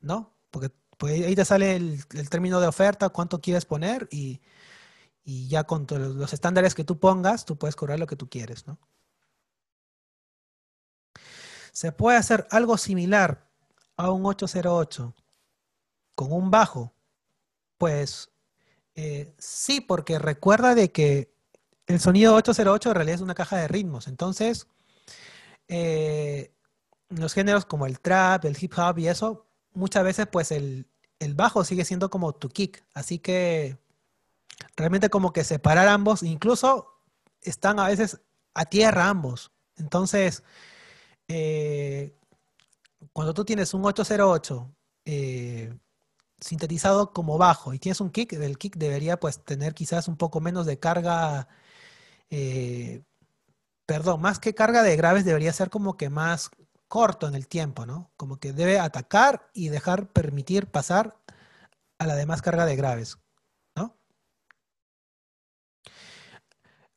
¿no? Porque pues ahí te sale el, término de oferta, cuánto quieres poner y, ya con los estándares que tú pongas, tú puedes cobrar lo que tú quieres, ¿no? Se puede hacer algo similar a un 808 con un bajo. Pues eh, sí, porque recuerda de que el sonido 808 en realidad es una caja de ritmos. Entonces, eh, los géneros como el trap, el hip hop y eso, muchas veces pues el, el bajo sigue siendo como tu kick. Así que realmente como que separar ambos, incluso están a veces a tierra ambos. Entonces, eh, cuando tú tienes un 808 eh, sintetizado como bajo y tienes un kick, el kick debería pues tener quizás un poco menos de carga, eh, perdón, más que carga de graves debería ser como que más corto en el tiempo, ¿no? Como que debe atacar y dejar permitir pasar a la demás carga de graves, ¿no?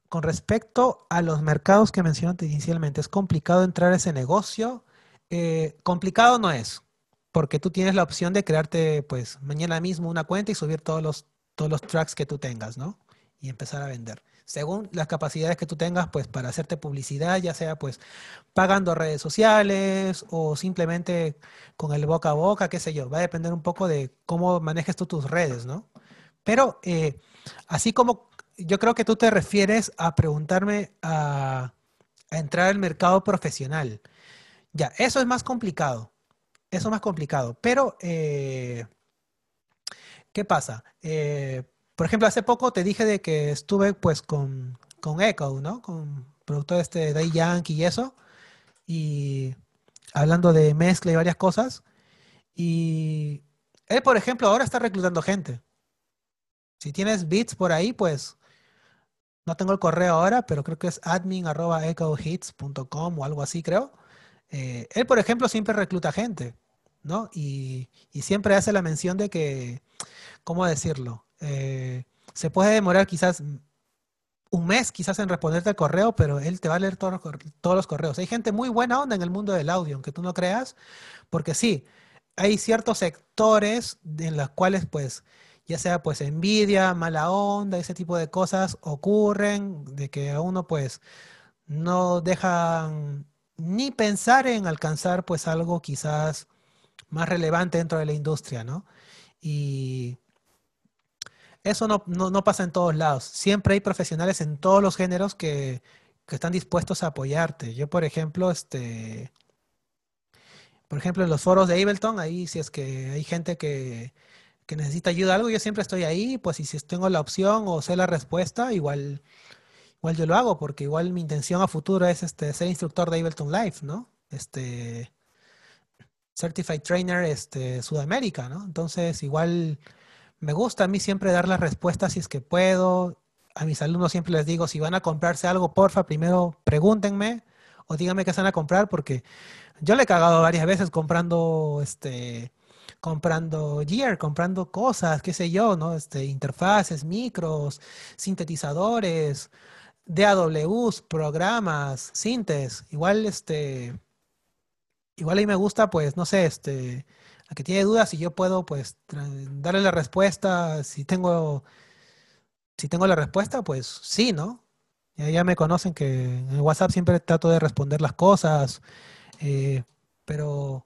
Con respecto a los mercados que mencionaste inicialmente, ¿es complicado entrar a ese negocio? Eh, complicado no es, porque tú tienes la opción de crearte, pues, mañana mismo una cuenta y subir todos los, todos los tracks que tú tengas, ¿no? Y empezar a vender según las capacidades que tú tengas, pues para hacerte publicidad, ya sea pues pagando redes sociales o simplemente con el boca a boca, qué sé yo, va a depender un poco de cómo manejes tú tus redes, ¿no? Pero eh, así como yo creo que tú te refieres a preguntarme a, entrar al mercado profesional, ya, eso es más complicado, eso es más complicado, pero eh, ¿qué pasa? Eh, por ejemplo, hace poco te dije de que estuve pues con, con Echo, ¿no? Con productor este Day Yankee y eso. Y hablando de mezcla y varias cosas. Y él, por ejemplo, ahora está reclutando gente. Si tienes bits por ahí, pues no tengo el correo ahora, pero creo que es admin.echohits.com o algo así, creo. Eh, él, por ejemplo, siempre recluta gente, ¿no? Y, siempre hace la mención de que, ¿cómo decirlo? Eh, se puede demorar quizás un mes quizás en responderte al correo, pero él te va a leer todos los, correos. Hay gente muy buena onda en el mundo del audio, aunque tú no creas, porque sí, hay ciertos sectores en los cuales pues ya sea pues envidia, mala onda, ese tipo de cosas ocurren, de que a uno pues no dejan ni pensar en alcanzar pues algo quizás más relevante dentro de la industria, ¿no? Y eso no, pasa en todos lados. Siempre hay profesionales en todos los géneros que, están dispuestos a apoyarte. Yo, por ejemplo, este, por ejemplo, en los foros de Ableton, ahí si es que hay gente que, necesita ayuda algo, yo siempre estoy ahí, pues y si tengo la opción o sé la respuesta, igual, igual yo lo hago, porque igual mi intención a futuro es este, ser instructor de Ableton Live, ¿no? Este, Certified Trainer este, Sudamérica, ¿no? Entonces, igual me gusta a mí siempre dar las respuestas si es que puedo. A mis alumnos siempre les digo, si van a comprarse algo, porfa, primero pregúntenme o díganme qué van a comprar, porque yo le he cagado varias veces comprando, este, comprando gear, comprando cosas, qué sé yo, ¿no? Este, interfaces, micros, sintetizadores, DAWs, programas, sintes, igual este, igual ahí me gusta, pues, no sé, este, a que tiene dudas y yo puedo, pues, darle la respuesta, si tengo, si tengo la respuesta, pues sí, ¿no? Ya, ya me conocen que en WhatsApp siempre trato de responder las cosas, eh, pero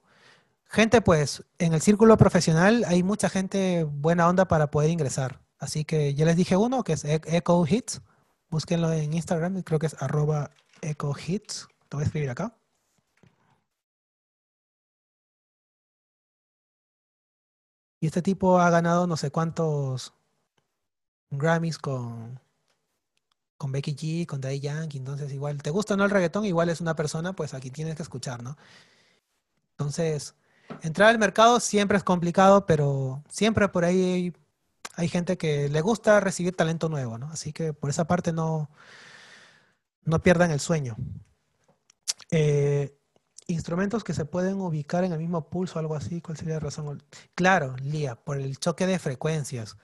gente, pues, en el círculo profesional hay mucha gente buena onda para poder ingresar. Así que ya les dije uno, que es e-, Echo Hits. Búsquenlo en Instagram, creo que es arroba Echo Hits. Lo voy a escribir acá. Y este tipo ha ganado no sé cuántos Grammys con, con Becky G, con Daddy Yankee. Entonces, igual, ¿te gusta o no el reggaetón? Igual es una persona, pues aquí tienes que escuchar, ¿no? Entonces, entrar al mercado siempre es complicado, pero siempre por ahí hay, gente que le gusta recibir talento nuevo, ¿no? Así que por esa parte no, no pierdan el sueño. Eh, instrumentos que se pueden ubicar en el mismo pulso, algo así, ¿cuál sería la razón? Claro, Lía, por el choque de frecuencias.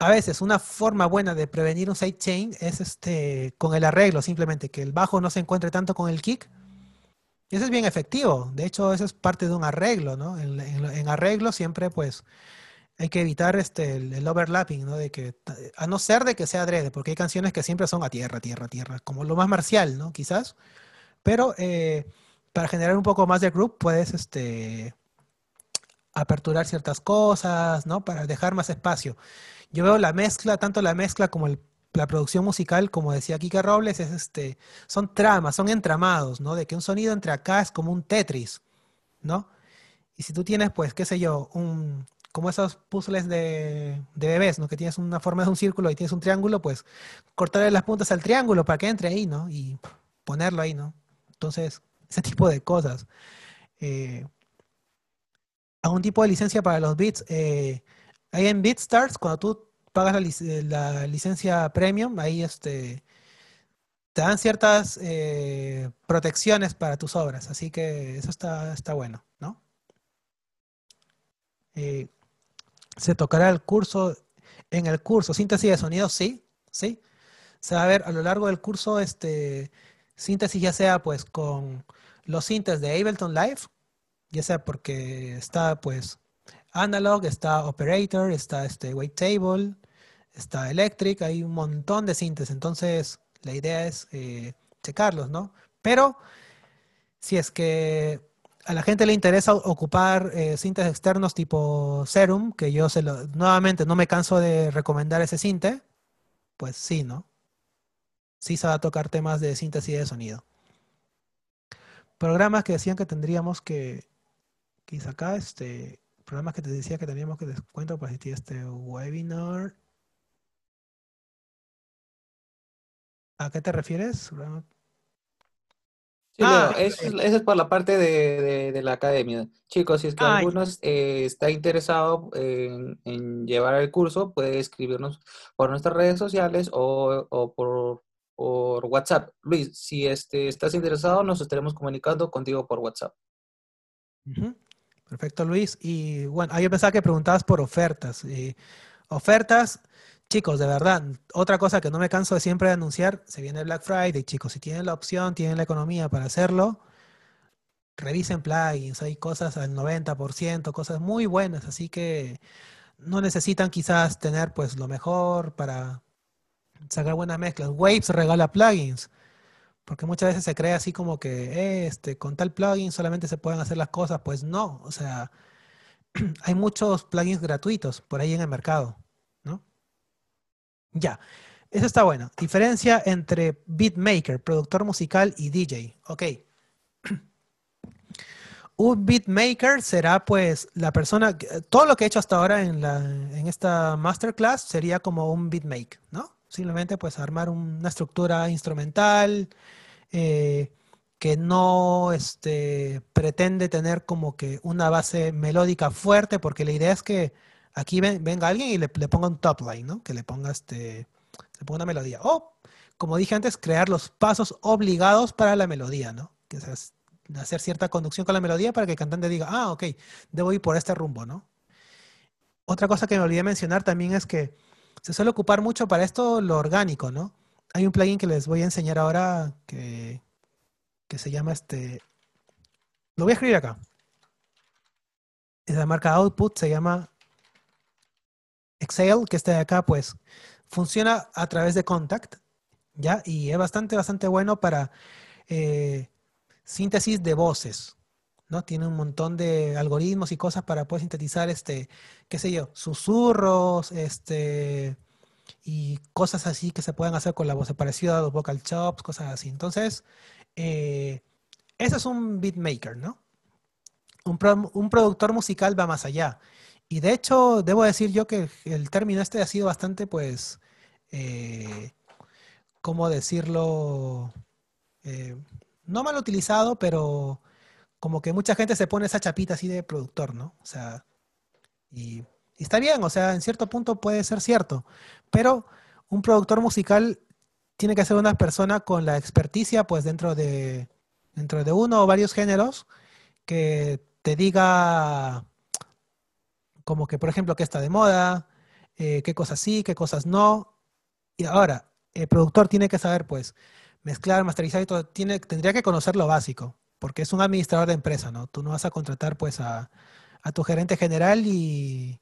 A veces una forma buena de prevenir un sidechain es este con el arreglo, simplemente que el bajo no se encuentre tanto con el kick. Eso es bien efectivo. De hecho, eso es parte de un arreglo, ¿no? En, arreglo siempre, pues, hay que evitar este, el, overlapping, ¿no? De que, a no ser de que sea adrede, porque hay canciones que siempre son a tierra, tierra, tierra, como lo más marcial, ¿no? Quizás. Pero eh, para generar un poco más de group puedes este, aperturar ciertas cosas, ¿no? Para dejar más espacio. Yo veo la mezcla, tanto la mezcla como la producción musical, como decía Kike Robles, es este, son tramas, son entramados, ¿no? De que un sonido entre acá es como un Tetris, ¿no? Y si tú tienes, pues, qué sé yo, un, como esos puzzles de, de, bebés, ¿no? Que tienes una forma de un círculo y tienes un triángulo, pues cortarle las puntas al triángulo para que entre ahí, ¿no? Y ponerlo ahí, ¿no? Entonces, ese tipo de cosas. Eh, un tipo de licencia para los bits. Eh, ahí en BitStars, cuando tú pagas la, licencia premium, ahí este, te dan ciertas eh, protecciones para tus obras. Así que eso está, está bueno, ¿no? Eh, se tocará el curso, en el curso, síntesis de sonido, sí, sí. Se va a ver a lo largo del curso, este, síntesis ya sea pues con los sintes de Ableton Live, ya sea porque está pues Analog, está Operator, está este Wavetable, está Electric, hay un montón de sintes, entonces la idea es eh, checarlos, ¿no? Pero si es que a la gente le interesa ocupar eh, sintes externos tipo Serum, que yo se lo, nuevamente no me canso de recomendar ese sinte, pues sí, ¿no? Sí se va a tocar temas de síntesis de sonido programas que decían que tendríamos que, quizá acá, este, programas que te decía que teníamos que descuento para asistir a este webinar. ¿A qué te refieres? Sí, ah, eso, es, por la parte de, la academia. Chicos, si es que ah, alguno eh, está interesado en, llevar el curso, puede escribirnos por nuestras redes sociales o, o por por WhatsApp. Luis, si este, estás interesado, nos estaremos comunicando contigo por WhatsApp. Perfecto, Luis. Y bueno, yo pensaba que preguntabas por ofertas. Y ofertas, chicos, de verdad, otra cosa que no me canso de siempre de anunciar, se viene Black Friday, chicos, si tienen la opción, tienen la economía para hacerlo, revisen plugins, hay cosas al 90%, cosas muy buenas, así que no necesitan quizás tener pues lo mejor para, sacar buenas mezclas. Waves regala plugins, porque muchas veces se cree así como que eh, este, con tal plugin solamente se pueden hacer las cosas. Pues no, o sea, hay muchos plugins gratuitos por ahí en el mercado, ¿no? Ya, eso está bueno. Diferencia entre beatmaker, productor musical y DJ. Ok. Un beatmaker será pues la persona, todo lo que he hecho hasta ahora en, la, en esta masterclass sería como un beatmaker, ¿no? Simplemente pues armar una estructura instrumental eh, que no este, pretende tener como que una base melódica fuerte, porque la idea es que aquí venga alguien y le, ponga un top line, ¿no? Que le ponga este, le ponga una melodía. O, como dije antes, crear los pasos obligados para la melodía, ¿no? Que es hacer cierta conducción con la melodía para que el cantante diga, ah, ok, debo ir por este rumbo, ¿no? Otra cosa que me olvidé mencionar también es que se suele ocupar mucho para esto lo orgánico, ¿no? hay un plugin que les voy a enseñar ahora que, que se llama este. Lo voy a escribir acá. Es la marca Output, se llama Excel, que está de acá, pues funciona a través de Contact, ¿ya? Y es bastante, bastante bueno para eh, síntesis de voces, ¿no? Tiene un montón de algoritmos y cosas para poder sintetizar, este, qué sé yo, susurros, este, y cosas así que se pueden hacer con la voz parecida a los vocal chops, cosas así. Entonces, eh, ese es un beatmaker, ¿no? Un, un, productor musical va más allá. Y de hecho, debo decir yo que el término este ha sido bastante, pues, eh, ¿cómo decirlo? Eh, no mal utilizado, pero como que mucha gente se pone esa chapita así de productor, ¿no? O sea, y, está bien, o sea, en cierto punto puede ser cierto, pero un productor musical tiene que ser una persona con la experticia, pues, dentro de, dentro de uno o varios géneros, que te diga como que, por ejemplo, qué está de moda, eh, qué cosas sí, qué cosas no. Y ahora, el productor tiene que saber, pues, mezclar, masterizar y todo, tiene, tendría que conocer lo básico, porque es un administrador de empresa, ¿no? Tú no vas a contratar, pues, a, tu gerente general y,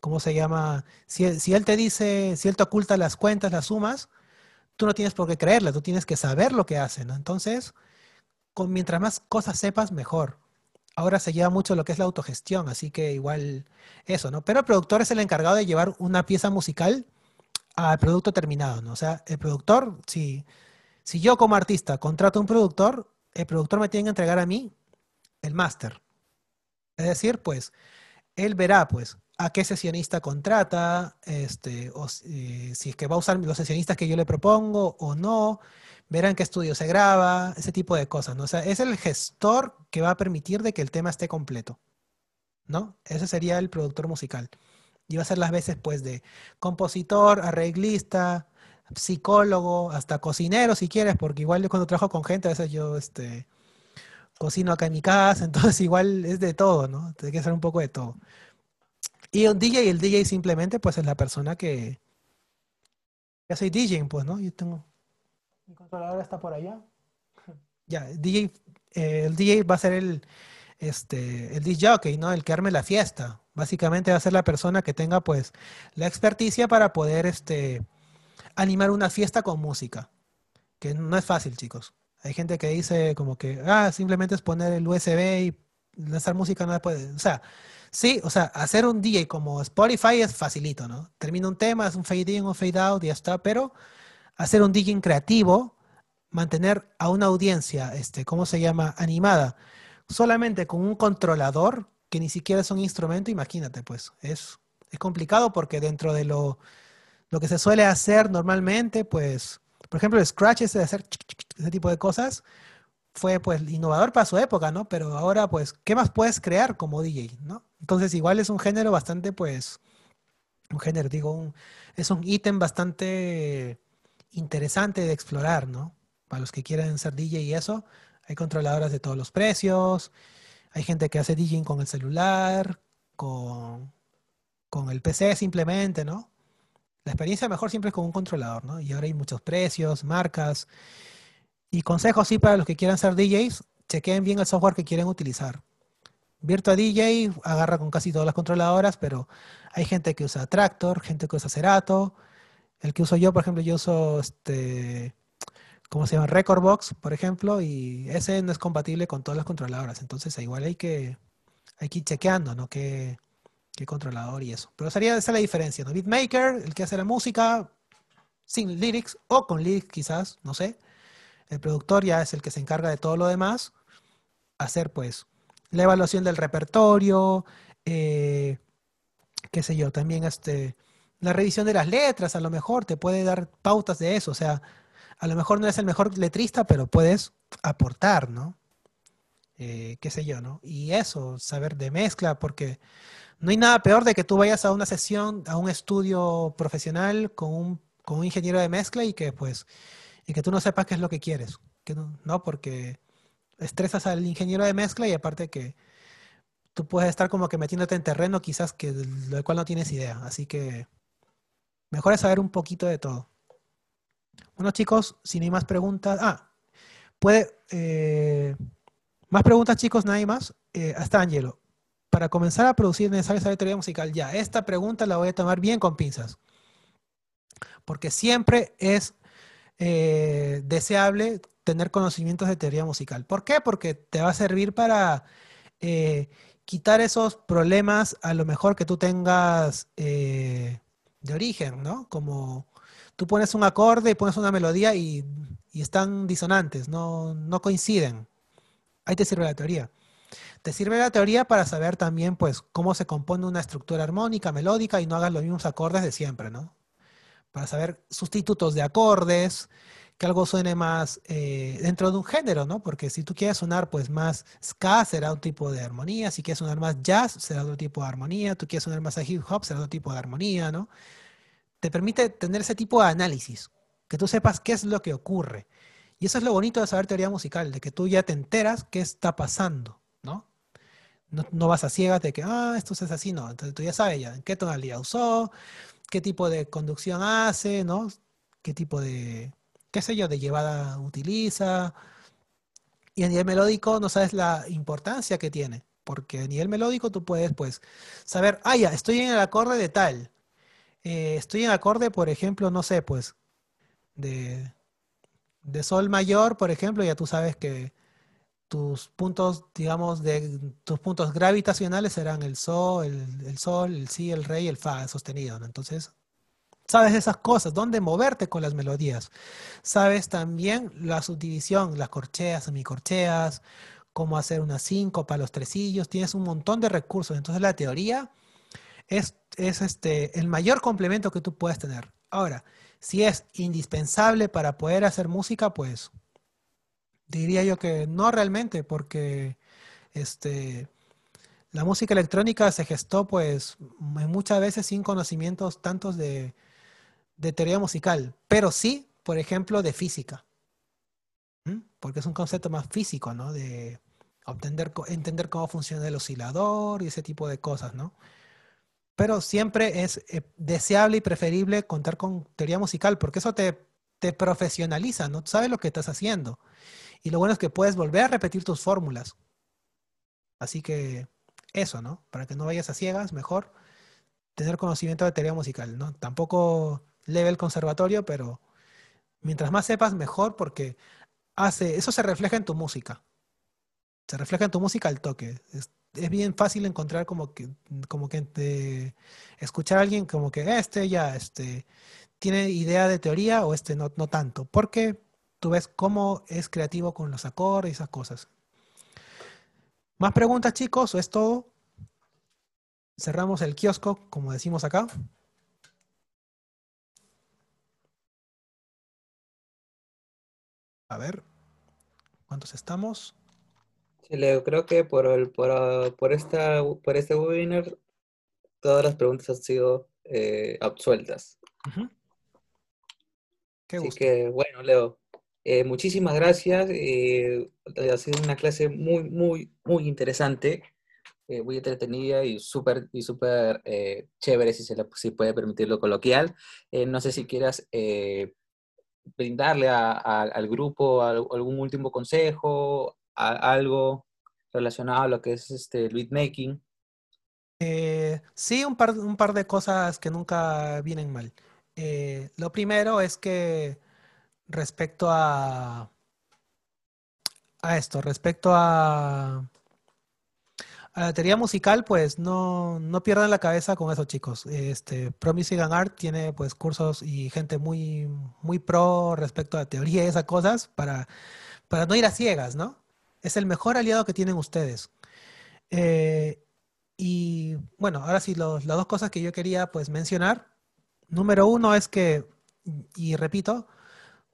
¿cómo se llama? Si, él te dice, si él te oculta las cuentas, las sumas, tú no tienes por qué creerle, tú tienes que saber lo que hace, ¿no? Entonces, mientras más cosas sepas, mejor ahora se lleva mucho lo que es la autogestión, así que igual eso, ¿no? Pero el productor es el encargado de llevar una pieza musical al producto terminado, ¿no? O sea, el productor, si, si yo como artista contrato un productor, el productor me tiene que entregar a mí el máster. Es decir, pues, él verá, pues, a qué sesionista contrata, este, o eh, si es que va a usar los sesionistas que yo le propongo o no, verán qué estudio se graba, ese tipo de cosas, ¿no? O sea, es el gestor que va a permitir de que el tema esté completo, ¿no? Ese sería el productor musical. Y va a ser las veces, pues, de compositor, arreglista, psicólogo, hasta cocinero, si quieres, porque igual yo cuando trabajo con gente, a veces yo, este, cocino acá en mi casa, entonces igual es de todo, ¿no? Tiene que ser un poco de todo. Y un DJ, el DJ simplemente, pues, es la persona que... Ya soy DJ, pues, ¿no? Yo tengo mi controlador está por allá. Ya, DJ, eh, el DJ va a ser el, este, el DJ ¿no? El que arme la fiesta. Básicamente va a ser la persona que tenga, pues, la experticia para poder, este, animar una fiesta con música. Que no es fácil, chicos. Hay gente que dice como que, ah, simplemente es poner el USB y lanzar música no puede. O sea, sí, o sea, hacer un DJ como Spotify es facilito, ¿no? Termina un tema, es un fade in, un fade out y ya está, pero hacer un digging creativo, mantener a una audiencia, este, ¿cómo se llama? Animada, solamente con un controlador que ni siquiera es un instrumento, imagínate, pues, es, es complicado porque dentro de lo, lo que se suele hacer normalmente, pues, por ejemplo, el Scratch ese de hacer ese tipo de cosas, fue pues innovador para su época, ¿no? Pero ahora, pues, ¿qué más puedes crear como DJ, ¿no? Entonces, igual es un género bastante, pues, un género, digo, es un ítem bastante interesante de explorar, ¿no? Para los que quieran ser DJ y eso, hay controladoras de todos los precios, hay gente que hace DJ con el celular, con, con el PC simplemente, ¿no? La experiencia mejor siempre es con un controlador, ¿no? Y ahora hay muchos precios, marcas. Y consejos sí para los que quieran ser DJs, chequeen bien el software que quieren utilizar. Virtua DJ agarra con casi todas las controladoras, pero hay gente que usa Tractor, gente que usa Cerato, el que uso yo, por ejemplo, yo uso este, ¿cómo se llama? Recordbox, por ejemplo, y ese no es compatible con todas las controladoras. Entonces, igual hay que, hay que ir chequeando, ¿no? ¿Qué, qué controlador y eso. Pero sería esa la diferencia, ¿no? Beatmaker, el que hace la música sin lyrics o con lyrics quizás, no sé. El productor ya es el que se encarga de todo lo demás. Hacer, pues, la evaluación del repertorio, eh, qué sé yo, también este la revisión de las letras, a lo mejor te puede dar pautas de eso. O sea, a lo mejor no eres el mejor letrista, pero puedes aportar, ¿no? Eh, qué sé yo, ¿no? Y eso, saber de mezcla, porque no hay nada peor de que tú vayas a una sesión, a un estudio profesional con un, con un ingeniero de mezcla y que pues, y que tú no sepas qué es lo que quieres, que no, porque estresas al ingeniero de mezcla y aparte que tú puedes estar como que metiéndote en terreno quizás que del cual no tienes idea. Así que Mejor es saber un poquito de todo. Bueno, chicos, si no hay más preguntas. Ah, puede. Eh, más preguntas, chicos, nadie más. Eh, hasta Angelo. Para comenzar a producir necesaria saber teoría musical. Ya, esta pregunta la voy a tomar bien con pinzas. Porque siempre es eh, deseable tener conocimientos de teoría musical. ¿Por qué? Porque te va a servir para eh, quitar esos problemas a lo mejor que tú tengas de origen, ¿no? Como tú pones un acorde y pones una melodía y, están disonantes, no, no coinciden. Ahí te sirve la teoría. Te sirve la teoría para saber también, pues, cómo se compone una estructura armónica, melódica y no hagas los mismos acordes de siempre, ¿no? Para saber sustitutos de acordes, que algo suene más eh, dentro de un género, ¿no? Porque si tú quieres sonar, pues, más ska, será un tipo de armonía. Si quieres sonar más jazz, será otro tipo de armonía. Tú quieres sonar más a hip hop, será otro tipo de armonía, ¿no? Te permite tener ese tipo de análisis, que tú sepas qué es lo que ocurre. Y eso es lo bonito de saber teoría musical, de que tú ya te enteras qué está pasando, ¿no? No, vas a ciegas de que, ah, esto es así, no. Entonces tú ya sabes ya qué tonalidad usó, qué tipo de conducción hace, ¿no? Qué tipo de, qué sé yo, de llevada utiliza. Y a nivel melódico no sabes la importancia que tiene, porque a nivel melódico tú puedes, pues, saber, ah, ya, estoy en el acorde de tal. Eh, estoy en acorde, por ejemplo, no sé, pues, de, de sol mayor, por ejemplo, ya tú sabes que tus puntos, digamos, de tus puntos gravitacionales serán el sol, el, sol, el si, el re y el fa sostenido, Entonces, sabes esas cosas, dónde moverte con las melodías. Sabes también la subdivisión, las corcheas, semicorcheas, cómo hacer una para los tresillos, tienes un montón de recursos. Entonces, la teoría es, es este, el mayor complemento que tú puedes tener. Ahora, si es indispensable para poder hacer música, pues diría yo que no realmente, porque este, la música electrónica se gestó pues muchas veces sin conocimientos tantos de, teoría musical, pero sí, por ejemplo, de física, porque es un concepto más físico, ¿no? De obtener, entender cómo funciona el oscilador y ese tipo de cosas, ¿no? pero siempre es eh, deseable y preferible contar con teoría musical, porque eso te, profesionaliza, ¿no? sabes lo que estás haciendo. Y lo bueno es que puedes volver a repetir tus fórmulas. Así que eso, ¿no? Para que no vayas a ciegas, mejor tener conocimiento de teoría musical, ¿no? Tampoco leve el conservatorio, pero mientras más sepas, mejor, porque hace, eso se refleja en tu música. Se refleja en tu música al toque es bien fácil encontrar como que, como que escuchar a alguien como que este ya este, tiene idea de teoría o este no, no tanto, porque tú ves cómo es creativo con los acordes y esas cosas. ¿Más preguntas, chicos? ¿O es todo? Cerramos el kiosco, como decimos acá. A ver, ¿cuántos estamos? Leo, creo que por, el, por, por, esta, por este webinar todas las preguntas han sido eh, absueltas. Así que, bueno, Leo, eh, muchísimas gracias. Eh, ha sido una clase muy, muy, muy interesante, muy entretenida y súper y super, chévere, si se le si puede permitir lo coloquial. no sé si quieras brindarle al grupo algún último consejo, algo relacionado a lo que es este beatmaking? Eh, sí, un par, un par de cosas que nunca vienen mal. Eh, lo primero es que respecto a, a esto, respecto a, la teoría musical, pues no, no pierdan la cabeza con eso, chicos. Este, Pro Music and Art tiene pues cursos y gente muy, muy pro respecto a teoría y esas cosas para, para no ir a ciegas, ¿no? Es el mejor aliado que tienen ustedes. Eh, y bueno, ahora sí, las dos cosas que yo quería pues mencionar. Número uno es que, y repito,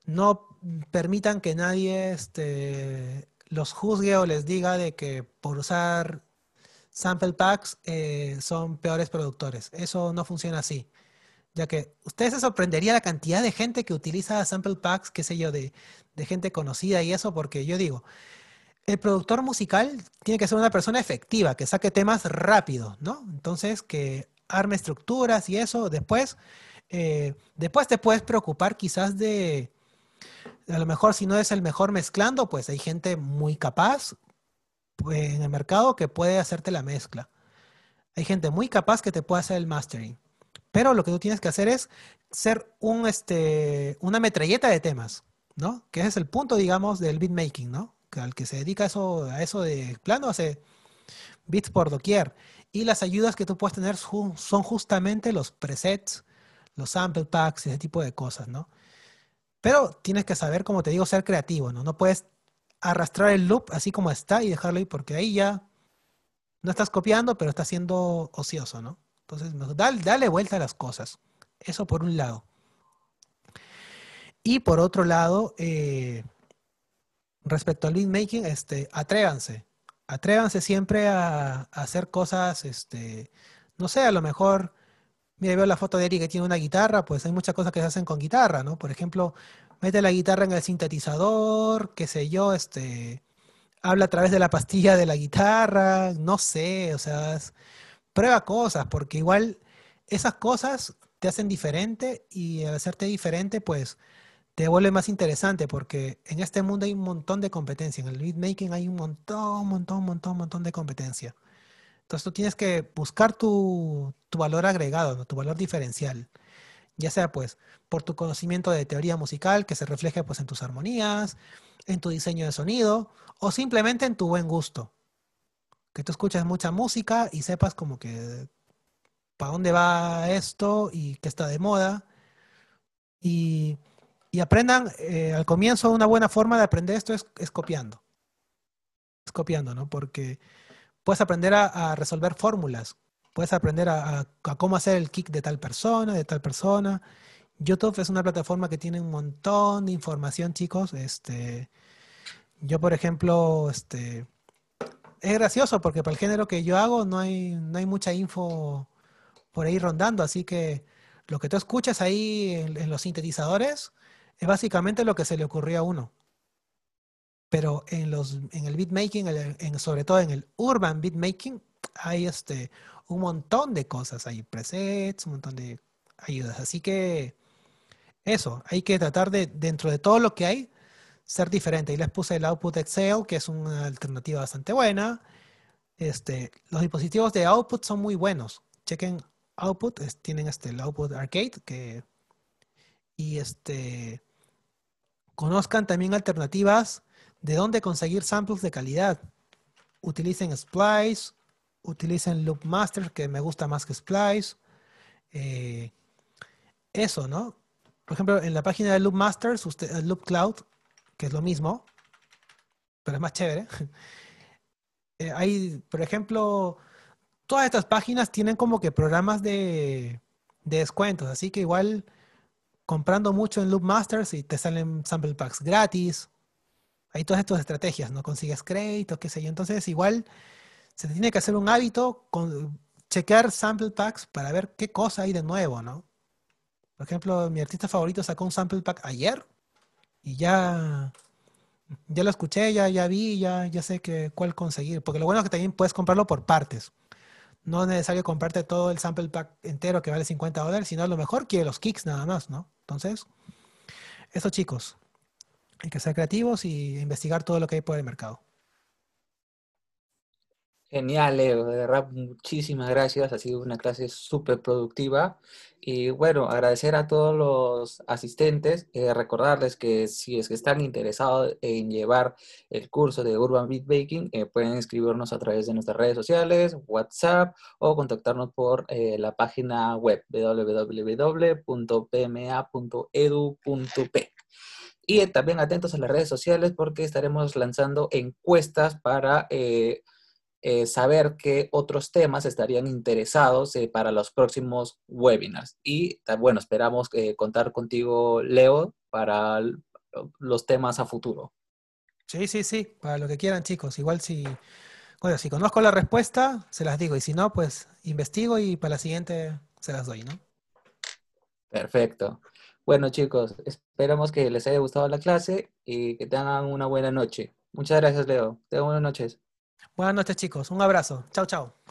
no permitan que nadie este, los juzgue o les diga de que por usar sample packs eh, son peores productores. Eso no funciona así. Ya que ustedes se sorprendería la cantidad de gente que utiliza sample packs, qué sé yo, de, de gente conocida y eso, porque yo digo, el productor musical tiene que ser una persona efectiva, que saque temas rápido, ¿no? Entonces, que arme estructuras y eso. Después, eh, después te puedes preocupar quizás de, A lo mejor si no es el mejor mezclando, pues hay gente muy capaz pues, en el mercado que puede hacerte la mezcla. Hay gente muy capaz que te puede hacer el mastering. Pero lo que tú tienes que hacer es ser un, este, una metralleta de temas, ¿no? Que ese es el punto, digamos, del beatmaking, ¿no? Que al que se dedica eso, a eso de plano hace beats por doquier. Y las ayudas que tú puedes tener son justamente los presets, los sample packs, ese tipo de cosas, ¿no? Pero tienes que saber, como te digo, ser creativo, ¿no? No puedes arrastrar el loop así como está y dejarlo ahí porque ahí ya no estás copiando, pero estás siendo ocioso, ¿no? Entonces, dale, dale vuelta a las cosas. Eso por un lado. Y por otro lado, eh, respecto al beatmaking, este, atrévanse. Atrévanse siempre a, hacer cosas, este, no sé, a lo mejor, mira, veo la foto de Eric que tiene una guitarra, pues hay muchas cosas que se hacen con guitarra, ¿no? Por ejemplo, mete la guitarra en el sintetizador, qué sé yo, este, habla a través de la pastilla de la guitarra, no sé, o sea, prueba cosas, porque igual esas cosas te hacen diferente y al hacerte diferente, pues te vuelve más interesante, porque en este mundo hay un montón de competencia, en el beatmaking hay un montón, montón, montón, montón de competencia. Entonces tú tienes que buscar tu, valor agregado, tu valor diferencial ya sea pues por tu conocimiento de teoría musical que se refleje pues en tus armonías, en tu diseño de sonido o simplemente en tu buen gusto. Que tú escuches mucha música y sepas como que para dónde va esto y qué está de moda. Y, aprendan, eh, al comienzo una buena forma de aprender esto es, copiando. Es copiando, ¿no? Porque puedes aprender a resolver fórmulas Puedes aprender a, cómo hacer el kick de tal persona, de tal persona. YouTube es una plataforma que tiene un montón de información, chicos. Este, yo, por ejemplo, este, es gracioso porque para el género que yo hago no hay, no hay mucha info por ahí rondando, así que lo que tú escuchas ahí en, los sintetizadores es básicamente lo que se le ocurrió a uno. Pero en, los, en el beatmaking, en, sobre todo en el urban beatmaking, hay este, un montón de cosas, hay presets, un montón de ayudas. Así que eso, hay que tratar de, dentro de todo lo que hay, ser diferente. Y les puse el Output Excel, que es una alternativa bastante buena. Este, los dispositivos de Output son muy buenos. Chequen Output, tienen este, el Output Arcade, que, y este, conozcan también alternativas de dónde conseguir samples de calidad. Utilicen Splice, utilicen Loop Master, que me gusta más que Splice. Eh, eso, ¿no? Por ejemplo, en la página de Loop Masters, usted, Loop Cloud, que es lo mismo, pero es más chévere. Eh, hay, por ejemplo, todas estas páginas tienen como que programas de, de descuentos, así que igual comprando mucho en Loop Masters y te salen sample packs gratis. Hay todas estas estrategias, ¿no? Consigues crédito, qué sé yo. Entonces, igual se tiene que hacer un hábito con chequear sample packs para ver qué cosa hay de nuevo, ¿no? Por ejemplo, mi artista favorito sacó un sample pack ayer y ya, ya lo escuché, ya, ya vi, ya, ya sé que, cuál conseguir. Porque lo bueno es que también puedes comprarlo por partes. No es necesario comprarte todo el sample pack entero que vale 50 dólares, sino a lo mejor quiere los kicks nada más, ¿no? Entonces, eso chicos, hay que ser creativos y investigar todo lo que hay por el mercado. Genial, Leo, muchísimas gracias. Ha sido una clase súper productiva. Y bueno, agradecer a todos los asistentes, eh, recordarles que si es que están interesados en llevar el curso de Urban Beatmaking, eh, pueden escribirnos a través de nuestras redes sociales, WhatsApp o contactarnos por eh, la página web www.pma.edu.p. Y también atentos a las redes sociales porque estaremos lanzando encuestas para eh, saber qué otros temas estarían interesados eh, para los próximos webinars. Y bueno, esperamos eh, contar contigo, Leo, para los temas a futuro. Sí, sí, sí, para lo que quieran, chicos. Igual si, bueno, si conozco la respuesta, se las digo. Y si no, pues investigo y para la siguiente se las doy, ¿no? Perfecto. Bueno, chicos, esperamos que les haya gustado la clase y que tengan una buena noche. Muchas gracias, Leo. Tengan buenas noches. Buenas noches, chicos. Un abrazo. Chao, chao.